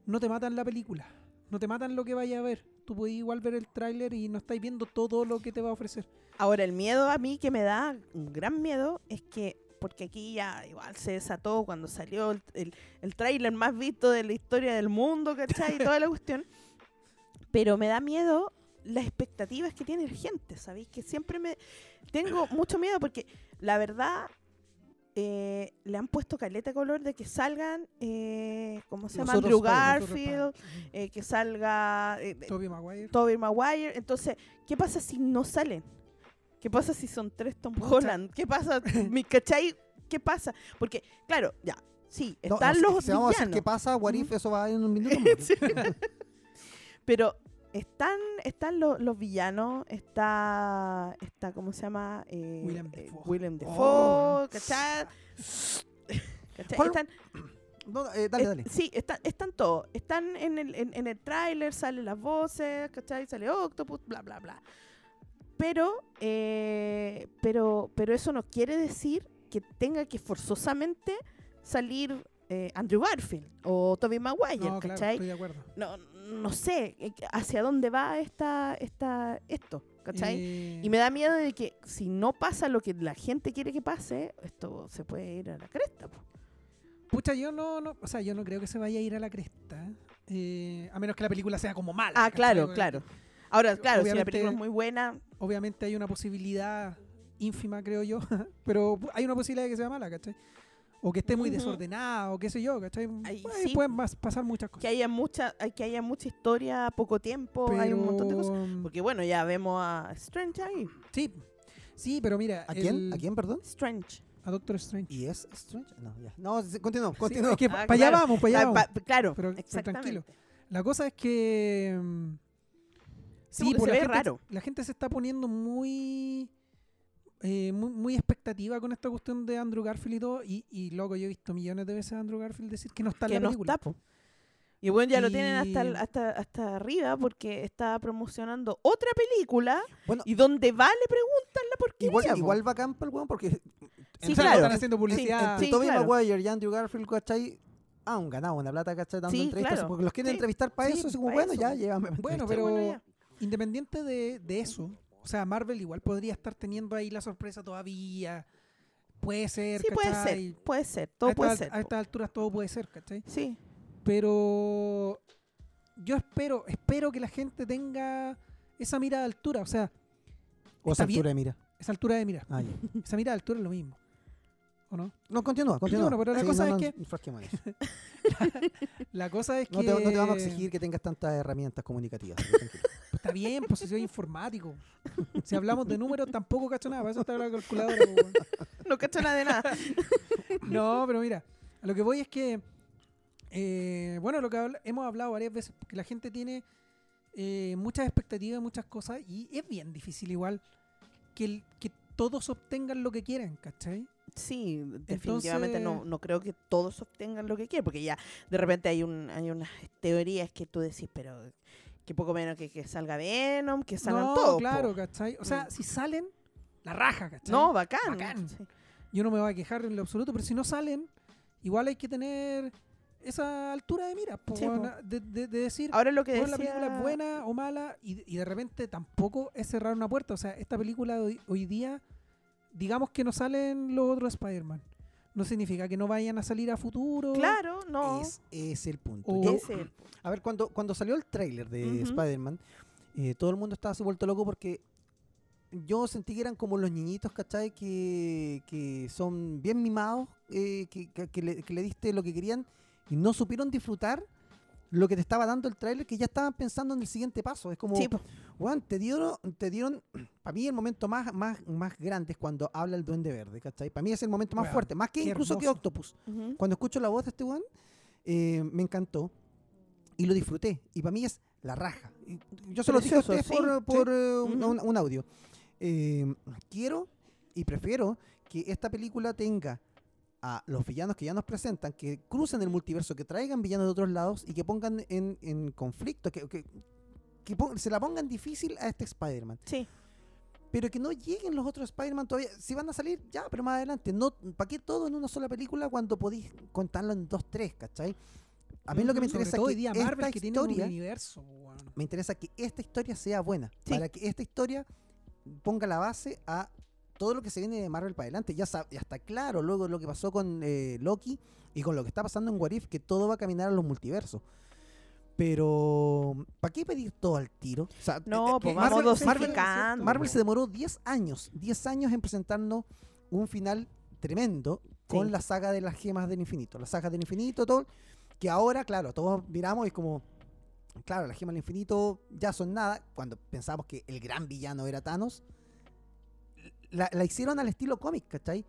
no te matan la película. No te matan lo que vaya a ver. Tú puedes igual ver el tráiler y no estáis viendo todo lo que te va a ofrecer. Ahora, el miedo a mí que me da, un gran miedo, es que, porque aquí ya igual se desató cuando salió el, el, el tráiler más visto de la historia del mundo, ¿cachai? Y toda la cuestión. Pero me da miedo las expectativas que tiene la gente, ¿sabéis? Que siempre me... Tengo mucho miedo porque, la verdad, eh, le han puesto caleta de color de que salgan, eh, ¿cómo se llama? Andrew Garfield, eh, que salga... Tobey Maguire. Entonces, ¿qué pasa si no salen? ¿Qué pasa si son tres Tom. Holland? ¿Qué pasa? ¿Mi cachai? ¿Qué pasa? Porque, claro, ya, sí, están no, los si vamos a decir qué pasa, What If, eso va en un minuto pero están, están lo- los villanos, está, está, ¿cómo se llama? Eh, Willem eh. Willem Dafoe, Oh. ¿cachai? ¿Cachai? ¿Cuál- Están, No, eh, dale, es- dale. Sí, están, están todos. Están en el, en, en el tráiler, salen las voces, ¿cachai? Sale Octopus, bla, bla, bla. Pero, eh, pero, pero eso no quiere decir que tenga que forzosamente salir eh, Andrew Garfield o Tobey Maguire, No, claro, ¿cachai? estoy de acuerdo. No, no sé eh, hacia dónde va esta, esta, esto, ¿cachai? Eh, Y me da miedo de que si no pasa lo que la gente quiere que pase, esto se puede ir a la cresta. po. Pucha, yo no, no, o sea, yo no creo que se vaya a ir a la cresta. eh, a menos que la película sea como mala. Ah, ¿cachai? claro, Porque claro. Ahora, claro, si la película es muy buena, Obviamente hay una posibilidad ínfima, creo yo, pero hay una posibilidad de que sea mala, ¿cachai? O que esté muy desordenada, o qué sé yo, ¿cachai? Ahí Bueno, sí. Pueden pasar muchas que cosas. haya mucha, que haya mucha historia, poco tiempo, hay un montón de cosas. Porque bueno, ya vemos a Strange ahí. Sí. Sí, pero mira. ¿A quién? el- ¿A quién, perdón? Strange. A Doctor Strange. ¿Y es Strange? No, ya. No, sí, continúa, Sí, continúa. es que Ah, para allá vamos, para allá vamos. pa- claro, Pero- pero exactamente. tranquilo. La cosa es que. mm, Sí, porque pues se la ve gente, raro. La gente se está poniendo muy. Eh, muy, muy expectativa con esta cuestión de Andrew Garfield y todo. Y, y loco, yo he visto millones de veces a Andrew Garfield decir que no está en que la no película. está. Y bueno, ya lo tienen hasta, hasta, hasta arriba porque está promocionando otra película Bueno, y donde va le preguntan la porquería. igual, po. igual bacán para el weón porque Sí, claro. Están haciendo en- publicidad. Sí, Tobey claro. Maguire y Andrew Garfield, ¿cachai? Han ganado una plata, ¿cachai? Dando Sí, entrevistas. claro. Porque los quieren Sí. entrevistar para Sí, eso. Así como, bueno, eso, ya, llévame. Bueno, pero bueno, ya. independiente de, de eso, o sea, Marvel igual podría estar teniendo ahí la sorpresa todavía. Puede ser, Sí, puede ser, puede ser, A todo esta- puede ser. A estas alturas todo puede ser, ¿cachai? Sí, Pero yo espero, espero que la gente tenga esa mirada de altura, o sea, O esa bien. altura de mira. esa altura de mira. Ah. Esa mirada de altura es lo mismo. ¿O no? No, continúa, continúa. Bueno, pero la Sí, cosa no, es no, que-. La cosa es No que te, no te vamos a exigir que tengas tantas herramientas comunicativas. está bien, pues si soy informático. Si hablamos de números tampoco cacho nada, para eso está la calculadora. no cacho nada de nada. No, pero mira, a lo que voy es que, eh, bueno, lo que hemos hablado varias veces, que la gente tiene eh, muchas expectativas, muchas cosas, y es bien difícil igual que, el- que todos obtengan lo que quieren, ¿cachai? Sí, definitivamente no, Entonces- no creo que todos obtengan lo que quieren, porque ya de repente hay un hay unas teorías que tú decís, pero que poco menos que, que salga Venom, que salgan no, todos. po. claro, ¿cachai? O sea, Mm. si salen, la raja, ¿cachai? No, bacán. Bacán. sí. Yo no me voy a quejar en lo absoluto, pero si no salen, igual hay que tener esa altura de mira, po, Sí, de, de- de decir, Ahora lo que bueno, decía... la película es buena o mala y, y de repente tampoco es cerrar una puerta. O sea, esta película hoy, hoy día, digamos que no salen los otros Spider-Man. No significa que no vayan a salir a futuro. Claro, no. Es, es el punto. Yo- Ese- a ver, cuando, cuando salió el tráiler de Ujú. Spider-Man, eh, todo el mundo estaba así vuelto loco porque yo sentí que eran como los niñitos, ¿cachai? Que, que son bien mimados, eh, que, que- que le, que le diste lo que querían y no supieron disfrutar lo que te estaba dando el tráiler, que ya estaban pensando en el siguiente paso. Es como, Sí, te dieron, te dieron, para mí el momento más, más, más grande es cuando habla el duende verde, ¿cachai? Para mí es el momento más fuerte, más que incluso que. Octopus. Cuando escucho la voz de este weón, eh, me encantó y lo disfruté. Y para mí es la raja. Y yo se lo dije a ustedes por, sí, por, eh, un, Ujú. un- un audio. Eh, quiero y prefiero que esta película tenga a los villanos que ya nos presentan, que crucen el multiverso, que traigan villanos de otros lados y que pongan en, en conflicto, que, que- que se la pongan difícil a este Spider-Man. Sí. Pero que no lleguen los otros Spider-Man todavía. Si van a salir, ya, pero más adelante. No, ¿Para qué todo en una sola película cuando podéis contarlo en dos, tres, ¿cachai? A mí lo que me Sobre interesa es hoy día que Marvel esta que tiene un historia, universo. me interesa que esta historia sea buena. Sí. Para que esta historia ponga la base a todo lo que se viene de Marvel para adelante. Ya, ya está claro luego lo que pasó con eh, Loki y con lo que está pasando en What If, que todo va a caminar a los multiversos. Pero, ¿para qué pedir todo al tiro? O sea, No, eh, pues eh, vamos Marvel- dosificando. Marvel se demoró 10 años, 10 años en presentarnos un final tremendo con Sí. la saga de las gemas del infinito. La saga del infinito, todo, que ahora, claro, todos miramos y es como, claro, las gemas del infinito ya son nada, cuando pensamos que el gran villano era Thanos, la, la hicieron al estilo cómic, ¿cachai?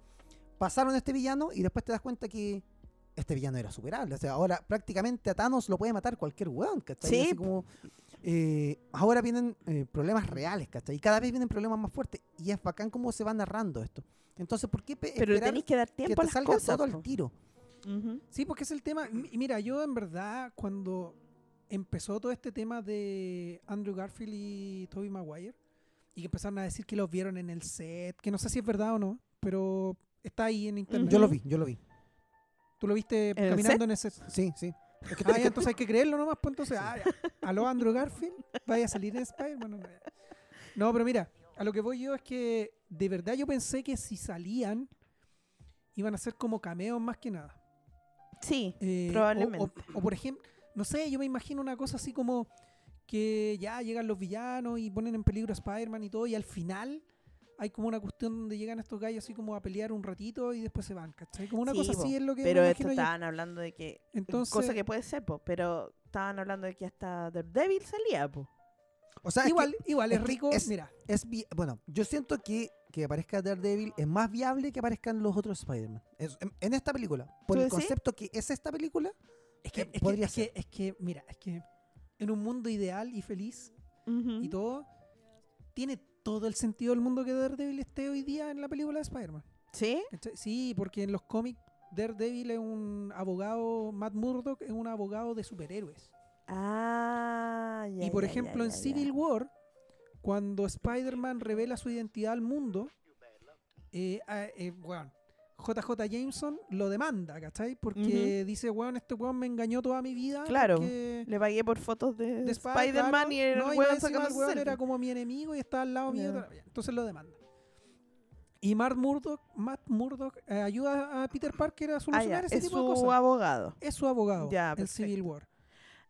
Pasaron a este villano y después te das cuenta que este villano era superable. O sea, ahora prácticamente a Thanos lo puede matar cualquier weón, ¿cachai? Sí. Así como, eh, ahora vienen eh, problemas reales, ¿cachai? Y cada vez vienen problemas más fuertes. Y es bacán cómo se va narrando esto. Entonces, ¿por qué pe- Pero tenéis que dar que tiempo a te las salga cosas. todo al tiro? Sí, porque es el tema. Y mira, yo en verdad, cuando empezó todo este tema de Andrew Garfield y Tobey Maguire, y que empezaron a decir que los vieron en el set, que no sé si es verdad o no, pero está ahí en internet. Yo lo vi, yo lo vi. ¿Tú lo viste ¿En el caminando en ese set? Sí, sí. Es que- Ah, ya, entonces hay que creerlo nomás, pues entonces, ah, aló Andrew Garfield, vaya a salir en Spider-Man. No, no, pero mira, a lo que voy yo es que de verdad yo pensé que si salían iban a ser como cameos más que nada. Sí, Eh, o- Probablemente. O, o, por ejemplo, no sé, yo me imagino una cosa así como que ya llegan los villanos y ponen en peligro a Spider-Man y todo, y al final hay como una cuestión donde llegan estos gallos así como a pelear un ratito y después se van, ¿cachai? Como una Sí, cosa po, así es lo que pero esto yo. estaban hablando de que... Entonces, cosa que puede ser, po, pero estaban hablando de que hasta Daredevil salía, po. o sea, es que igual, igual es, es que rico, es- mira, es bueno, yo siento que que aparezca Daredevil es más viable que aparezcan los otros Spider-Man. Es- En, en esta película. Por ¿Tú el concepto que es esta película, Es que, Eh, es, podría que, es, que, es que, mira, es que en un mundo ideal y feliz y todo, tiene todo el sentido del mundo que Daredevil esté hoy día en la película de Spider-Man. ¿Sí? Sí, porque en los cómics Daredevil es un abogado, Matt Murdock es un abogado de superhéroes. Ah, ya, y por ya, ejemplo ya, en ya, Civil. War, cuando Spider-Man revela su identidad al mundo, eh, ah, eh, bueno, JJ Jameson lo demanda, ¿cachai? Porque dice, weón, este weón me engañó toda mi vida. Claro. Le pagué por fotos de, de Spider-Man y el no, weón sacando el su weón era como mi enemigo y estaba al lado mío. Entonces lo demanda. Y Matt Murdock, Matt Murdock eh, ayuda a Peter Parker a Ah, solucionar ya, ese es tipo de su cosas. abogado. Es su abogado Ya, en Civil. War.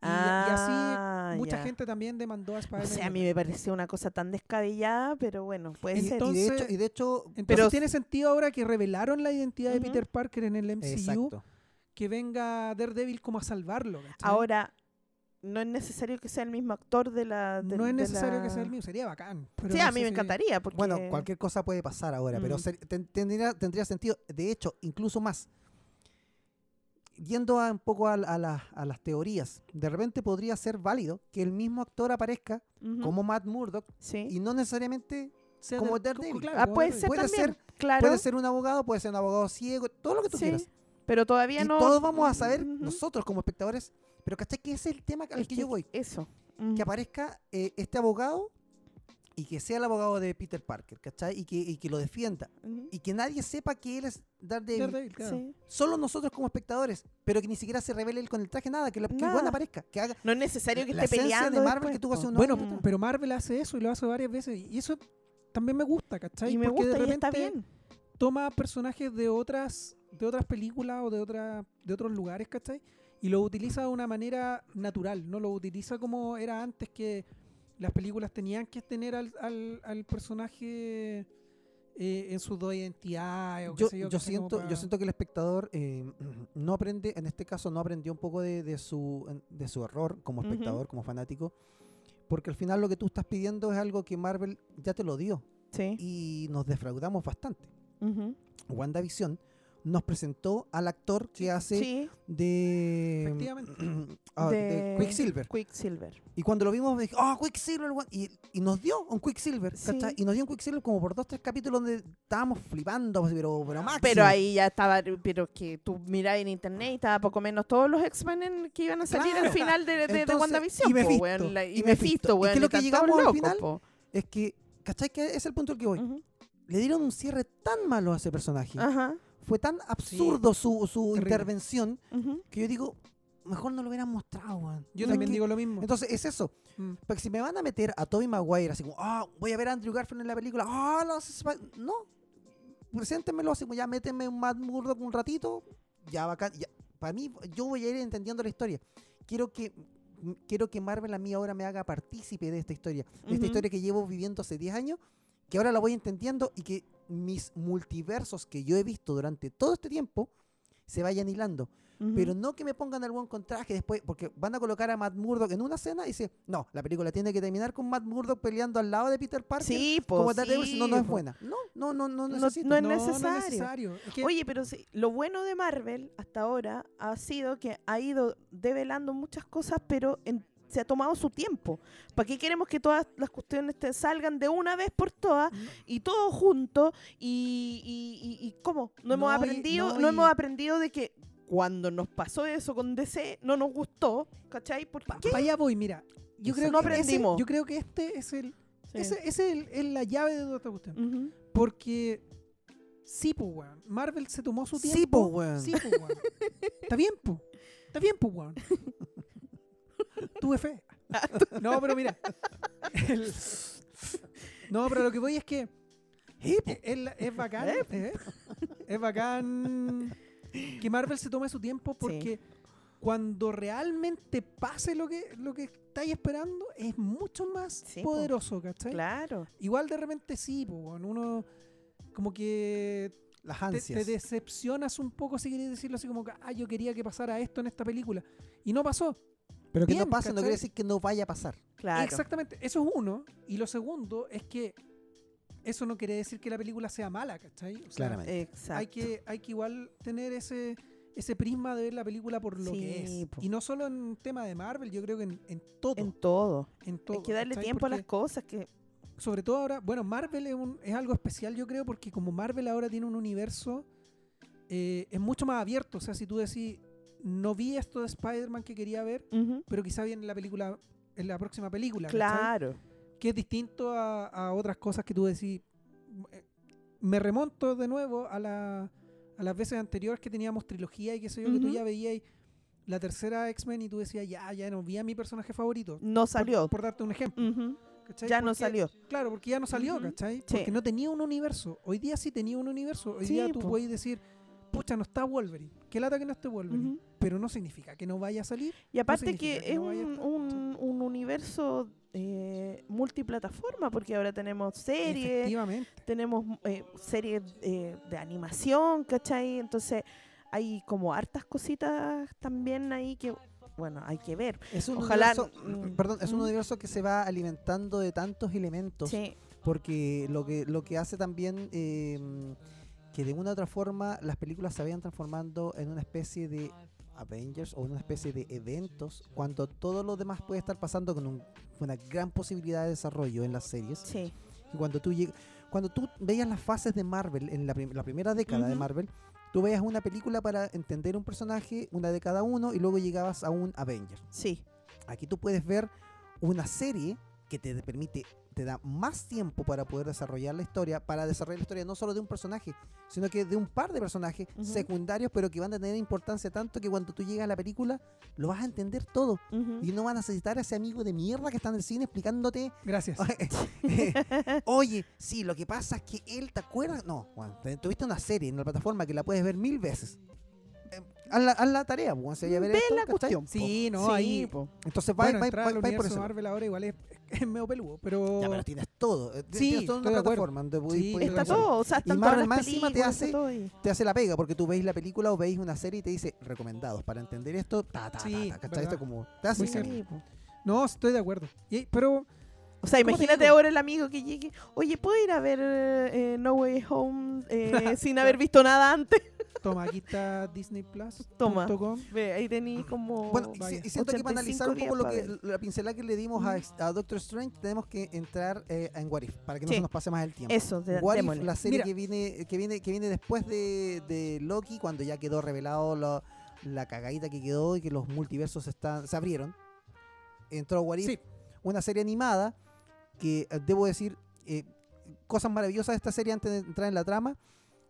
Y, y así Ah, mucha ya. gente también demandó a O Spider-Man. sea, a mí me pareció una cosa tan descabellada, pero bueno, puede y, ser. y de Entonces- hecho, y de hecho Entonces Pero- tiene sentido ahora que revelaron la identidad de. Peter Parker en el MCU, exacto. que venga Daredevil como a salvarlo. ¿cachai? Ahora, no es necesario que sea el mismo actor de la. de- no es necesario la- que sea el mismo, sería bacán. pero Sí, no a mí me si- encantaría. Porque... Bueno, cualquier cosa puede pasar ahora, pero Mm. ser- ten- tendría, tendría sentido. De hecho, incluso más. Yendo a un poco a, a la- a las teorías, de repente podría ser válido que el mismo actor aparezca como Matt Murdock Sí. y no necesariamente sea como de- Daredevil. claro, Ah, puede ser Puede también. ser- claro. puede ser un abogado, puede ser un abogado ciego, todo lo que tú sí, quieras. Pero todavía Y no. todos vamos a saber, nosotros como espectadores, pero ¿cachai? Que ese es el tema al Es que yo voy. Eso. Que aparezca eh, este abogado y que sea el abogado de Peter Parker, ¿cachai? Y que, y que lo defienda. Ujú. Y que nadie sepa que él es Daredevil. Daredevil, claro. Sí. Solo nosotros como espectadores, pero que ni siquiera se revele él con el traje, nada, que, la, que el aparezca, que haga No es necesario que la esté peleando. de Marvel que tuvo hace unos Bueno, pero Marvel hace eso y lo hace varias veces. Y eso también me gusta, ¿cachai? Y me Porque gusta de y está repente bien. toma personajes de otras de otras películas o de otra, de otros lugares, ¿cachai? Y lo utiliza de una manera natural, no lo utiliza como era antes que las películas tenían que tener al, al, al personaje eh, en sus dos identidades o qué yo, sé yo, yo siento, yo siento que el espectador eh, no aprende, en este caso no aprendió un poco de, de su, de su error como espectador, como fanático, porque al final lo que tú estás pidiendo es algo que Marvel ya te lo dio Sí. y nos defraudamos bastante. Ujú. WandaVision nos presentó al actor que hace Sí, de, Efectivamente. ah, de de Quicksilver. Quicksilver. Y cuando lo vimos, dije, ¡oh, Quicksilver! weón", Y, y nos dio un Quicksilver, Sí. Y nos dio un Quicksilver como por dos, tres capítulos donde estábamos flipando, pues, pero, pero máximo. Pero ahí ya estaba, pero que tú mirabas en internet y estaba poco menos todos los X-Men en- que iban a salir Claro. al final de, de, de Entonces, WandaVision. y po, Mephisto, weón, la- y y. Mephisto, ¿Y weón. qué es lo y que llegamos al final? po. Es que, ¿cachai? Que es el punto al que voy. Le dieron un cierre tan malo a ese personaje. Ajá. Fue tan absurdo su, su Terrible. intervención ujú. que yo digo, mejor no lo hubieran mostrado, weón. Yo ¿Sabes también qué? digo lo mismo. Entonces, es eso. Mm. Porque si me van a meter a Tobey Maguire, así como, ah, voy a ver a Andrew Garfield en la película, ah, no, se- se- no, preséntenmelo así, como ya méteme un Matt Murdock un ratito, ya bacán, ya. Para mí, yo voy a ir entendiendo la historia. Quiero que quiero que Marvel a mí ahora me haga partícipe de esta historia, de esta Ujú. historia que llevo viviendo hace 10 años, que ahora la voy entendiendo y que mis multiversos que yo he visto durante todo este tiempo se vayan hilando. Pero no que me pongan algún contraje después, porque van a colocar a Matt Murdock en una escena y dice, no, la película tiene que terminar con Matt Murdock peleando al lado de Peter Parker. Sí, po, como Daredevil, sí, si no, no es buena. No, no, no, no, No- necesito. no es No, necesario. necesario. Es que- Oye, pero sí, lo bueno de Marvel hasta ahora ha sido que ha ido develando muchas cosas, pero en- se ha tomado su tiempo. ¿Para qué queremos que todas las cuestiones te salgan de una vez por todas y todo junto? ¿Y, y, y- y cómo? No, hemos y- aprendido, no, hemos aprendido de que cuando nos pasó eso con DC no nos gustó, ¿cachai? ¿Por Pa- qué? pa' allá voy, mira. Yo creo, No que ese- yo creo que este es el, Sí. ese, ese es, el- es la llave de toda esta cuestión. Porque sí, pues, weón. Marvel se tomó su Sí, tiempo. po, weón. Sí, pues, weón. Está bien, pues. Está bien, pues, weón. Tuve fe. No, pero mira. el- No, pero lo que voy es que po. es, bacán. ¿eh? Es bacán que Marvel se tome su tiempo porque cuando realmente pase lo que, lo que estáis esperando es mucho más Sí, po. poderoso, ¿cachai? Claro. Igual de repente sí, weón, uno como que Las te, ansias. te decepcionas un poco, si queréis decirlo así, como que, ah, yo quería que pasara esto en esta película. Y no pasó. Pero que bien, no pase no quiere decir que no vaya a pasar. Claro. Exactamente, eso es uno. Y lo segundo es que eso no quiere decir que la película sea mala, ¿cachai? O sea, Claramente. Exacto. hay que, hay que igual tener ese, ese prisma de ver la película por lo que es. po. Y no solo en tema de Marvel, yo creo que en, en todo. en todo. en todo, Hay que darle ¿cachai? tiempo a las cosas que Sobre todo ahora, bueno, Marvel es, un- es algo especial, yo creo, porque como Marvel ahora tiene un universo, eh, es mucho más abierto. O sea, si tú decís, no vi esto de Spider-Man que quería ver, Ujú. pero quizá viene en la película, en la próxima película. ¿cachai? Claro. que es distinto a, a otras cosas que tú decís. eh, Me remonto de nuevo a, la, a las veces anteriores que teníamos trilogía y qué sé yo, que tú ya veías la tercera X-Men y tú decías, ya, ya no vi a mi personaje favorito. No Por- salió. Por, darte un ejemplo. Ujú. ¿cachai? Ya no Porque- salió. Claro, porque ya no salió, Ujú. ¿cachai? Sí. Porque no tenía un universo. Hoy día sí tenía un universo. Hoy Sí, día tú puedes decir, pucha, no está Wolverine. Qué lata que no esté Wolverine. Pero no significa que no vaya a salir. Y aparte que que es no un, estar, un, un universo eh, multiplataforma, porque ahora tenemos series, tenemos eh, series eh, de animación, ¿cachai? Entonces hay como hartas cositas también ahí que, bueno, hay que ver. Es un Ojalá, universo, mm, perdón, es un universo que se va alimentando de tantos elementos. Sí, Porque lo que, lo que hace también eh, que de una u otra forma las películas se vayan transformando en una especie de Avengers o en una especie de eventos cuando todo lo demás puede estar pasando con un- una gran posibilidad de desarrollo en las series. sí. Y cuando tú cuando tú veías las fases de Marvel en la, prim- la primera década de. Marvel, tú veías una película para entender un personaje, una de cada uno, y luego llegabas a un Avenger. Sí, Aquí tú puedes ver una serie que te permite, te da más tiempo para poder desarrollar la historia, para desarrollar la historia no solo de un personaje, sino que de un par de personajes secundarios, pero que van a tener importancia tanto que cuando tú llegas a la película lo vas a entender todo. Y no van a necesitar a ese amigo de mierda que está en el cine explicándote Gracias. Oye, sí, lo que pasa es que él, ¿te acuerdas? No, Juan, te- tuviste una serie en la plataforma que la puedes ver mil veces. Eh, haz, la, haz la tarea, a ver Ve esto, la cuestión. Sí, no, Sí, ahí. po. Entonces va, Bueno, va- va- por universo ese lado. Marvel ahora igual es, es medio peludo, pero... Ya, pero tienes todo. eh, Sí, tienes todo en una plataforma donde podéis- Sí, podéis Está todo, o sea, están Marvel las más encima te hace-. Te hace la pega porque tú veis la película o veis una serie y te dice recomendados para entender esto. Ta, ta, ta, ta, ¿cachai? Esto como, te hace. Sí. No, estoy de acuerdo. Y- pero O sea, ¿Cómo te imagínate ahora el amigo que llegue, oye, ¿puedo ir a ver eh, No Way Home eh, sin haber visto nada antes? toma, aquí está Disney Plus. Toma. Ve, ahí tenéis como... Bueno, y, siento que para 85 analizar un poco lo que, la pincelada que le dimos a, a Doctor Strange, tenemos que entrar eh, en What If, para que no Sí. se nos pase más el tiempo. Eso, de, What If, la serie Mira. que viene, que viene, que viene después de, de Loki, cuando ya quedó revelado lo- la cagadita que quedó y que los multiversos están, se abrieron. Entró What If, Sí. una serie animada que eh, debo decir eh, cosas maravillosas de esta serie antes de entrar en la trama.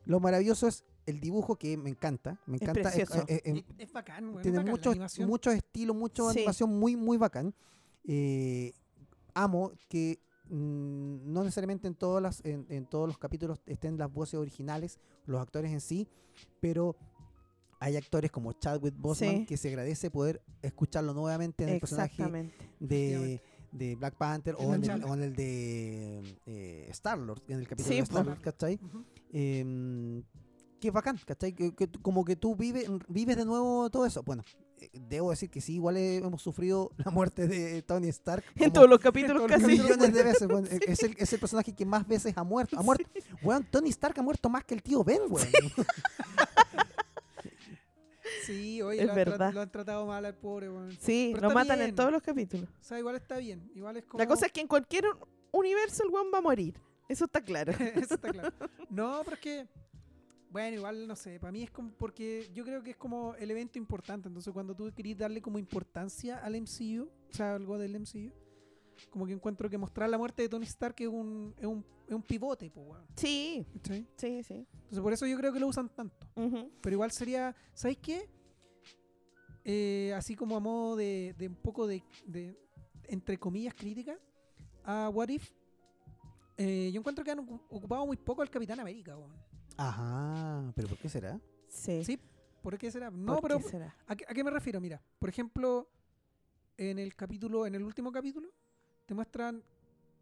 Lo maravilloso es el dibujo que me encanta, me Es encanta. eh, eh, Es, es bacán, weón, es tiene bacán la mucho, animación. mucho estilo, mucha Sí. animación muy, muy bacán. Eh, amo que mm, no necesariamente en, todas las, en, en todos los capítulos estén las voces originales, los actores en sí, pero hay actores como Chadwick Boseman Sí. que se agradece poder escucharlo nuevamente en el personaje Exactamente. de. De Black Panther o en, el, o en el de eh, Star-Lord, en el capítulo Sí, de. Star-Lord, ¿cachai? Ujú. Em, que es bacán, ¿cachai? Que, que como que tú vives, vives de nuevo todo eso. Bueno, eh, debo decir que sí, igual he- hemos sufrido la muerte de Tony Stark. En todos los capítulos todos casi. millones de veces. weón. Es, el, es el personaje que más veces ha muerto. Ha muerto. Weón, Tony Stark ha muerto más que el tío Ben, weón. Sí, oye, Es lo, han verdad. lo han tratado mal al pobre, weón. Sí, Pero lo matan en todos los capítulos. O sea, igual está bien. Igual es como... La cosa es que en cualquier universo el weón va a morir. Eso está claro. Eso está claro. No, pero es que. Bueno, igual no sé. Para mí es como. Porque yo creo que es como el evento importante. Entonces, cuando tú querís darle como importancia al MCU, o sea, algo del MCU, como que encuentro que mostrar la muerte de Tony Stark es un, es un, es un pivote, pues, weón. Sí, ¿cachai? sí, sí. Entonces, por eso yo creo que lo usan tanto. Ujú. Pero igual sería. ¿Sabéis qué? Eh, así como a modo de, de un poco de, de, entre comillas, crítica a What If. eh, yo encuentro que han ocu- ocupado muy poco al Capitán América, weón. Ajá, pero ¿por qué será? Sí. Sí, ¿por qué será? No, ¿Por pero qué será? ¿a qué, a qué me refiero? Mira, por ejemplo, en el capítulo, en el último capítulo, te muestran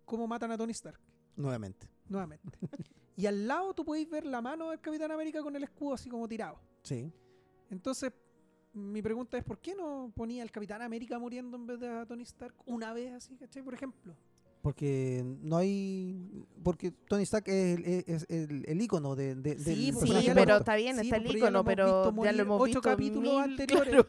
cómo matan a Tony Stark, Nuevamente. nuevamente. y al lado tú podéis ver la mano del Capitán América con el escudo así como tirado. Sí. Entonces, mi pregunta es, ¿por qué no ponía al Capitán América muriendo en vez de a Tony Stark una vez así, ¿cachai? Por ejemplo. Porque no hay. Porque Tony Stark es el, es el, el ícono de, de, del Sí, pues, personaje Sí, ya pero está bien, Sí, está el pero ya lo icono, hemos pero visto ya lo hemos ocho visto capítulos mil, anteriores. claro.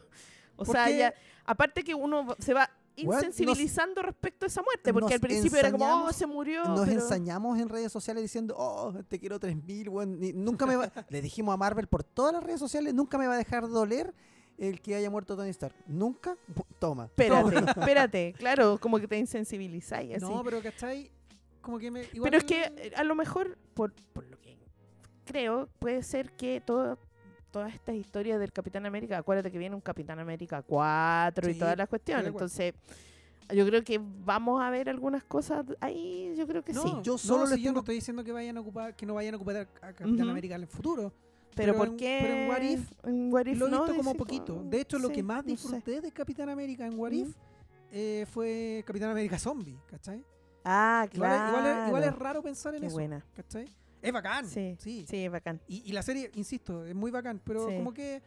O ¿Por sea, qué? ya, aparte que uno se va Nos- insensibilizando respecto a esa muerte, porque al principio era como, oh, se murió. Nos pero- ensañamos en redes sociales diciendo, oh, te quiero 3000, weón. Nunca me va. Le dijimos a Marvel por todas las redes sociales, nunca me va a dejar doler el que haya muerto Tony Stark. Nunca. Toma. Espérate, espérate, claro, como que te insensibilizáis así. No, pero ¿cachai? Como que me. igual Pero es que eh, a lo mejor, por, por lo que creo, puede ser que todo, todas estas historias del Capitán América, acuérdate que viene un Capitán América 4 y todas las cuestiones. Entonces, yo creo que vamos a ver algunas cosas ahí, yo creo que no, sí. Yo no, solo si les yo no estoy diciendo que vayan a ocupar, que no vayan a ocupar a Capitán. América en el futuro. Pero, pero ¿por en- qué? pero en What If en What If lo he no? visto como poquito. oh, De hecho, lo que más no sé. disfruté de Capitán América en What If eh, fue Capitán América Zombie, ¿cachai? Ah, claro. igual es, igual es raro pensar en Qué eso, buena. ¿cachai? Es bacán, Sí, sí. sí, bacán. Y, y la serie, insisto, es muy bacán, pero Sí. como que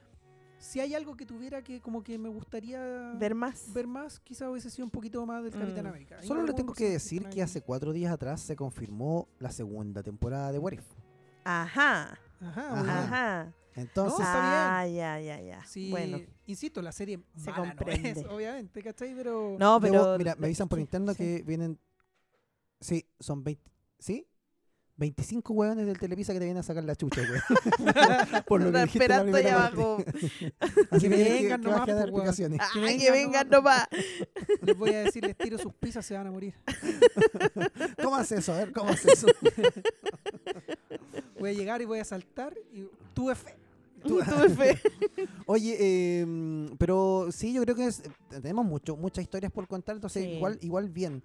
si hay algo que tuviera que como que me gustaría Ver más. ver más, quizás hubiese sido un poquito más del Capitán Mm. América. Solo le tengo que decir que hace cuatro días atrás se confirmó la segunda temporada de What If. Ajá, Ajá, Ajá. bueno. ajá. Entonces, No, está bien. ah, ya, ya, ya. Sí, Bueno, insisto, la serie Se mala no comprende. es, obviamente, ¿cachai? Pero no, debo- pero. mira, me avisan por interno sí. que vienen. Sí, son 20. ¿Sí? 25 hueones del Televisa que te vienen a sacar la chucha, güey. por lo que dijiste la allá abajo. Así Que que, que, vengan que nomás, a dar explicaciones. Ah, Que que vengan vengan nomás. nomás. les voy a decir, les tiro sus pizzas, se van a morir. ¿Cómo haces eso? A ver, ¿cómo haces eso? Voy a llegar y voy a saltar y tuve fe. Tuve fe. Oye, eh, pero sí, yo creo que es- tenemos mucho, muchas historias por contar, entonces Sí. igual, igual bien.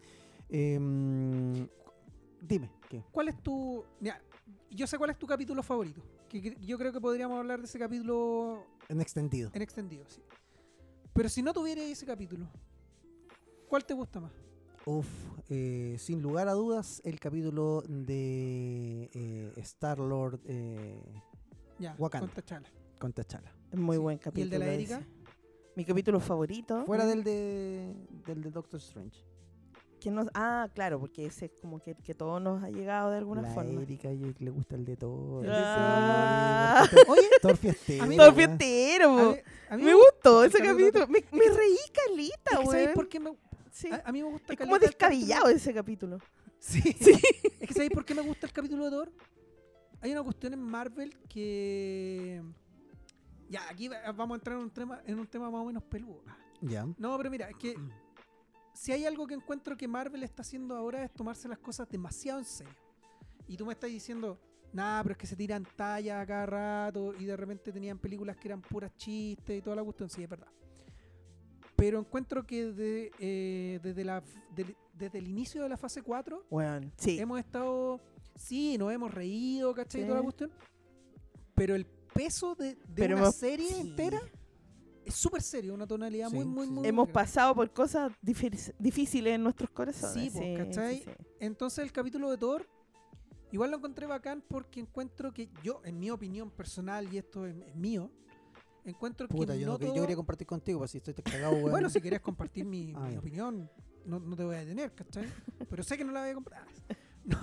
Eh, dime, ¿qué? ¿Cuál es tu... mira, yo sé cuál es tu capítulo favorito. Que, que- yo creo que podríamos hablar de ese capítulo En extendido. en extendido, sí. Pero si no tuviera ese capítulo, ¿cuál te gusta más? Uf, eh, sin lugar a dudas, el capítulo de eh, Star-Lord eh, Ya, Wakanda. con T'Challa. con T'Challa. Es Muy Sí. buen ¿Y el capítulo. de la ese. Erika? Mi capítulo favorito. Fuera mm, del de, del de Doctor Strange. Que nos- ah, claro, porque ese es como que, que todo nos ha llegado de alguna la forma. Erika y le gusta el de todo. Ah. Oye, Thor fiestero. A a mí, Me gustó ese capítulo-. Me, me reí calita, es que ¿sabéis por qué me, Sí. a, a mí me gusta Es como descabellado ese capítulo. Sí. es que ¿sabéis por qué me gusta el capítulo de Thor? Hay una cuestión en Marvel que... Ya, aquí va- vamos a entrar en un tema, en un tema más o menos peludo. Ya. No, pero mira, es que si hay algo que encuentro que Marvel está haciendo ahora es tomarse las cosas demasiado en serio. Y tú me estás diciendo, nada, pero es que se tiran tallas a cada rato y de repente tenían películas que eran puras chistes y toda la cuestión, sí, es verdad. Pero encuentro que de, eh, desde, la, del- desde el inicio de la fase 4 Weón. Sí. hemos estado, sí, nos hemos reído, ¿cachai? Sí. Toda la cuestión. Pero el peso de, de Pero una hemos- serie sí. entera es súper serio, una tonalidad Sí, muy, muy, sí. muy... Hemos pasado por cosas difí- difíciles en nuestros corazones. Sí, po, ¿cachai? sí. Entonces el capítulo de Thor, igual lo encontré bacán porque encuentro que yo, en mi opinión personal, y esto es, es mío, encuentro Puta, que yo, no yo quería compartir contigo, pues si estoy cagado, weón. Bueno, si quieres compartir mi, Ah, mi opinión, no, no te voy a detener, ¿cachai? Pero sé que no la voy a comprar. No,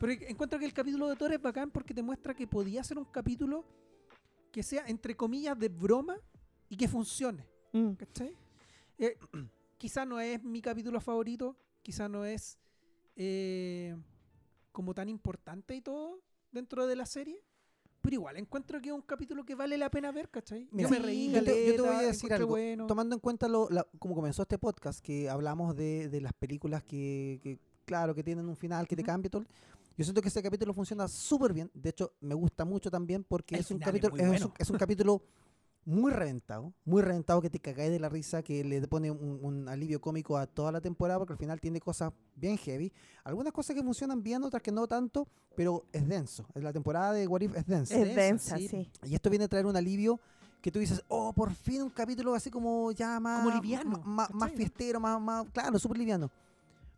pero encuentro que el capítulo de Thor es bacán porque te muestra que podía ser un capítulo que sea, entre comillas, de broma y que funcione. Mm. ¿Cachai? Eh, quizá no es mi capítulo favorito, quizá no es eh, como tan importante y todo dentro de la serie, pero igual encuentro que es un capítulo que vale la pena ver, ¿cachai? Mira, yo me reí, yo te- yo te voy a decir algo. bueno. Tomando en cuenta lo, la- como comenzó este podcast, que hablamos de, de las películas que, que, claro, que tienen un final, que te cambia todo. Yo siento que ese capítulo funciona súper bien. De hecho, me gusta mucho también porque El es un, es capítulo, es, bueno. un, es un capítulo muy reventado, muy reventado que te cagáis de la risa, que le pone un, un alivio cómico a toda la temporada porque al final tiene cosas bien heavy. Algunas cosas que funcionan bien, otras que no tanto, pero es denso. La temporada de What If es densa. Es densa, sí. sí. Y esto viene a traer un alivio que tú dices, oh, por fin un capítulo así como ya más, Como liviano, ma- ma- más, ¿cachai? fiestero, más, más, claro, súper liviano.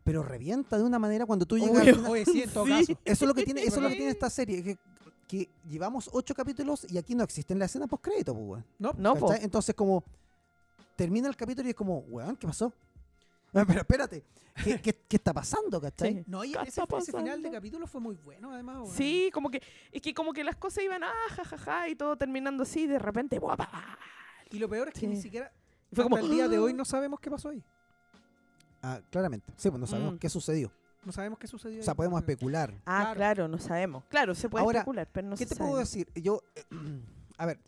Pero revienta de una manera cuando tú Oye, llegas al final- Oye, sí, en todo Sí. caso. Eso es lo que tiene, eso es lo que tiene esta serie, que, que llevamos ocho capítulos y aquí no existe la escena post crédito, pues, weón. No, No, po. ¿Cachai? Entonces como termina el capítulo y es como, weón, ¿qué pasó? Pero espérate, ¿qué, qué, qué está pasando, cachai? Sí. No, y ¿Qué ese, está ese final de capítulo fue muy bueno, además. weón. Sí, como que, es que como que las cosas iban, ah, jajaja, y todo terminando así, y de repente, ¡guapa! Y lo peor es que Sí. ni siquiera. Fue hasta como, el día de hoy ¡ah! no sabemos qué pasó ahí. Ah, claramente. Sí, pues no sabemos Mm. qué sucedió. No sabemos qué sucedió. O sea, ahí, podemos especular. Ah, Claro. claro. no sabemos. Claro, se puede Ahora, especular, pero no ¿Qué se te puedo decir? Yo, a ver,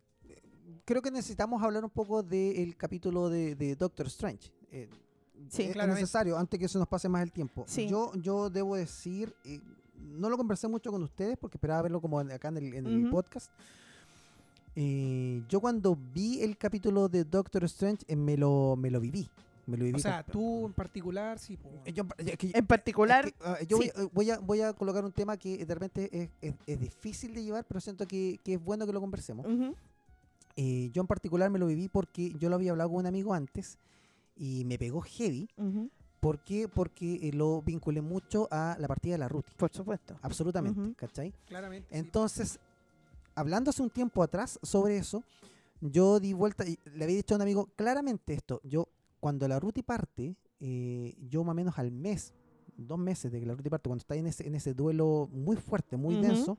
creo que necesitamos hablar un poco del capítulo de, de Doctor Strange. Eh, Sí, es- necesario antes que se nos pase más el tiempo. Sí. Yo, yo debo decir, eh, no lo conversé mucho con ustedes porque esperaba verlo como acá en el, en el Ujú. podcast. Eh, yo cuando vi el capítulo de Doctor Strange eh, me, lo, me lo viví. Me lo viví O sea, tú en particular, sí. yo- es que- En particular, es que, ah, yo sí. voy, voy a, voy a colocar un tema que de repente es, es- es difícil de llevar, pero siento que, que es bueno que lo conversemos. Eh, yo en particular me lo viví porque yo lo había hablado con un amigo antes y me pegó heavy. ¿Por qué? Porque eh, lo vinculé mucho a la partida de la Ruti. por supuesto. Absolutamente, Ujú. ¿cachai? claramente. sí. Entonces, hablando hace un tiempo atrás sobre eso, yo di vuelta y le había dicho a un amigo claramente esto. Yo, cuando la Ruti parte, eh, yo más o menos al mes, dos meses de que la Ruti parte, cuando está en ese, en ese duelo muy fuerte, muy Ujú. denso,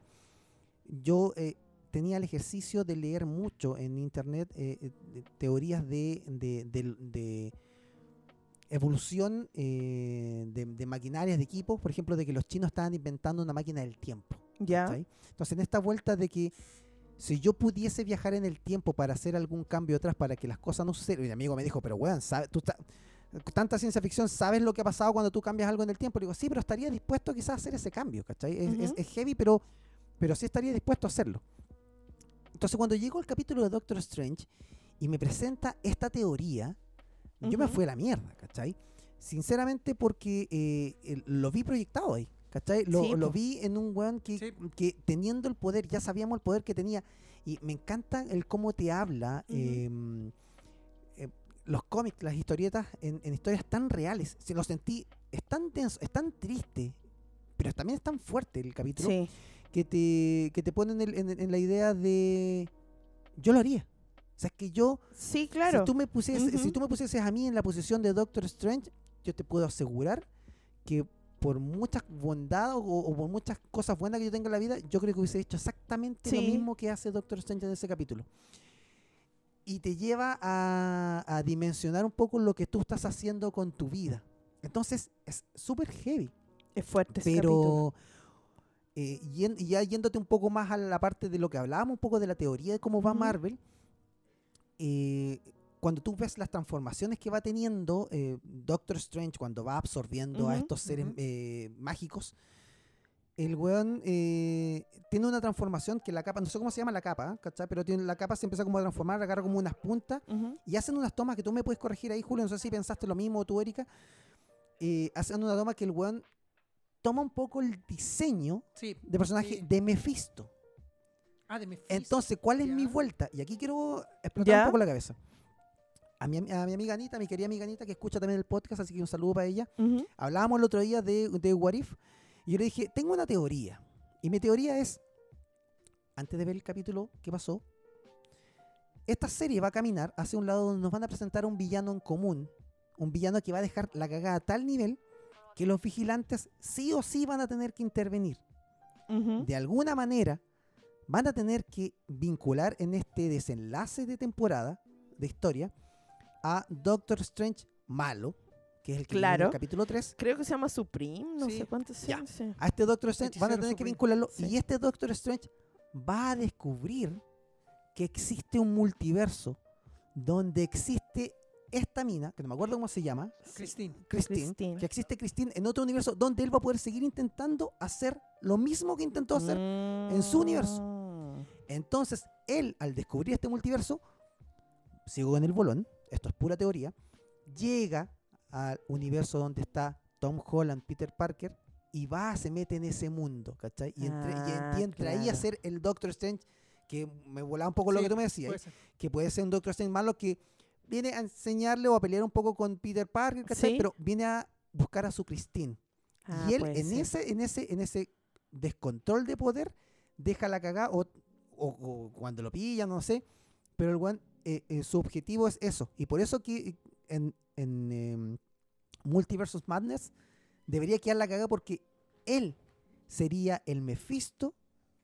yo eh, tenía el ejercicio de leer mucho en internet eh, de- teorías de, de- evolución de, maquinarias, de equipos, por ejemplo, de que los chinos estaban inventando una máquina del tiempo. Ya. Entonces, en esta vuelta de que si yo pudiese viajar en el tiempo para hacer algún cambio atrás para que las cosas no sucedan, y mi amigo me dijo, pero weón, ¿sabes? Tú ta- tanta ciencia ficción, ¿sabes lo que ha pasado cuando tú cambias algo en el tiempo? Le digo, sí, pero estaría dispuesto quizás a hacer ese cambio, ¿cachai? Es, heavy, pero, pero sí estaría dispuesto a hacerlo. Entonces, cuando llegó el capítulo de Doctor Strange y me presenta esta teoría, yo me fui a la mierda, ¿cachai? Sinceramente porque eh, lo vi proyectado ahí, ¿cachai? Lo, Sí, lo po. vi en un weón que, Sí. que teniendo el poder, ya sabíamos el poder que tenía. Y me encanta el cómo te habla em, em, los cómics, las historietas, en, en historias tan reales. Si lo sentí, es tan denso, es tan triste, pero también es tan fuerte el capítulo Sí. que te, que te ponen en, el- en- en la idea de yo lo haría. O sea, es que yo Sí, claro. si tú me pusieses, si tú me pusieses a mí en la posición de Doctor Strange, yo te puedo asegurar que por muchas bondades o, o por muchas cosas buenas que yo tenga en la vida, yo creo que hubiese hecho exactamente lo mismo que hace Doctor Strange en ese capítulo. Y te lleva a, a dimensionar un poco lo que tú estás haciendo con tu vida. Entonces, es súper heavy. Es fuerte ese capítulo. Pero eh, yen- ya yéndote un poco más a la parte de lo que hablábamos, un poco de la teoría de cómo va. Marvel, eh, cuando tú ves las transformaciones que va teniendo eh, Doctor Strange cuando va absorbiendo a estos seres eh, mágicos, el weón eh, tiene una transformación que la capa, no sé cómo se llama la capa, ¿cachai? Pero tiene, la capa se empieza como a transformar, agarra como unas puntas y hacen unas tomas que tú me puedes corregir ahí, Julio, no sé si pensaste lo mismo tú, Erika. hacen una toma que el weón toma un poco el diseño Sí. de personaje Sí. de Mephisto. Ah, de Mephisto. Entonces, ¿cuál es mi vuelta? Y aquí quiero explotar un poco la cabeza. A mi, a mi amiga Anita, mi querida amiga Anita, que escucha también el podcast, así que un saludo para ella. Hablábamos el otro día de, de What If, y yo le dije, tengo una teoría. Y mi teoría es, antes de ver el capítulo que pasó, esta serie va a caminar hacia un lado donde nos van a presentar un villano en común. Un villano que va a dejar la cagada a tal nivel que los vigilantes sí o sí van a tener que intervenir. De alguna manera van a tener que vincular en este desenlace de temporada, de historia, a Doctor Strange malo, que es el que viene en el Claro. capítulo 3. Creo que se llama Supreme, no Sí. sé cuánto se sí. A este Doctor Strange van a tener que vincularlo Sí. y este Doctor Strange va a descubrir que existe un multiverso donde existe esta mina, que no me acuerdo cómo se llama, Christine. Christine, Christine. que existe Christine en otro universo donde él va a poder seguir intentando hacer lo mismo que intentó hacer. en su universo. Mm. Entonces, él, al descubrir este multiverso, sigo con el bolón, esto es pura teoría, llega al universo donde está Tom Holland, Peter Parker, y va, se mete en ese mundo, ¿cachai? Y, entre, y en- Ah, y entra ahí a ser el Doctor Strange, que me volaba un poco lo que tú me decías, que puede ser un Doctor Strange malo que viene a enseñarle o a pelear un poco con Peter Parker, ¿cachai? Sí. Pero viene a buscar a su Christine. Ah, y él en ser. ese, en ese, en ese descontrol de poder deja la cagada o, o- o cuando lo pillan, no sé. Pero el eh, eh, su objetivo es eso. Y por eso que en, en, em, Multiversus Madness, debería quedar la caga porque él sería el Mephisto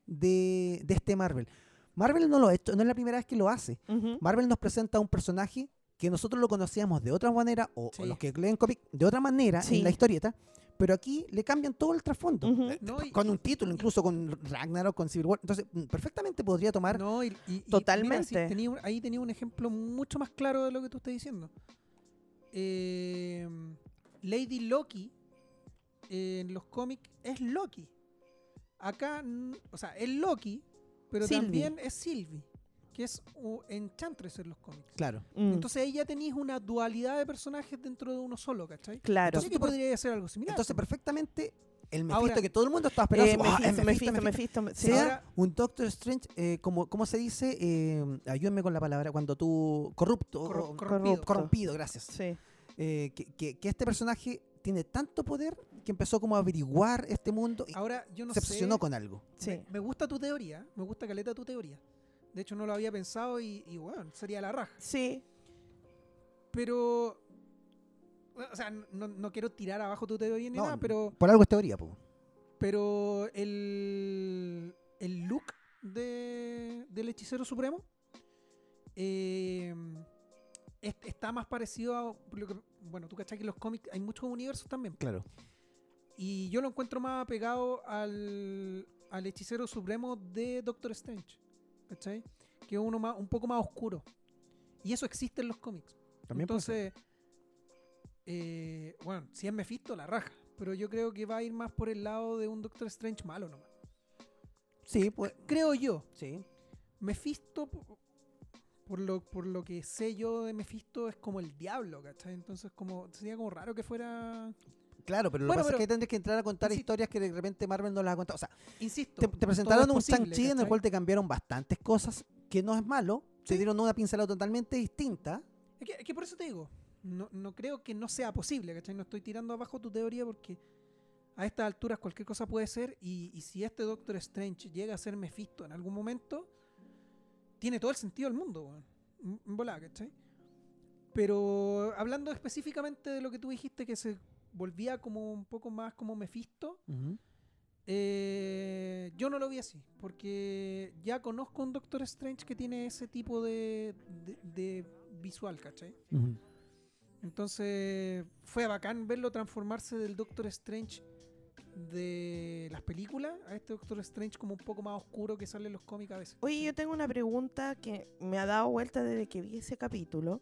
de, de este Marvel. Marvel no lo ha hecho, no es la primera vez que lo hace. Marvel nos presenta un personaje que nosotros lo conocíamos de otra manera, o, los que leen cómic de otra manera Sí. en la historieta, pero aquí le cambian todo el trasfondo. Eh, No, y- con un título, incluso con Ragnarok, con Civil War. Entonces, mm, perfectamente podría tomar. No, y, y- y mira, Totalmente. sí, tenía un- ahí tenía un ejemplo mucho más claro de lo que tú estás diciendo. Eh, Lady Loki eh, en los cómics es Loki. Acá, o sea, es Loki, pero Sylvie. también es Sylvie, que es uh, Enchantress en los cómics. Claro. Mm, Entonces ahí ya tenéis una dualidad de personajes dentro de uno solo, ¿cachai? claro. Entonces tú que pod- podría hacer algo similar. Entonces, perfectamente, el Mephisto Ahora- que todo el mundo estaba esperando. Eh, así, "Ah, es Mephisto, Mephisto, Mephisto, Mephisto". Mephisto, sea Ahora- un Doctor Strange, eh, como, ¿cómo se dice? Eh, ayúdenme con la palabra, cuando tú, corrupto, Corru- corrompido. corrompido, gracias. Sí. Eh, que, que- que este personaje tiene tanto poder que empezó como a averiguar este mundo y Ahora, yo no se sé. obsesionó con algo. Sí. Me, me gusta tu teoría, me gusta caleta tu teoría. De hecho, no lo había pensado y, y bueno, sería la raja. Sí. Pero. O sea, no, no quiero tirar abajo tu teoría ni No, nada, pero. Por algo es teoría, po. Pero el. El look de, del hechicero supremo. eh, es- está más parecido a. lo que- bueno, tú cachai que en los cómics hay muchos universos también. Claro. Y yo lo encuentro más apegado al, al hechicero supremo de Doctor Strange. ¿Cachai? Que es uno más, un poco más oscuro. Y eso existe en los cómics. También. Entonces, eh, bueno, si es Mephisto, la raja. Pero yo creo que va a ir más por el lado de un Doctor Strange malo nomás. Sí, pues. Creo yo. Sí. Mephisto, po- por lo, por lo que sé yo de Mephisto, es como el diablo, ¿cachai? Entonces como sería como raro que fuera... Claro, pero lo Bueno, que pasa es que tendrías que entrar a contar Insisto. historias que de repente Marvel no las ha contado. O sea, Insisto. te, presentaron es un Shang-Chi en el cual te cambiaron bastantes cosas, que no es malo. Te dieron una pincelada totalmente distinta. Es que, es que por eso te digo, no, no creo que no sea posible, ¿cachai? No estoy tirando abajo tu teoría porque a estas alturas cualquier cosa puede ser y, y si este Doctor Strange llega a ser Mephisto en algún momento, tiene todo el sentido del mundo, weón. Volada, ¿cachai? Pero hablando específicamente de lo que tú dijiste, que se volvía como un poco más como Mephisto, eh, yo no lo vi así, porque ya conozco un Doctor Strange que tiene ese tipo de, de- de visual, ¿cachai? Entonces fue bacán verlo transformarse del Doctor Strange de las películas a este Doctor Strange como un poco más oscuro que sale en los cómics a veces. Oye, yo tengo una pregunta que me ha dado vuelta desde que vi ese capítulo.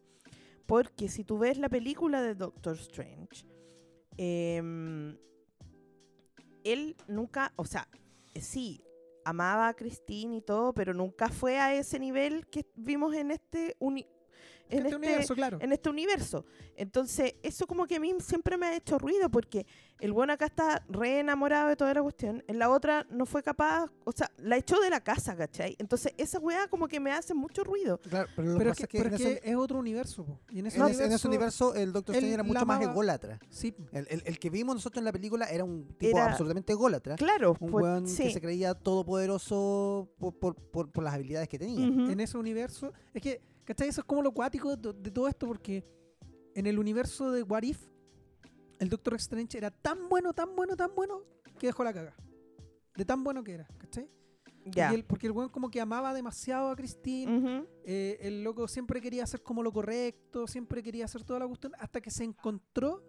Porque si tú ves la película de Doctor Strange, em, él nunca, o sea, sí, amaba a Christine y todo, pero nunca fue a ese nivel que vimos en este, en Este este, universo, claro. en este universo. Entonces, eso como que a mí siempre me ha hecho ruido porque el bueno acá está re enamorado de toda la cuestión. En la otra no fue capaz, o sea, la echó de la casa, ¿cachai? Entonces, esa weá como que me hace mucho ruido. Claro, pero lo Pero, que es pasa que, es que, en, es ese, que es otro universo. po. Y en ese ese- universo, en ese universo el Doctor Strange era mucho más ególatra. Sí, El, el- el que vimos nosotros en la película era un tipo Era- absolutamente ególatra. Claro, Un pues, weón sí. que se creía todopoderoso por, por, por, por las habilidades que tenía. Ujú. en ese universo. Es que, ¿cachai? Eso es como lo cuático de, de todo esto, porque en el universo de What If, el Doctor Strange era tan bueno, tan bueno, tan bueno, que dejó la caga. De tan bueno que era, ¿cachai? Ya. Y él- porque el weón como que amaba demasiado a Christine. Eh, el loco siempre quería hacer como lo correcto, siempre quería hacer toda la cuestión, hasta que se encontró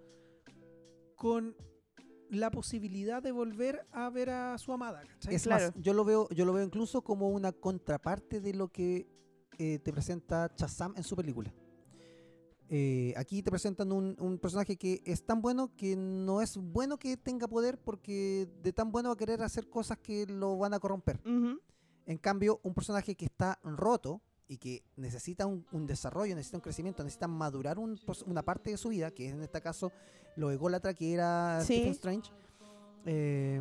con la posibilidad de volver a ver a su amada, ¿cachai? Es Claro. más, yo lo veo, yo lo veo incluso como una contraparte de lo que eh, te presenta Shazam en su película. Eh, aquí te presentan un, un personaje que es tan bueno que no es bueno que tenga poder porque de tan bueno va a querer hacer cosas que lo van a corromper. En cambio, un personaje que está roto y que necesita un, un desarrollo, necesita un crecimiento, necesita madurar un una parte de su vida, que es en este caso lo ególatra que era Sí. Stephen Strange, eh,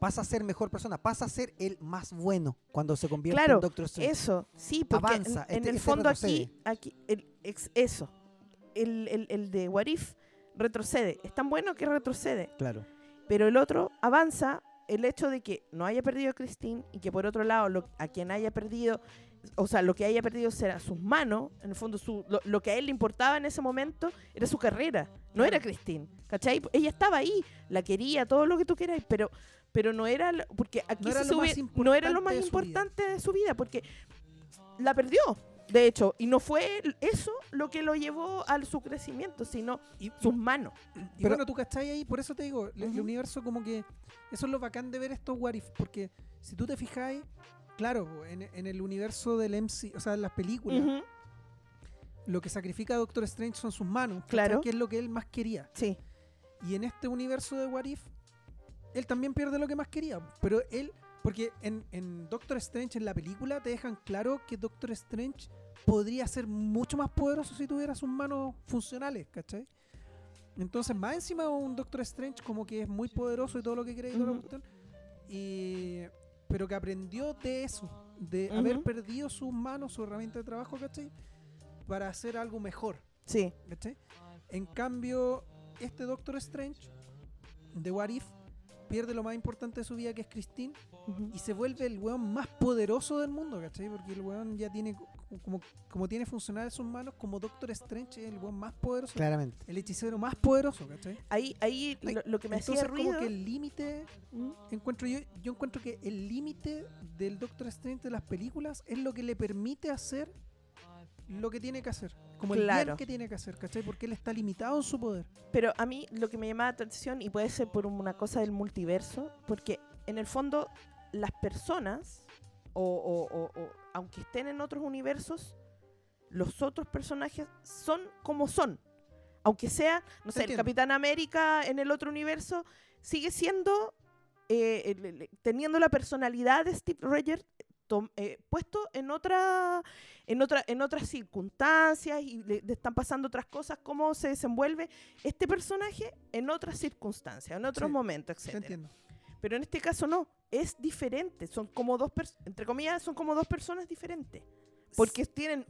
pasa a ser mejor persona, pasa a ser el más bueno cuando se convierte Claro, en Doctor Strange. Eso, sí, porque en- Avanza, en, este- el este fondo aquí, aquí el, ex- eso, el, el, el de What If retrocede, es tan bueno que retrocede, Claro. pero el otro avanza el hecho de que no haya perdido a Christine y que por otro lado lo- a quien haya perdido o sea, lo que haya perdido será sus manos, en el fondo su, lo, lo que a él le importaba en ese momento era su carrera, no era Christine, ¿cachai? Ella estaba ahí, la quería, todo lo que tú quieras, pero pero no era, lo- porque aquí No era se sube- más no era lo importante más de su vida. importante de su vida, porque la perdió, de hecho, y no fue eso lo que lo llevó a su crecimiento, sino Y, sus manos. y Pero- bueno, tú cachai ahí, por eso te digo, el- el Ujú. universo como que, eso es lo bacán de ver estos what if, porque si tú te fijáis, claro, en, en el universo del MC, o sea, en las películas, lo que sacrifica a Doctor Strange son sus manos. Claro. que es lo que él más quería. Sí, Y en este universo de What If, él también pierde lo que más quería. Pero él, porque en, en Doctor Strange, en la película, te dejan claro que Doctor Strange podría ser mucho más poderoso si tuviera sus manos funcionales, ¿cachai? Entonces, más encima un Doctor Strange como que es muy poderoso y todo lo que cree y la Ujú. cuestión, y- pero que aprendió de eso, de haber perdido sus manos, su herramienta de trabajo, ¿cachai? Para hacer algo mejor. sí. ¿cachai? En cambio, este Doctor Strange de What If pierde lo más importante de su vida que es Christine y se vuelve el weón más poderoso del mundo, ¿cachai? Porque el weón ya tiene, como, como tiene funcionales sus manos, como Doctor Strange es el weón más poderoso, Claramente. el hechicero más poderoso, ¿cachai? Ahí, ahí lo, lo que me Entonces hacía ruido. como que el límite, ¿Mm? encuentro yo, yo encuentro que el límite del Doctor Strange de las películas es lo que le permite hacer lo que tiene que hacer, como el Claro. bien que tiene que hacer, ¿cachai? Porque él está limitado en su poder. Pero a mí lo que me llama la atención, y puede ser por una cosa del multiverso, porque en el fondo las personas, o, o- o- o aunque estén en otros universos, los otros personajes son como son. Aunque sea, no sé, el. Capitán América en el otro universo, sigue siendo, eh, el- el- teniendo la personalidad de Steve Rogers eh, puesto en otra en otra en otras circunstancias y le, le están pasando otras cosas cómo se desenvuelve este personaje en otras circunstancias en otros Sí, momentos Te etcétera pero en este caso no es diferente son como dos entre comillas son como dos personas diferentes porque tienen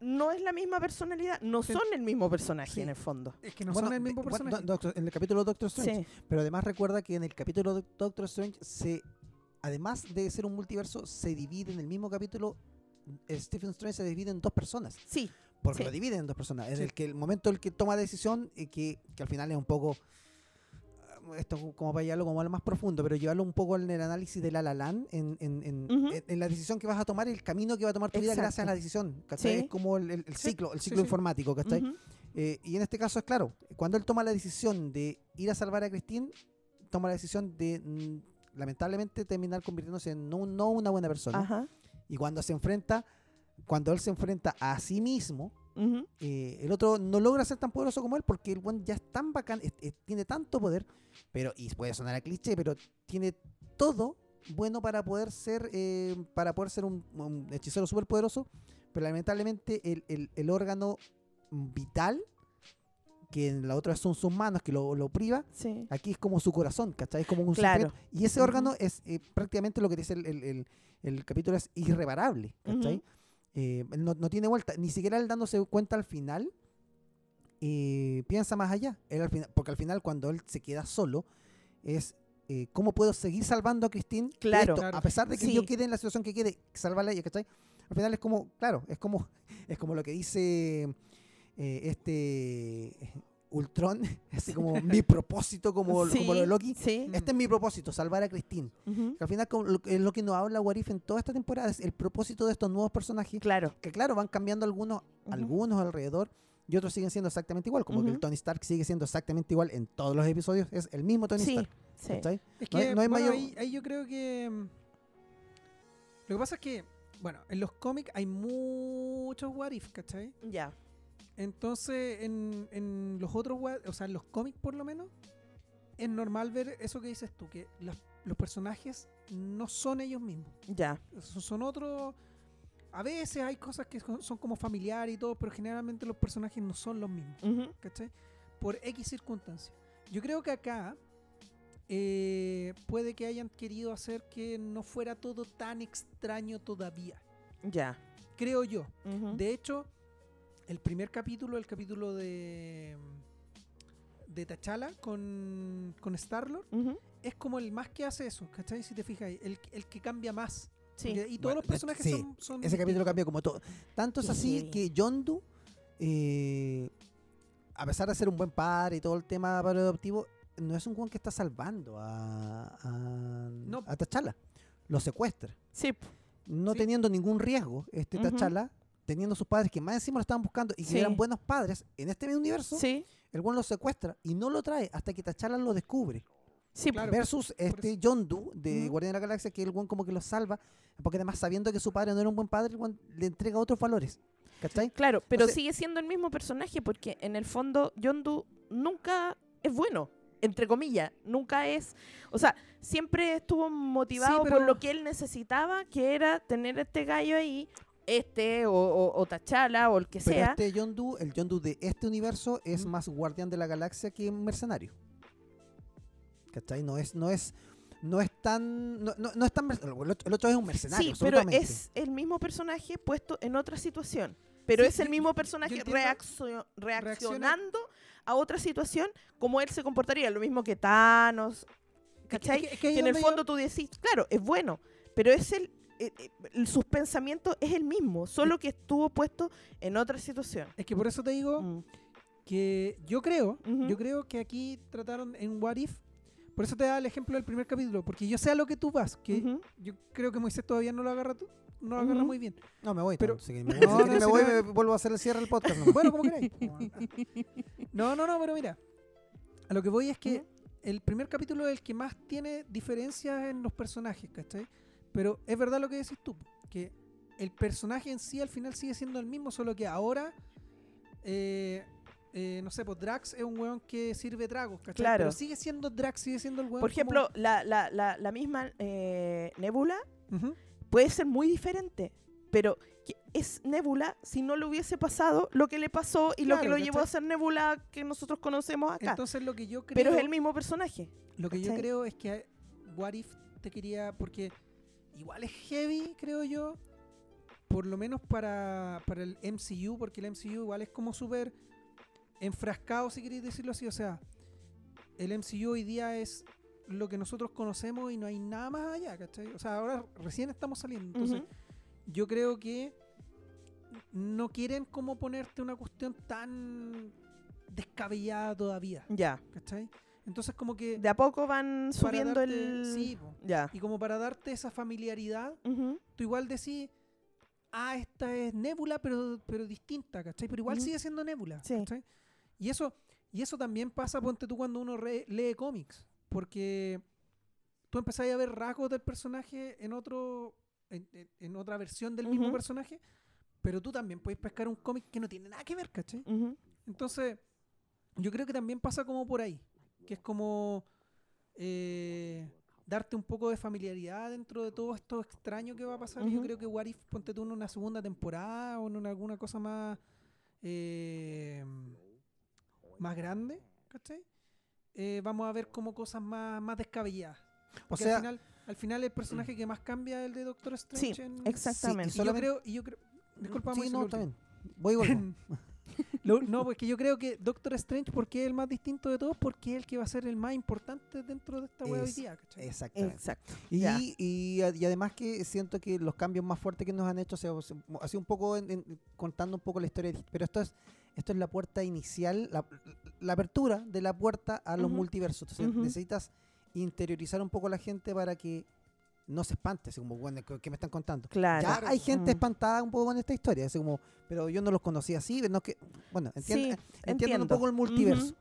no es la misma personalidad no son el mismo personaje Sí. en el fondo Es que no Bueno, son el mismo personaje. Doctor- en el capítulo Doctor Strange. sí Pero además recuerda que en el capítulo de Doctor Strange se además de ser un multiverso se divide en el mismo capítulo eh, Stephen Strange se divide en dos personas sí porque Sí. lo dividen en dos personas en el que el momento en el que toma decisión y que, que al final es un poco esto como para llevarlo como a lo más profundo pero llevarlo un poco en el análisis de la La Land en, en, en- en- en la decisión que vas a tomar el camino que va a tomar tu vida gracias a la decisión ¿cachai? Sí. es como el, el- el Sí, ciclo el ciclo sí. informático ¿cachai? Eh, y en este caso es claro, cuando él toma la decisión de ir a salvar a Christine, toma la decisión de mm, lamentablemente terminar convirtiéndose en no, no una buena persona. Ajá. Y cuando se enfrenta, cuando él se enfrenta a sí mismo, Eh, el otro no logra ser tan poderoso como él porque el buen ya es tan bacán, es- es- tiene tanto poder, pero, y puede sonar a cliché, pero tiene todo bueno para poder ser, eh, para poder ser un, un hechicero súper poderoso, pero lamentablemente el, el- el órgano vital, que en la otra son sus manos, que lo, lo priva, sí aquí es como su corazón, ¿cachai? Es como un Claro. secreto. Y ese órgano es eh, prácticamente lo que dice el, el- capítulo, es irreparable, ¿cachai? Ujú. Eh, no, no tiene vuelta, ni siquiera él dándose cuenta al final, eh, piensa más allá. Él al final, porque al final cuando él se queda solo, es eh, cómo puedo seguir salvando a Christine. Claro. esto? Claro. A pesar de que Sí. yo quede en la situación que quede, salvarla ella, ¿cachai? Al final es como, claro, es como, es como lo que dice eh, este Ultron, así como mi propósito, como, sí, como lo de Loki. sí Este es mi propósito, salvar a Christine. Ujú. Que al final es lo que nos habla Warif en toda esta temporada, es el propósito de estos nuevos personajes claro que claro, van cambiando algunos, algunos alrededor y otros siguen siendo exactamente igual, como que el. Tony Stark sigue siendo exactamente igual en todos los episodios, es el mismo Tony sí Stark. sí ¿cachai? Es No hay- que no hay bueno, mayor- ahí, ahí yo creo que. mm, Lo que pasa es que, bueno, en los cómics hay muchos what if, ¿cachai? ya Entonces, en, en los otros, o sea, en los cómics por lo menos, es normal ver eso que dices tú, que los, los personajes no son ellos mismos. ya Son, otros. A veces hay cosas que son, son como familiares y todo, pero generalmente los personajes no son los mismos. ¿cachai? Por X circunstancias. Yo creo que acá eh, puede que hayan querido hacer que no fuera todo tan extraño todavía. ya Creo yo. De hecho, el primer capítulo, el capítulo de de T'Challa con, con Star-Lord, es como el más que hace eso, ¿cachai? Si te fijas, el, el que cambia más. Sí. Porque- Y todos Bueno, los personajes sí, son, son Ese capítulo cambia como todo. Tanto es así que Yondu, eh, a pesar de ser un buen padre y todo el tema padre adoptivo, no es un Juan que está salvando a, a, No. a T'Challa. Lo secuestra. Sí, No Sí. teniendo ningún riesgo, este Ujú. T'Challa, teniendo sus padres que más encima lo estaban buscando y que Sí. eran buenos padres en este mismo universo, sí, el Juan lo secuestra y no lo trae hasta que T'Challa lo descubre. sí. Claro. Versus este eso. Yondu de Ujú. Guardián de la Galaxia, que el Juan como que lo salva, porque además sabiendo que su padre no era un buen padre, el Juan le entrega otros valores. ¿Cachai? Claro, pero Entonces- sigue siendo el mismo personaje porque en el fondo Yondu nunca es bueno, entre comillas, nunca es, o sea, siempre estuvo motivado pero- por lo que él necesitaba, que era tener este gallo ahí, este o, o, o T'Challa o el que Pero sea. este Yondu, el Yondu de este universo es más guardián de la galaxia que mercenario. ¿Cachai? No es, no es, no es tan, no, no- no es tan, el otro, es un mercenario, Sí, pero es el mismo personaje puesto en otra situación. Pero Sí, es el yo- mismo personaje reaccionando a otra situación como él se comportaría. Lo mismo que Thanos. ¿Cachai? Es que- es que ahí que en el fondo tú decís, claro, es bueno, pero es el, eh, eh, sus pensamientos es el mismo, solo que estuvo puesto en otra situación. Es que por eso te digo Mm. que yo creo, Ujú. yo creo que aquí trataron en What If, por eso te da el ejemplo del primer capítulo, porque yo sé a lo que tú vas, que Ujú. yo creo que Moisés todavía no lo agarra, tú- no lo agarra Ujú. muy bien. No, me voy. pero- Pero, me, No, voy, no, me, voy, no- me vuelvo a hacer el cierre del podcast. nomás. Bueno, como queráis. No, no, no, pero mira, a lo que voy es que el primer capítulo es el que más tiene diferencias en los personajes, ¿cachai? Pero es verdad lo que decís tú, que el personaje en sí al final sigue siendo el mismo, solo que ahora, eh, eh, no sé, pues Drax es un weón que sirve tragos, ¿cachai? Claro. Pero sigue siendo Drax, sigue siendo el weón. Por como- ejemplo, la, la, la, la misma eh, Nebula puede ser muy diferente, pero es Nebula si no le hubiese pasado lo que le pasó y lo que lo llevó a ser Nebula que nosotros conocemos acá. Entonces lo que yo creo... pero es el mismo personaje. Lo que yo creo es que What If te quería. Porque igual es heavy, creo yo. Por lo menos para, para el MCU, porque el MCU igual es como súper enfrascado, si queréis decirlo así. O sea, el MCU hoy día es lo que nosotros conocemos y no hay nada más allá, ¿cachai? O sea, ahora recién estamos saliendo. Entonces, yo creo que no quieren como ponerte una cuestión tan descabellada todavía, Ya. ¿cachai? Entonces, como que. De a poco van subiendo darte- el. Sí. Ya. Y como para darte esa familiaridad, Ujú. tú igual decís, ah, esta es Nebula, pero, pero distinta, ¿cachai? Pero igual Ujú. sigue siendo Nebula, Sí. ¿cachai? Y eso, y eso también pasa, ponte tú, cuando uno re- lee cómics, porque tú empezás a ver rasgos del personaje en otro en, en- en otra versión del mismo Ujú. personaje, pero tú también puedes pescar un cómic que no tiene nada que ver, ¿cachai? Entonces, yo creo que también pasa como por ahí, que es como eh, darte un poco de familiaridad dentro de todo esto extraño que va a pasar. Y Yo creo que What If, ponte tú en una segunda temporada o en una- alguna cosa más eh, más grande, ¿cachai? Eh, vamos a ver como cosas más, más descabelladas. O sea, al final, al final el personaje que más cambia es el de Doctor Strange. Sí, en- exactamente. Y yo creo, y yo creo, disculpa, sí, no, bien. Voy y. Lo- no, porque yo creo que Doctor Strange, ¿por qué es el más distinto de todos? Porque es el que va a ser el más importante dentro de esta web hoy día, ¿cachai? Exactamente. Exacto. Y, y, y además que siento que los cambios más fuertes que nos han hecho, o sea, un poco en- en- contando un poco la historia, pero esto es esto es la puerta inicial, la, la apertura de la puerta a los multiversos. Entonces necesitas interiorizar un poco a la gente para que no se espante, así como, bueno, ¿qué me están contando? Claro. Ya hay gente Mm. espantada un poco con esta historia, así como, pero yo no los conocía así, no que, bueno, entienden, Sí, entiendan un entiendo. poco el multiverso.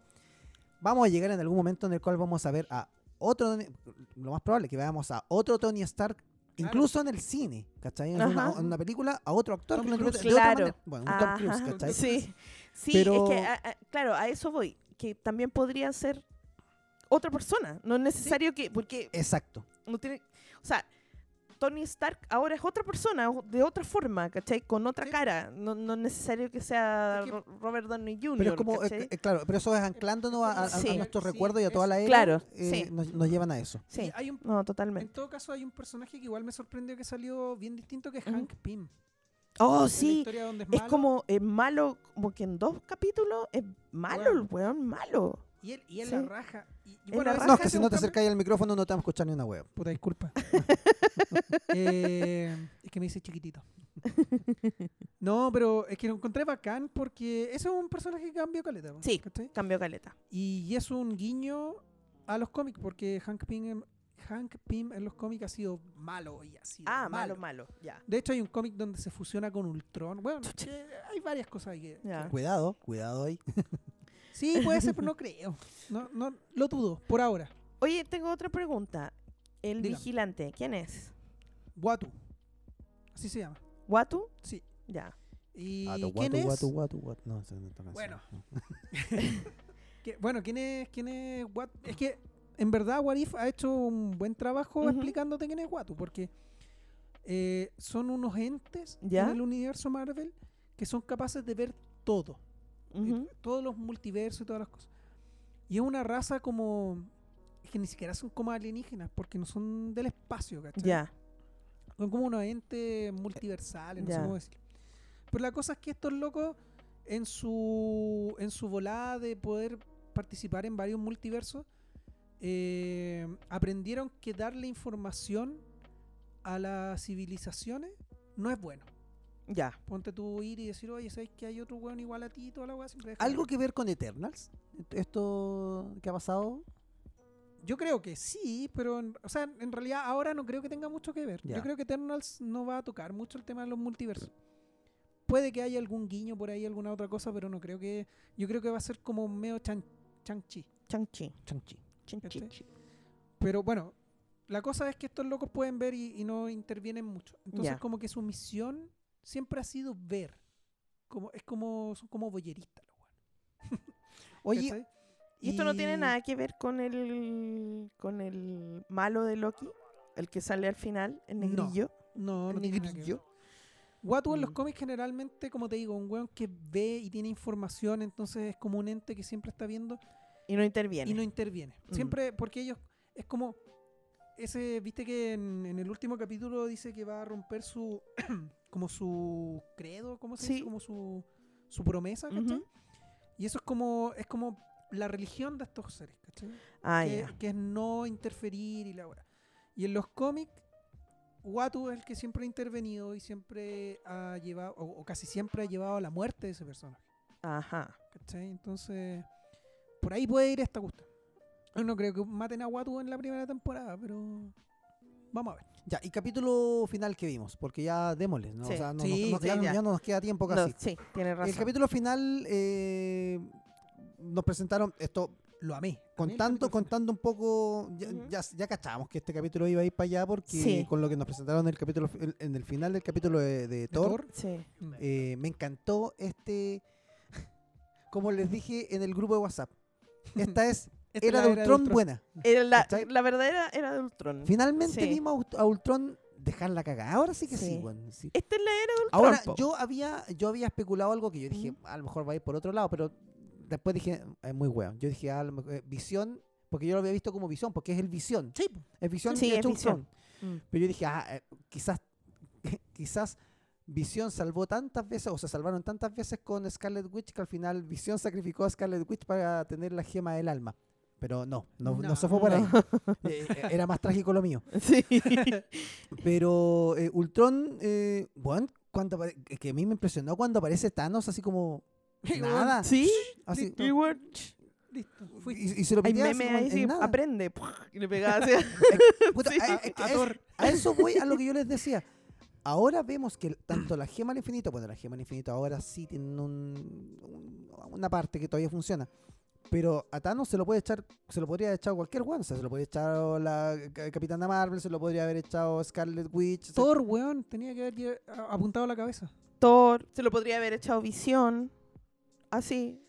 Vamos a llegar en algún momento en el cual vamos a ver a otro, lo más probable es que veamos a otro Tony Stark, Claro. incluso en el cine, ¿cachai? En una, en una película, a otro actor Tom Cruise. de otra Claro. manera. Bueno, un Tom Cruise. ¿cachai? Sí, sí Pero- es que, a- a- claro, a eso voy, que también podría ser otra persona, no es necesario que, porque Exacto. no tiene, o sea, Tony Stark ahora es otra persona, de otra forma, ¿cachai? Con otra Sí. cara, no, no es necesario que sea Es que- Ro- Robert Downey Jr., Pero es como, eh, eh, claro, pero eso es anclándonos a, a- a Sí. nuestros Sí, recuerdos y a toda es- la era. Claro, eh, sí. nos, nos llevan a eso. sí, Y hay un, no, en totalmente. todo caso hay un personaje que igual me sorprendió que salió bien distinto, que es. Hank Pym. Oh, En sí, es como es malo, como que en dos capítulos es malo el weón, malo. Y él, y él Sí. la raja. Y, y Él bueno, la raja. No, es que si no te acercáis al micrófono no te vamos a escuchar ni una web. Puta, disculpa. Eh, es que me dice chiquitito. No, pero es que lo encontré bacán porque ese es un personaje que cambió caleta. Sí. ¿cachai? Cambio caleta. Y es un guiño a los cómics porque Hank Pym, en- Hank Pym en los cómics ha sido malo y ha sido Ah, malo. malo, malo. Ya. De hecho hay un cómic donde se fusiona con Ultron. Bueno, que hay varias cosas ahí. que-. Cuidado, cuidado ahí. Sí, puede ser, pero no creo. No, no, lo dudo, por ahora. Oye, tengo otra pregunta. El Dígame. vigilante, ¿quién es? Watu. Así se llama. ¿Watu? Sí. Ya. ¿Y Guatu, quién es? guatu, guatu, guatu. No, esa no es otra canción. Bueno. Que- bueno, ¿quién es, quién es Wat- Es que en verdad Warif ha hecho un buen trabajo Ujú. explicándote quién es Watu, porque eh, son unos entes ¿Ya? en el universo Marvel que son capaces de ver todo, todos los multiversos y todas las cosas. Y es una raza como que ni siquiera son como alienígenas, porque no son del espacio, ¿cachai? Ya. Son como unos entes multiversales, no sé cómo decirlo. Pero la cosa es que estos locos, en su, en su volada de poder participar en varios multiversos, eh, aprendieron que darle información a las civilizaciones no es bueno. Ya. Ponte tú ir y decir, oye, ¿sabes que hay otro weón igual a ti y toda la weá? ¿Algo que ver con Eternals? ¿Esto que ha pasado? Yo creo que sí, pero en, o sea, en realidad ahora no creo que tenga mucho que ver. Ya. Yo creo que Eternals no va a tocar mucho el tema de los multiversos. Puede que haya algún guiño por ahí, alguna otra cosa, pero no creo que. Yo creo que va a ser como medio chan, Chang-Chi. Chang-Chi. Chanchi. Chin-chi-chi. Pero bueno, la cosa es que estos locos pueden ver y, y no intervienen mucho. Entonces, Ya. como que su misión siempre ha sido ver. Como, es como, son como boyeristas los weones, Oye. ¿Y esto no tiene nada que ver con el con el malo de Loki? El que sale al final, el No. negrillo. No, no el tiene nada que ver. negrillo. Watu en los Mm. cómics generalmente, como te digo, un weón que ve y tiene información, entonces es como un ente que siempre está viendo Y no interviene. y no interviene. Mm. Siempre, porque ellos, es como, ese, viste que en, en el último capítulo dice que va a romper su, como su credo, ¿cómo se Sí. dice? Como su, su promesa, ¿cachai? Ujú. Y eso es como, es como la religión de estos seres, ¿cachai? Ah, que, es no interferir y la weá. Y en los cómics, Watu es el que siempre ha intervenido y siempre ha llevado, o, o casi siempre ha llevado a la muerte de ese personaje. Ajá. ¿Cachai? Entonces, por ahí puede ir esta cuestión. No creo que maten a Watu en la primera temporada, pero vamos a ver. ya, y capítulo final que vimos, porque ya démosle, ¿no? Sí. O sea, no, Sí, nos- sí, ya, no- ya. ya no nos queda tiempo No, casi. sí, tienes razón. el capítulo final eh, nos presentaron esto Lo amé. Contando, contando un poco, ya, ya, ya cachábamos que este capítulo iba a ir para allá porque con lo que nos presentaron en el capítulo en, el final del capítulo de, de ¿De Thor, Thor? Sí. Eh, me encantó este, como les dije en el grupo de WhatsApp, esta es Esta era la de era Ultron buena. Era la, verdadera era de Ultron. Finalmente Sí. vimos a Ult- a Ultron dejar la cagada. Ahora sí que sí, Sí. weón, sí. Esta es la era de Ultron. Ahora, po. yo había, yo había especulado algo que yo dije, a lo mejor va a ir por otro lado, pero después dije, es muy weón. Yo dije, a lo mejor, eh, visión, porque yo lo había visto como visión, porque es el visión. Sí, Es visión Sí, y es. Ultron. Mm. Pero yo dije, ah, eh, quizás, quizás Visión salvó tantas veces, o se salvaron tantas veces con Scarlet Witch que al final Visión sacrificó a Scarlet Witch para tener la gema del alma. Pero no, no, no, No. se fue por ahí. Eh, eh, era más trágico lo mío. Sí. Pero eh, Ultron, eh, bueno, cuando que a mí me impresionó cuando aparece Thanos así como nada. sí. Así, bueno, Listo. y, y se lo hay meme como ahí, sí, aprende. Y le pegaba así. Puta, Sí. a, a- A a- Thor. a eso voy a lo que yo les decía. Ahora vemos que tanto la gema del infinito, bueno, la gema del infinito ahora sí tiene un- un- una parte que todavía funciona. Pero a Thanos se lo puede echar, se lo podría haber echado cualquier one, o sea, se lo podría echar la Ca- Capitana Marvel, se lo podría haber echado Scarlet Witch. o sea, Thor, weón, tenía que haber apuntado a la cabeza. Thor. Se lo podría haber echado visión. Así.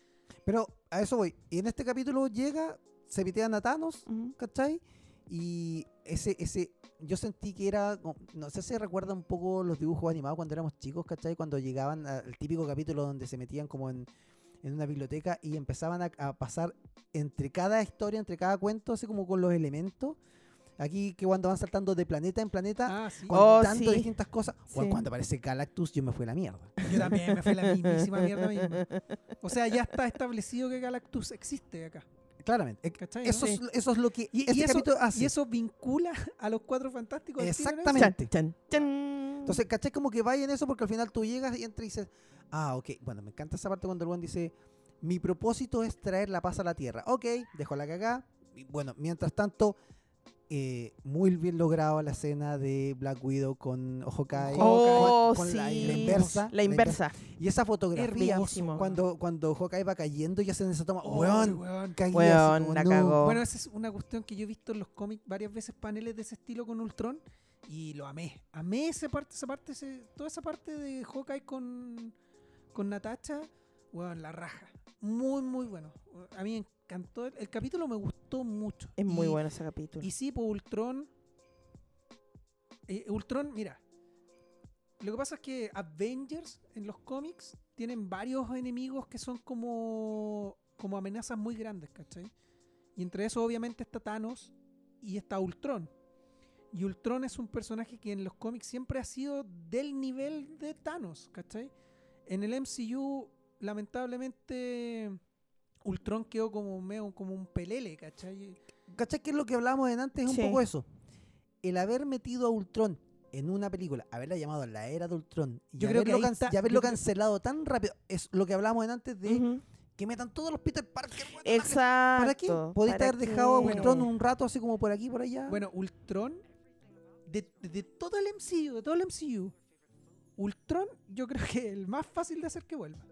Pero a eso voy. Y en este capítulo llega, se pitean a Thanos, Ujú. ¿cachai? Y ese, ese, yo sentí que era, no sé si recuerda un poco los dibujos animados cuando éramos chicos, ¿cachai? Cuando llegaban al típico capítulo donde se metían como en, en una biblioteca y empezaban a, a pasar entre cada historia, entre cada cuento, así como con los elementos. Aquí que cuando van saltando de planeta en planeta, Ah, sí. Oh, contando sí. distintas cosas. Sí. Cuando aparece Galactus, yo me fui a la mierda. Yo también me fue la mismísima mierda misma. O sea, ya está establecido que Galactus existe acá. Claramente. ¿Cachai? Eso, ¿no? es, eso es lo que Y, este y eso, hace. y eso vincula a los cuatro fantásticos. Exactamente. Chan, chan, chan. Entonces, ¿cachai? Como que vaya en eso porque al final tú llegas y entras y dices, ah, ok. Bueno, me encanta esa parte cuando el buen dice, mi propósito es traer la paz a la tierra. Ok, dejo la cagá. Y bueno, mientras tanto, eh, muy bien logrado la escena de Black Widow con Hawkeye. Oh, con, con la, sí. la inversa. La inversa. Y esa fotografía, cuando, cuando Hawkeye va cayendo y hacen esa toma, Oh, weón, weón. caí así Weón, como, la no. cagó. Bueno, esa es una cuestión que yo he visto en los cómics varias veces, paneles de ese estilo con Ultron, y lo amé. Amé esa parte, esa parte, ese- toda esa parte de Hawkeye con, con Natacha, weón, la raja. Muy, muy bueno. A mí me encantó. El, el capítulo me gustó mucho. Es muy Y- bueno ese capítulo. Y sí, pues Ultron. eh, Ultron, mira. Lo que pasa es que Avengers en los cómics tienen varios enemigos que son como, como amenazas muy grandes, ¿cachai? Y entre eso obviamente está Thanos y está Ultron. Y Ultron es un personaje que en los cómics siempre ha sido del nivel de Thanos, ¿cachai? En el MCU, lamentablemente, Ultron quedó como, medio, como un pelele, ¿cachai? ¿Cachai? Que es lo que hablábamos en antes? Es un poco eso. El haber metido a Ultron en una película, haberla llamado La Era de Ultron y Yo creo que haberlo, ahí can- está- y haberlo yo creo- cancelado tan rápido, es lo que hablábamos en antes de que metan todos los Peter Parker. Exacto. ¿Para qué? Podéis ¿para haber dejado a? Ultron un rato así como por aquí, por allá. Bueno, Ultron, de, de- de todo el MCU, de todo el MCU, Ultron yo creo que es el más fácil de hacer que vuelva.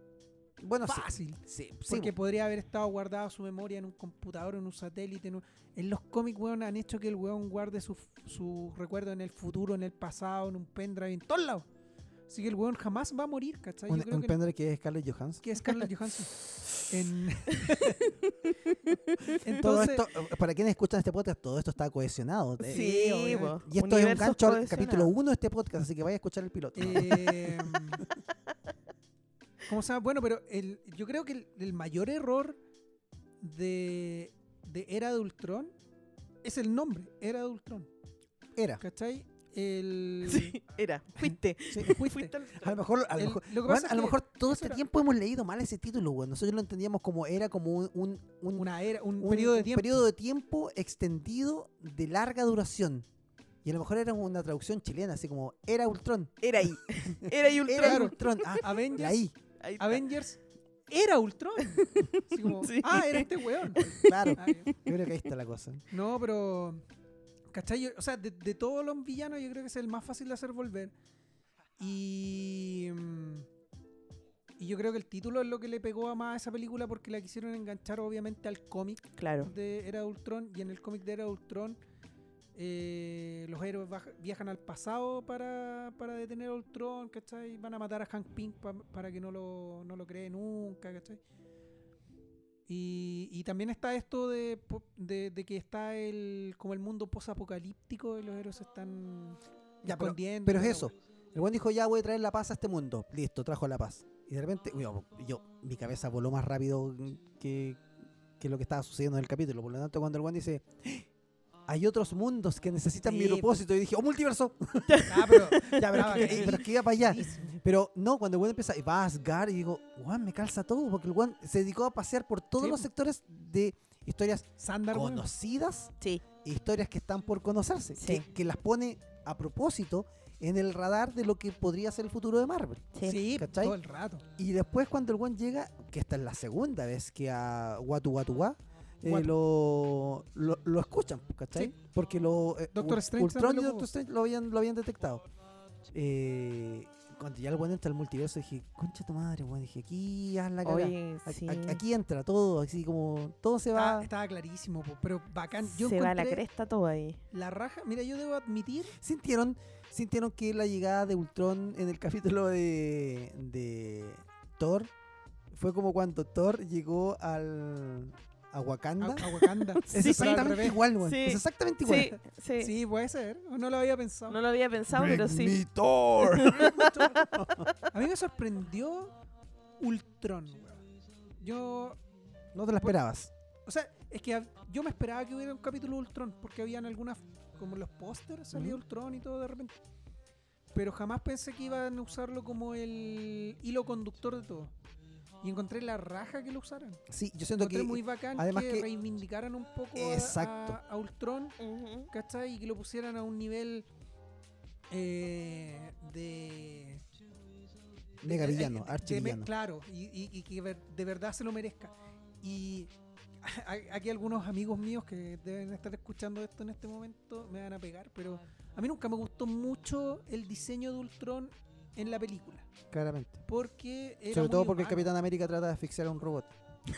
bueno Fácil. sí, sí, Porque po. podría haber estado guardada su memoria en un computador, en un satélite. En, un- en los cómics, weón, han hecho que el weón guarde su, su recuerdo en el futuro, en el pasado, en un pendrive, en todos lados. Así que el weón jamás va a morir, ¿cachai? un, un que, pendrive que es Scarlett Johansson. que es Scarlett Johansson. En- Todo Entonces, esto, eh, para quienes escuchan este podcast, todo esto está cohesionado. eh, Sí, po. Y esto es un gancho al capítulo 1 de este podcast, así que vaya a escuchar el piloto. Eh, ¿Cómo se llama? Bueno, pero el, yo creo que el, el mayor error de, de Era de Ultron es el nombre, Era de Ultron. Era. ¿Cachai? El, Sí, era. Fuiste. Sí. Fuiste. Fuiste al- A lo mejor, a lo El- mejor, lo que weón, pasa es a lo que mejor todo este era tiempo hemos leído mal ese título, weón. Nosotros lo entendíamos como era como un, un, un- una era, un, un- periodo de un tiempo. periodo de tiempo extendido de larga duración. Y a lo mejor era una traducción chilena, así como era Ultron. Era ahí. Era ahí Ultron. Era. Ultron. Ah, Avengers, ahí, Ahí está. Avengers era Ultron. Así como, Sí. ah, era este weón. claro. Ah. Yo creo que ahí está la cosa. No, pero. ¿Cachai? Yo- o sea, de, de todos los villanos, yo creo que es el más fácil de hacer volver. Y. Y yo creo que el título es lo que le pegó a más a esa película porque la quisieron enganchar, obviamente, al cómic Claro. de Era de Ultron. Y en el cómic de Era de Ultron, eh, los héroes viajan al pasado para, para detener a Ultron, ¿cachai? Van a matar a Hank Pym pa- para que no lo, no lo cree nunca, ¿cachai? Y, y también está esto de, de, de que está el como el mundo posapocalíptico y los héroes están Ya, pero, escondiendo. pero es eso. El buen dijo, ya voy a traer la paz a este mundo. Listo, trajo la paz. Y de repente, yo, yo- mi cabeza voló más rápido que, que lo que estaba sucediendo en el capítulo. Por lo tanto, cuando el buen dice, hay otros mundos que necesitan mi Sí, propósito, y dije, ¡oh, multiverso! Ah, pero ya, pero, es que, pero es que iba para allá. Pero no, cuando el buen empieza, y va a Asgard, y digo, Juan, me calza todo, porque el buen se dedicó a pasear por todos Sí, los po. sectores de historias Sandar, weón. conocidas Sí. e historias que están por conocerse, Sí. que, que las pone a propósito en el radar de lo que podría ser el futuro de Marvel. Sí. Sí, ¿Cachai? todo el rato. Y después cuando el buen llega, que esta es la segunda vez que a Watu Watu Wa, eh, lo, lo, lo escuchan, ¿cachai? Sí. Porque lo, eh, Doctor Strange Ultron y Doctor Strange lo habían, lo habían detectado. Eh, cuando ya el buen entra al multiverso dije, concha tu madre, weón, dije, aquí haz la Aquí, sí. aquí- aquí entra todo, así como todo se va. estaba clarísimo, po, pero bacán. Yo Se va la cresta todo ahí. la raja. Mira, yo debo admitir ¿Sintieron, sintieron que la llegada de Ultron en el capítulo de, de Thor fue como cuando Thor llegó al a Wakanda? a, a Wakanda. es exactamente igual. Sí. Es exactamente igual. Sí, sí. Sí, puede ser. No lo había pensado. No lo había pensado, pero sí. me Thor. A mí me sorprendió Ultron, weón. Yo. no te la esperabas. O sea, es que yo me esperaba que hubiera un capítulo de Ultron, porque habían algunas, como los pósters, salía. Ultron y todo de repente. Pero jamás pensé que iban a usarlo como el hilo conductor de todo. Y encontré la raja que lo usaran. Sí, yo siento Encontré que muy bacán además que, que- reivindicaran un poco a- Exacto. A, a Ultron, Ujú. ¿cachai? Y que lo pusieran a un nivel eh, de... mega de- villano, de- de- archivillano. Claro, y, y- y que de verdad se lo merezca. Y aquí algunos amigos míos que deben estar escuchando esto en este momento me van a pegar, pero a mí nunca me gustó mucho el diseño de Ultron en la película. Claramente. Porque era Sobre todo muy porque el. Capitán América trata de asfixiar a un robot.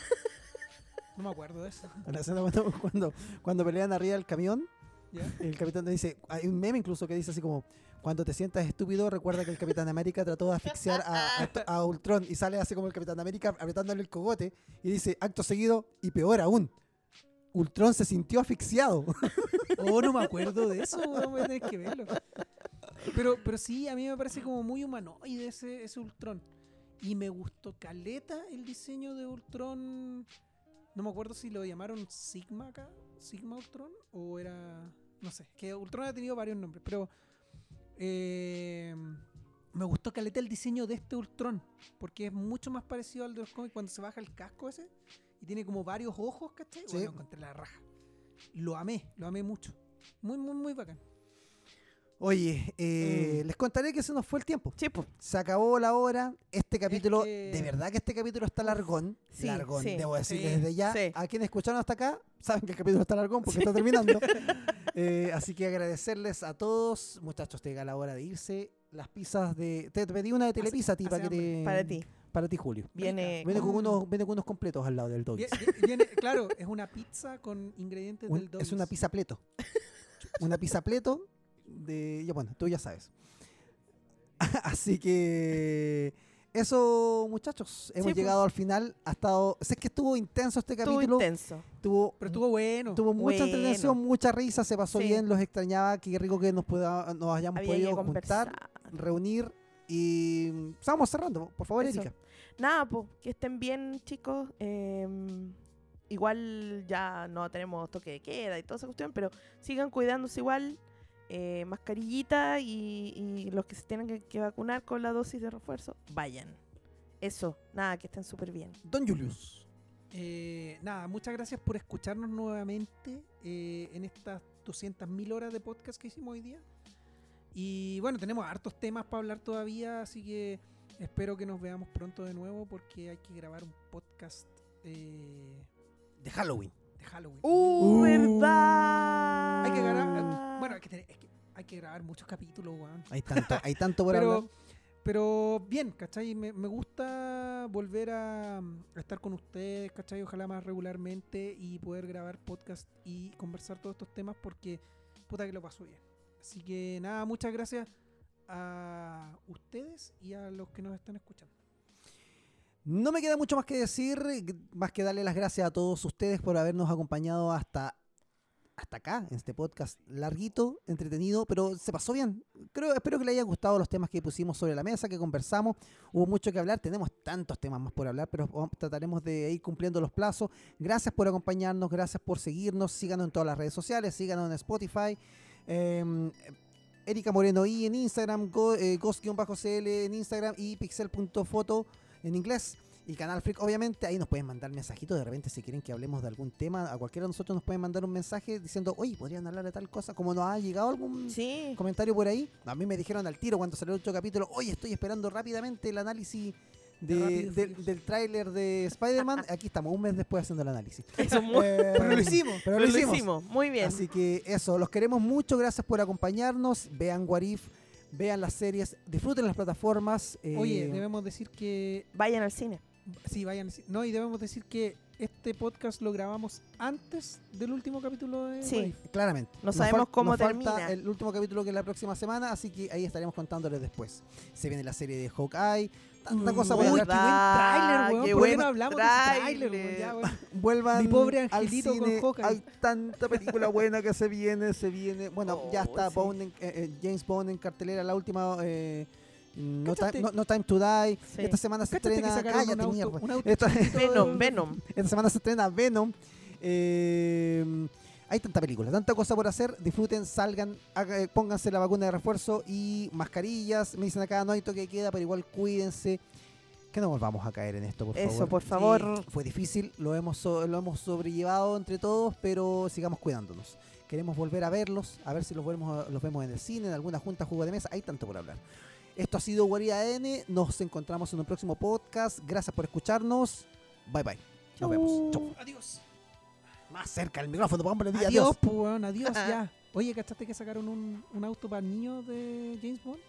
No me acuerdo de eso. En la escena cuando, cuando, cuando pelean arriba del camión, ¿ya? el capitán dice, hay un meme incluso que dice así como, cuando te sientas estúpido, recuerda que el Capitán América trató de asfixiar a, a- a Ultron y sale así como el Capitán América apretándole el cogote y dice, acto seguido, y peor aún, Ultron se sintió asfixiado. Oh, no me acuerdo de eso, weón, voy a tener que verlo. Pero, pero sí, a mí me parece como muy humanoide ese, ese Ultron. Y me gustó caleta el diseño de Ultron. No me acuerdo si lo llamaron Sigma acá, Sigma Ultron, o era. No sé, que Ultron ha tenido varios nombres, pero. eh, me gustó caleta el diseño de este Ultron, porque es mucho más parecido al de los cómics cuando se baja el casco ese y tiene como varios ojos, ¿cachai? Sí. Bueno, encontré la raja. Lo amé, lo amé mucho. Muy, muy, muy bacán. Oye, eh, Mm. les contaré que se nos fue el tiempo. Sí, pues. Se acabó la hora. Este capítulo, que- de verdad que este capítulo está largón. Sí, largón, sí, debo decir sí, desde ya. sí. A quienes escucharon hasta acá, saben que el capítulo está largón porque está terminando. Eh, así que agradecerles a todos. Muchachos, te llega la hora de irse. Las pizzas de. Te pedí una de Telepizza a ti hace para que te. Para ti. Para ti, Julio. Viene. Viene con, unos, viene con unos completos al lado del doggy. Claro, es una pizza con ingredientes Un- del es una pizza pleto. una pizza pleto de. Ya bueno, tú ya sabes. Así que. Eso, muchachos. Hemos pues. llegado al final. Ha estado. Sé que estuvo intenso este Estuvo capítulo. intenso. Tuvo, Pero estuvo bueno. tuvo mucha Bueno. entretención, mucha risa. Se pasó Sí. bien. Los extrañaba. Qué rico que nos, pueda, nos hayamos Había podido conversar. juntar, reunir. Y. Estamos cerrando. Por favor, Eso. Erika. Nada, pues, que estén bien, chicos. Em, igual ya no tenemos toque de queda y toda esa cuestión, pero sigan cuidándose igual. Eh, mascarillita y, y los que se tienen que, que vacunar con la dosis de refuerzo, vayan. Eso, nada, que estén súper bien. Don Julius. Eh, nada, muchas gracias por escucharnos nuevamente eh, en estas 200.000 horas de podcast que hicimos hoy día. Y bueno, tenemos hartos temas para hablar todavía, así que espero que nos veamos pronto de nuevo porque hay que grabar un podcast eh, De Halloween. De Halloween. ¡Uh, Uh. verdad! Hay que grabar, bueno, hay que, tener- es que hay que grabar muchos capítulos, weón. Hay tanto, hay tanto por pero, hablar. pero bien, ¿cachai? Me, me gusta volver a, a estar con ustedes, ¿cachai? Ojalá más regularmente y poder grabar podcast y conversar todos estos temas porque puta que lo paso bien. Así que nada, muchas gracias a ustedes y a los que nos están escuchando. No me queda mucho más que decir, más que darle las gracias a todos ustedes por habernos acompañado hasta, hasta acá, en este podcast larguito, entretenido, pero se pasó bien. Creo, espero que les haya gustado los temas que pusimos sobre la mesa, que conversamos. Hubo mucho que hablar, tenemos tantos temas más por hablar, pero trataremos de ir cumpliendo los plazos. Gracias por acompañarnos, gracias por seguirnos, síganos en todas las redes sociales, síganos en Spotify. em, Erika Moreno y en Instagram, go, eh, en Instagram y pixel.foto en inglés. Y Canal Freak, obviamente, ahí nos pueden mandar mensajitos. De repente, si quieren que hablemos de algún tema, a cualquiera de nosotros nos pueden mandar un mensaje diciendo, oye, podrían hablar de tal cosa. Como nos ha llegado algún Sí, comentario por ahí. A mí me dijeron al tiro cuando salió el otro capítulo, oye, estoy esperando rápidamente el análisis de- Rápido del- tráiler de Spider-Man. Aquí estamos, un mes después haciendo el análisis. eso es muy- Eh, Pero lo hicimos. Pero lo lo hicimos. hicimos. Muy bien. Así que eso, los queremos mucho, gracias por acompañarnos. Vean Warif, vean las series, disfruten las plataformas. eh, Oye, debemos decir que Vayan al cine. Sí, vayan. sí. No, y debemos decir que este podcast lo grabamos antes del último capítulo de Sí. Claramente. No Nos sabemos cómo nos falta termina. el último capítulo que es la próxima semana, así que ahí estaremos contándoles después. Se viene la serie de Hawkeye, tanta cosa por Uy, qué buen tráiler, weón. qué ¿Por qué no hablamos de ese tráiler, weón? Ya. Vuelvan Mi pobre al angelito con cine. Hawkeye. Hay tanta película buena que se viene, se viene. Bueno, ya Oh, está sí. Bond en- eh, eh, James Bond en cartelera, la última. eh, no, time, no, No Time to Die. Sí. Esta semana se ¿Cachaste que estrena. Cállate, auto, mierda. Esta- Venom, Venom. Esta semana se estrena Venom. Eh, hay tanta película, tanta cosa por hacer. Disfruten, salgan, haga- eh, pónganse la vacuna de refuerzo y mascarillas. Me dicen acá no hay toque de queda, pero igual cuídense. que no volvamos a caer en esto, por Eso, favor. por favor. Fue difícil, lo hemos, so- lo hemos sobrellevado entre todos, pero sigamos cuidándonos. Queremos volver a verlos, a ver si los vemos, los vemos en el cine, en alguna junta, juego de mesa. Hay tanto por hablar. Esto ha sido Guarida N. Nos encontramos en un próximo podcast. Gracias por escucharnos. Bye bye. Nos vemos. Chau. Adiós. Más cerca el micrófono, pongámosle Adiós, adiós. pues, adiós, ya. Oye, ¿cachaste que sacaron un, un auto para niños de James Bond?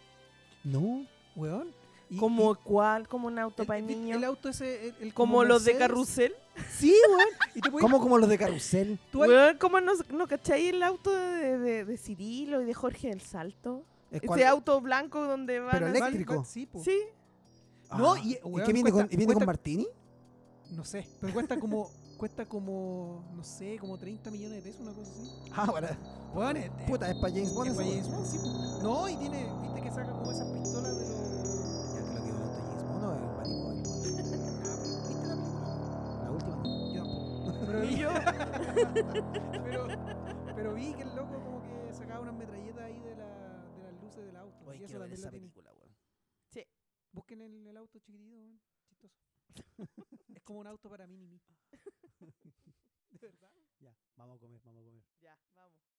No. Weón. Y- ¿Como y- cuál? ¿Como un auto el, para el- niños? el auto ese, el, el ¿Como los de. Carrusel? Sí, weón. Y te puedes- ¿Cómo como los de Carrusel? Weón, ¿Cómo no, no cacháis el auto de, de, de Cirilo y de Jorge del Salto? Es Ese cuando- auto blanco donde van Pero a- eléctrico. sí, po. Sí. No, Ah, y, ¿y weón, qué viene, cuesta- con, y viene con Martini? No sé, pero cuesta como, cuesta como, no sé, como 30 millones de pesos, una cosa así. Ah, para. Weón, es, Puta, es para James Bond. es para. James Bond, sí, po. No, y tiene, viste que saca como esas pistolas de los... Ya que lo que es un auto James Bond o el. Ah, pero, ¿Viste la película? La última no. Yo tampoco. Pero vi, yo, pero, pero vi que el loco como que sacaba unas metralletas ahí de, la, de las luces del auto. Oye, y eso quiero ver también esa tiene. película, weón. Busquen el, el auto chiquitito, weón. Chistoso. es como un auto para mini mí. ¿De verdad? Ya, vamos a comer, vamos a comer. ya, vamos.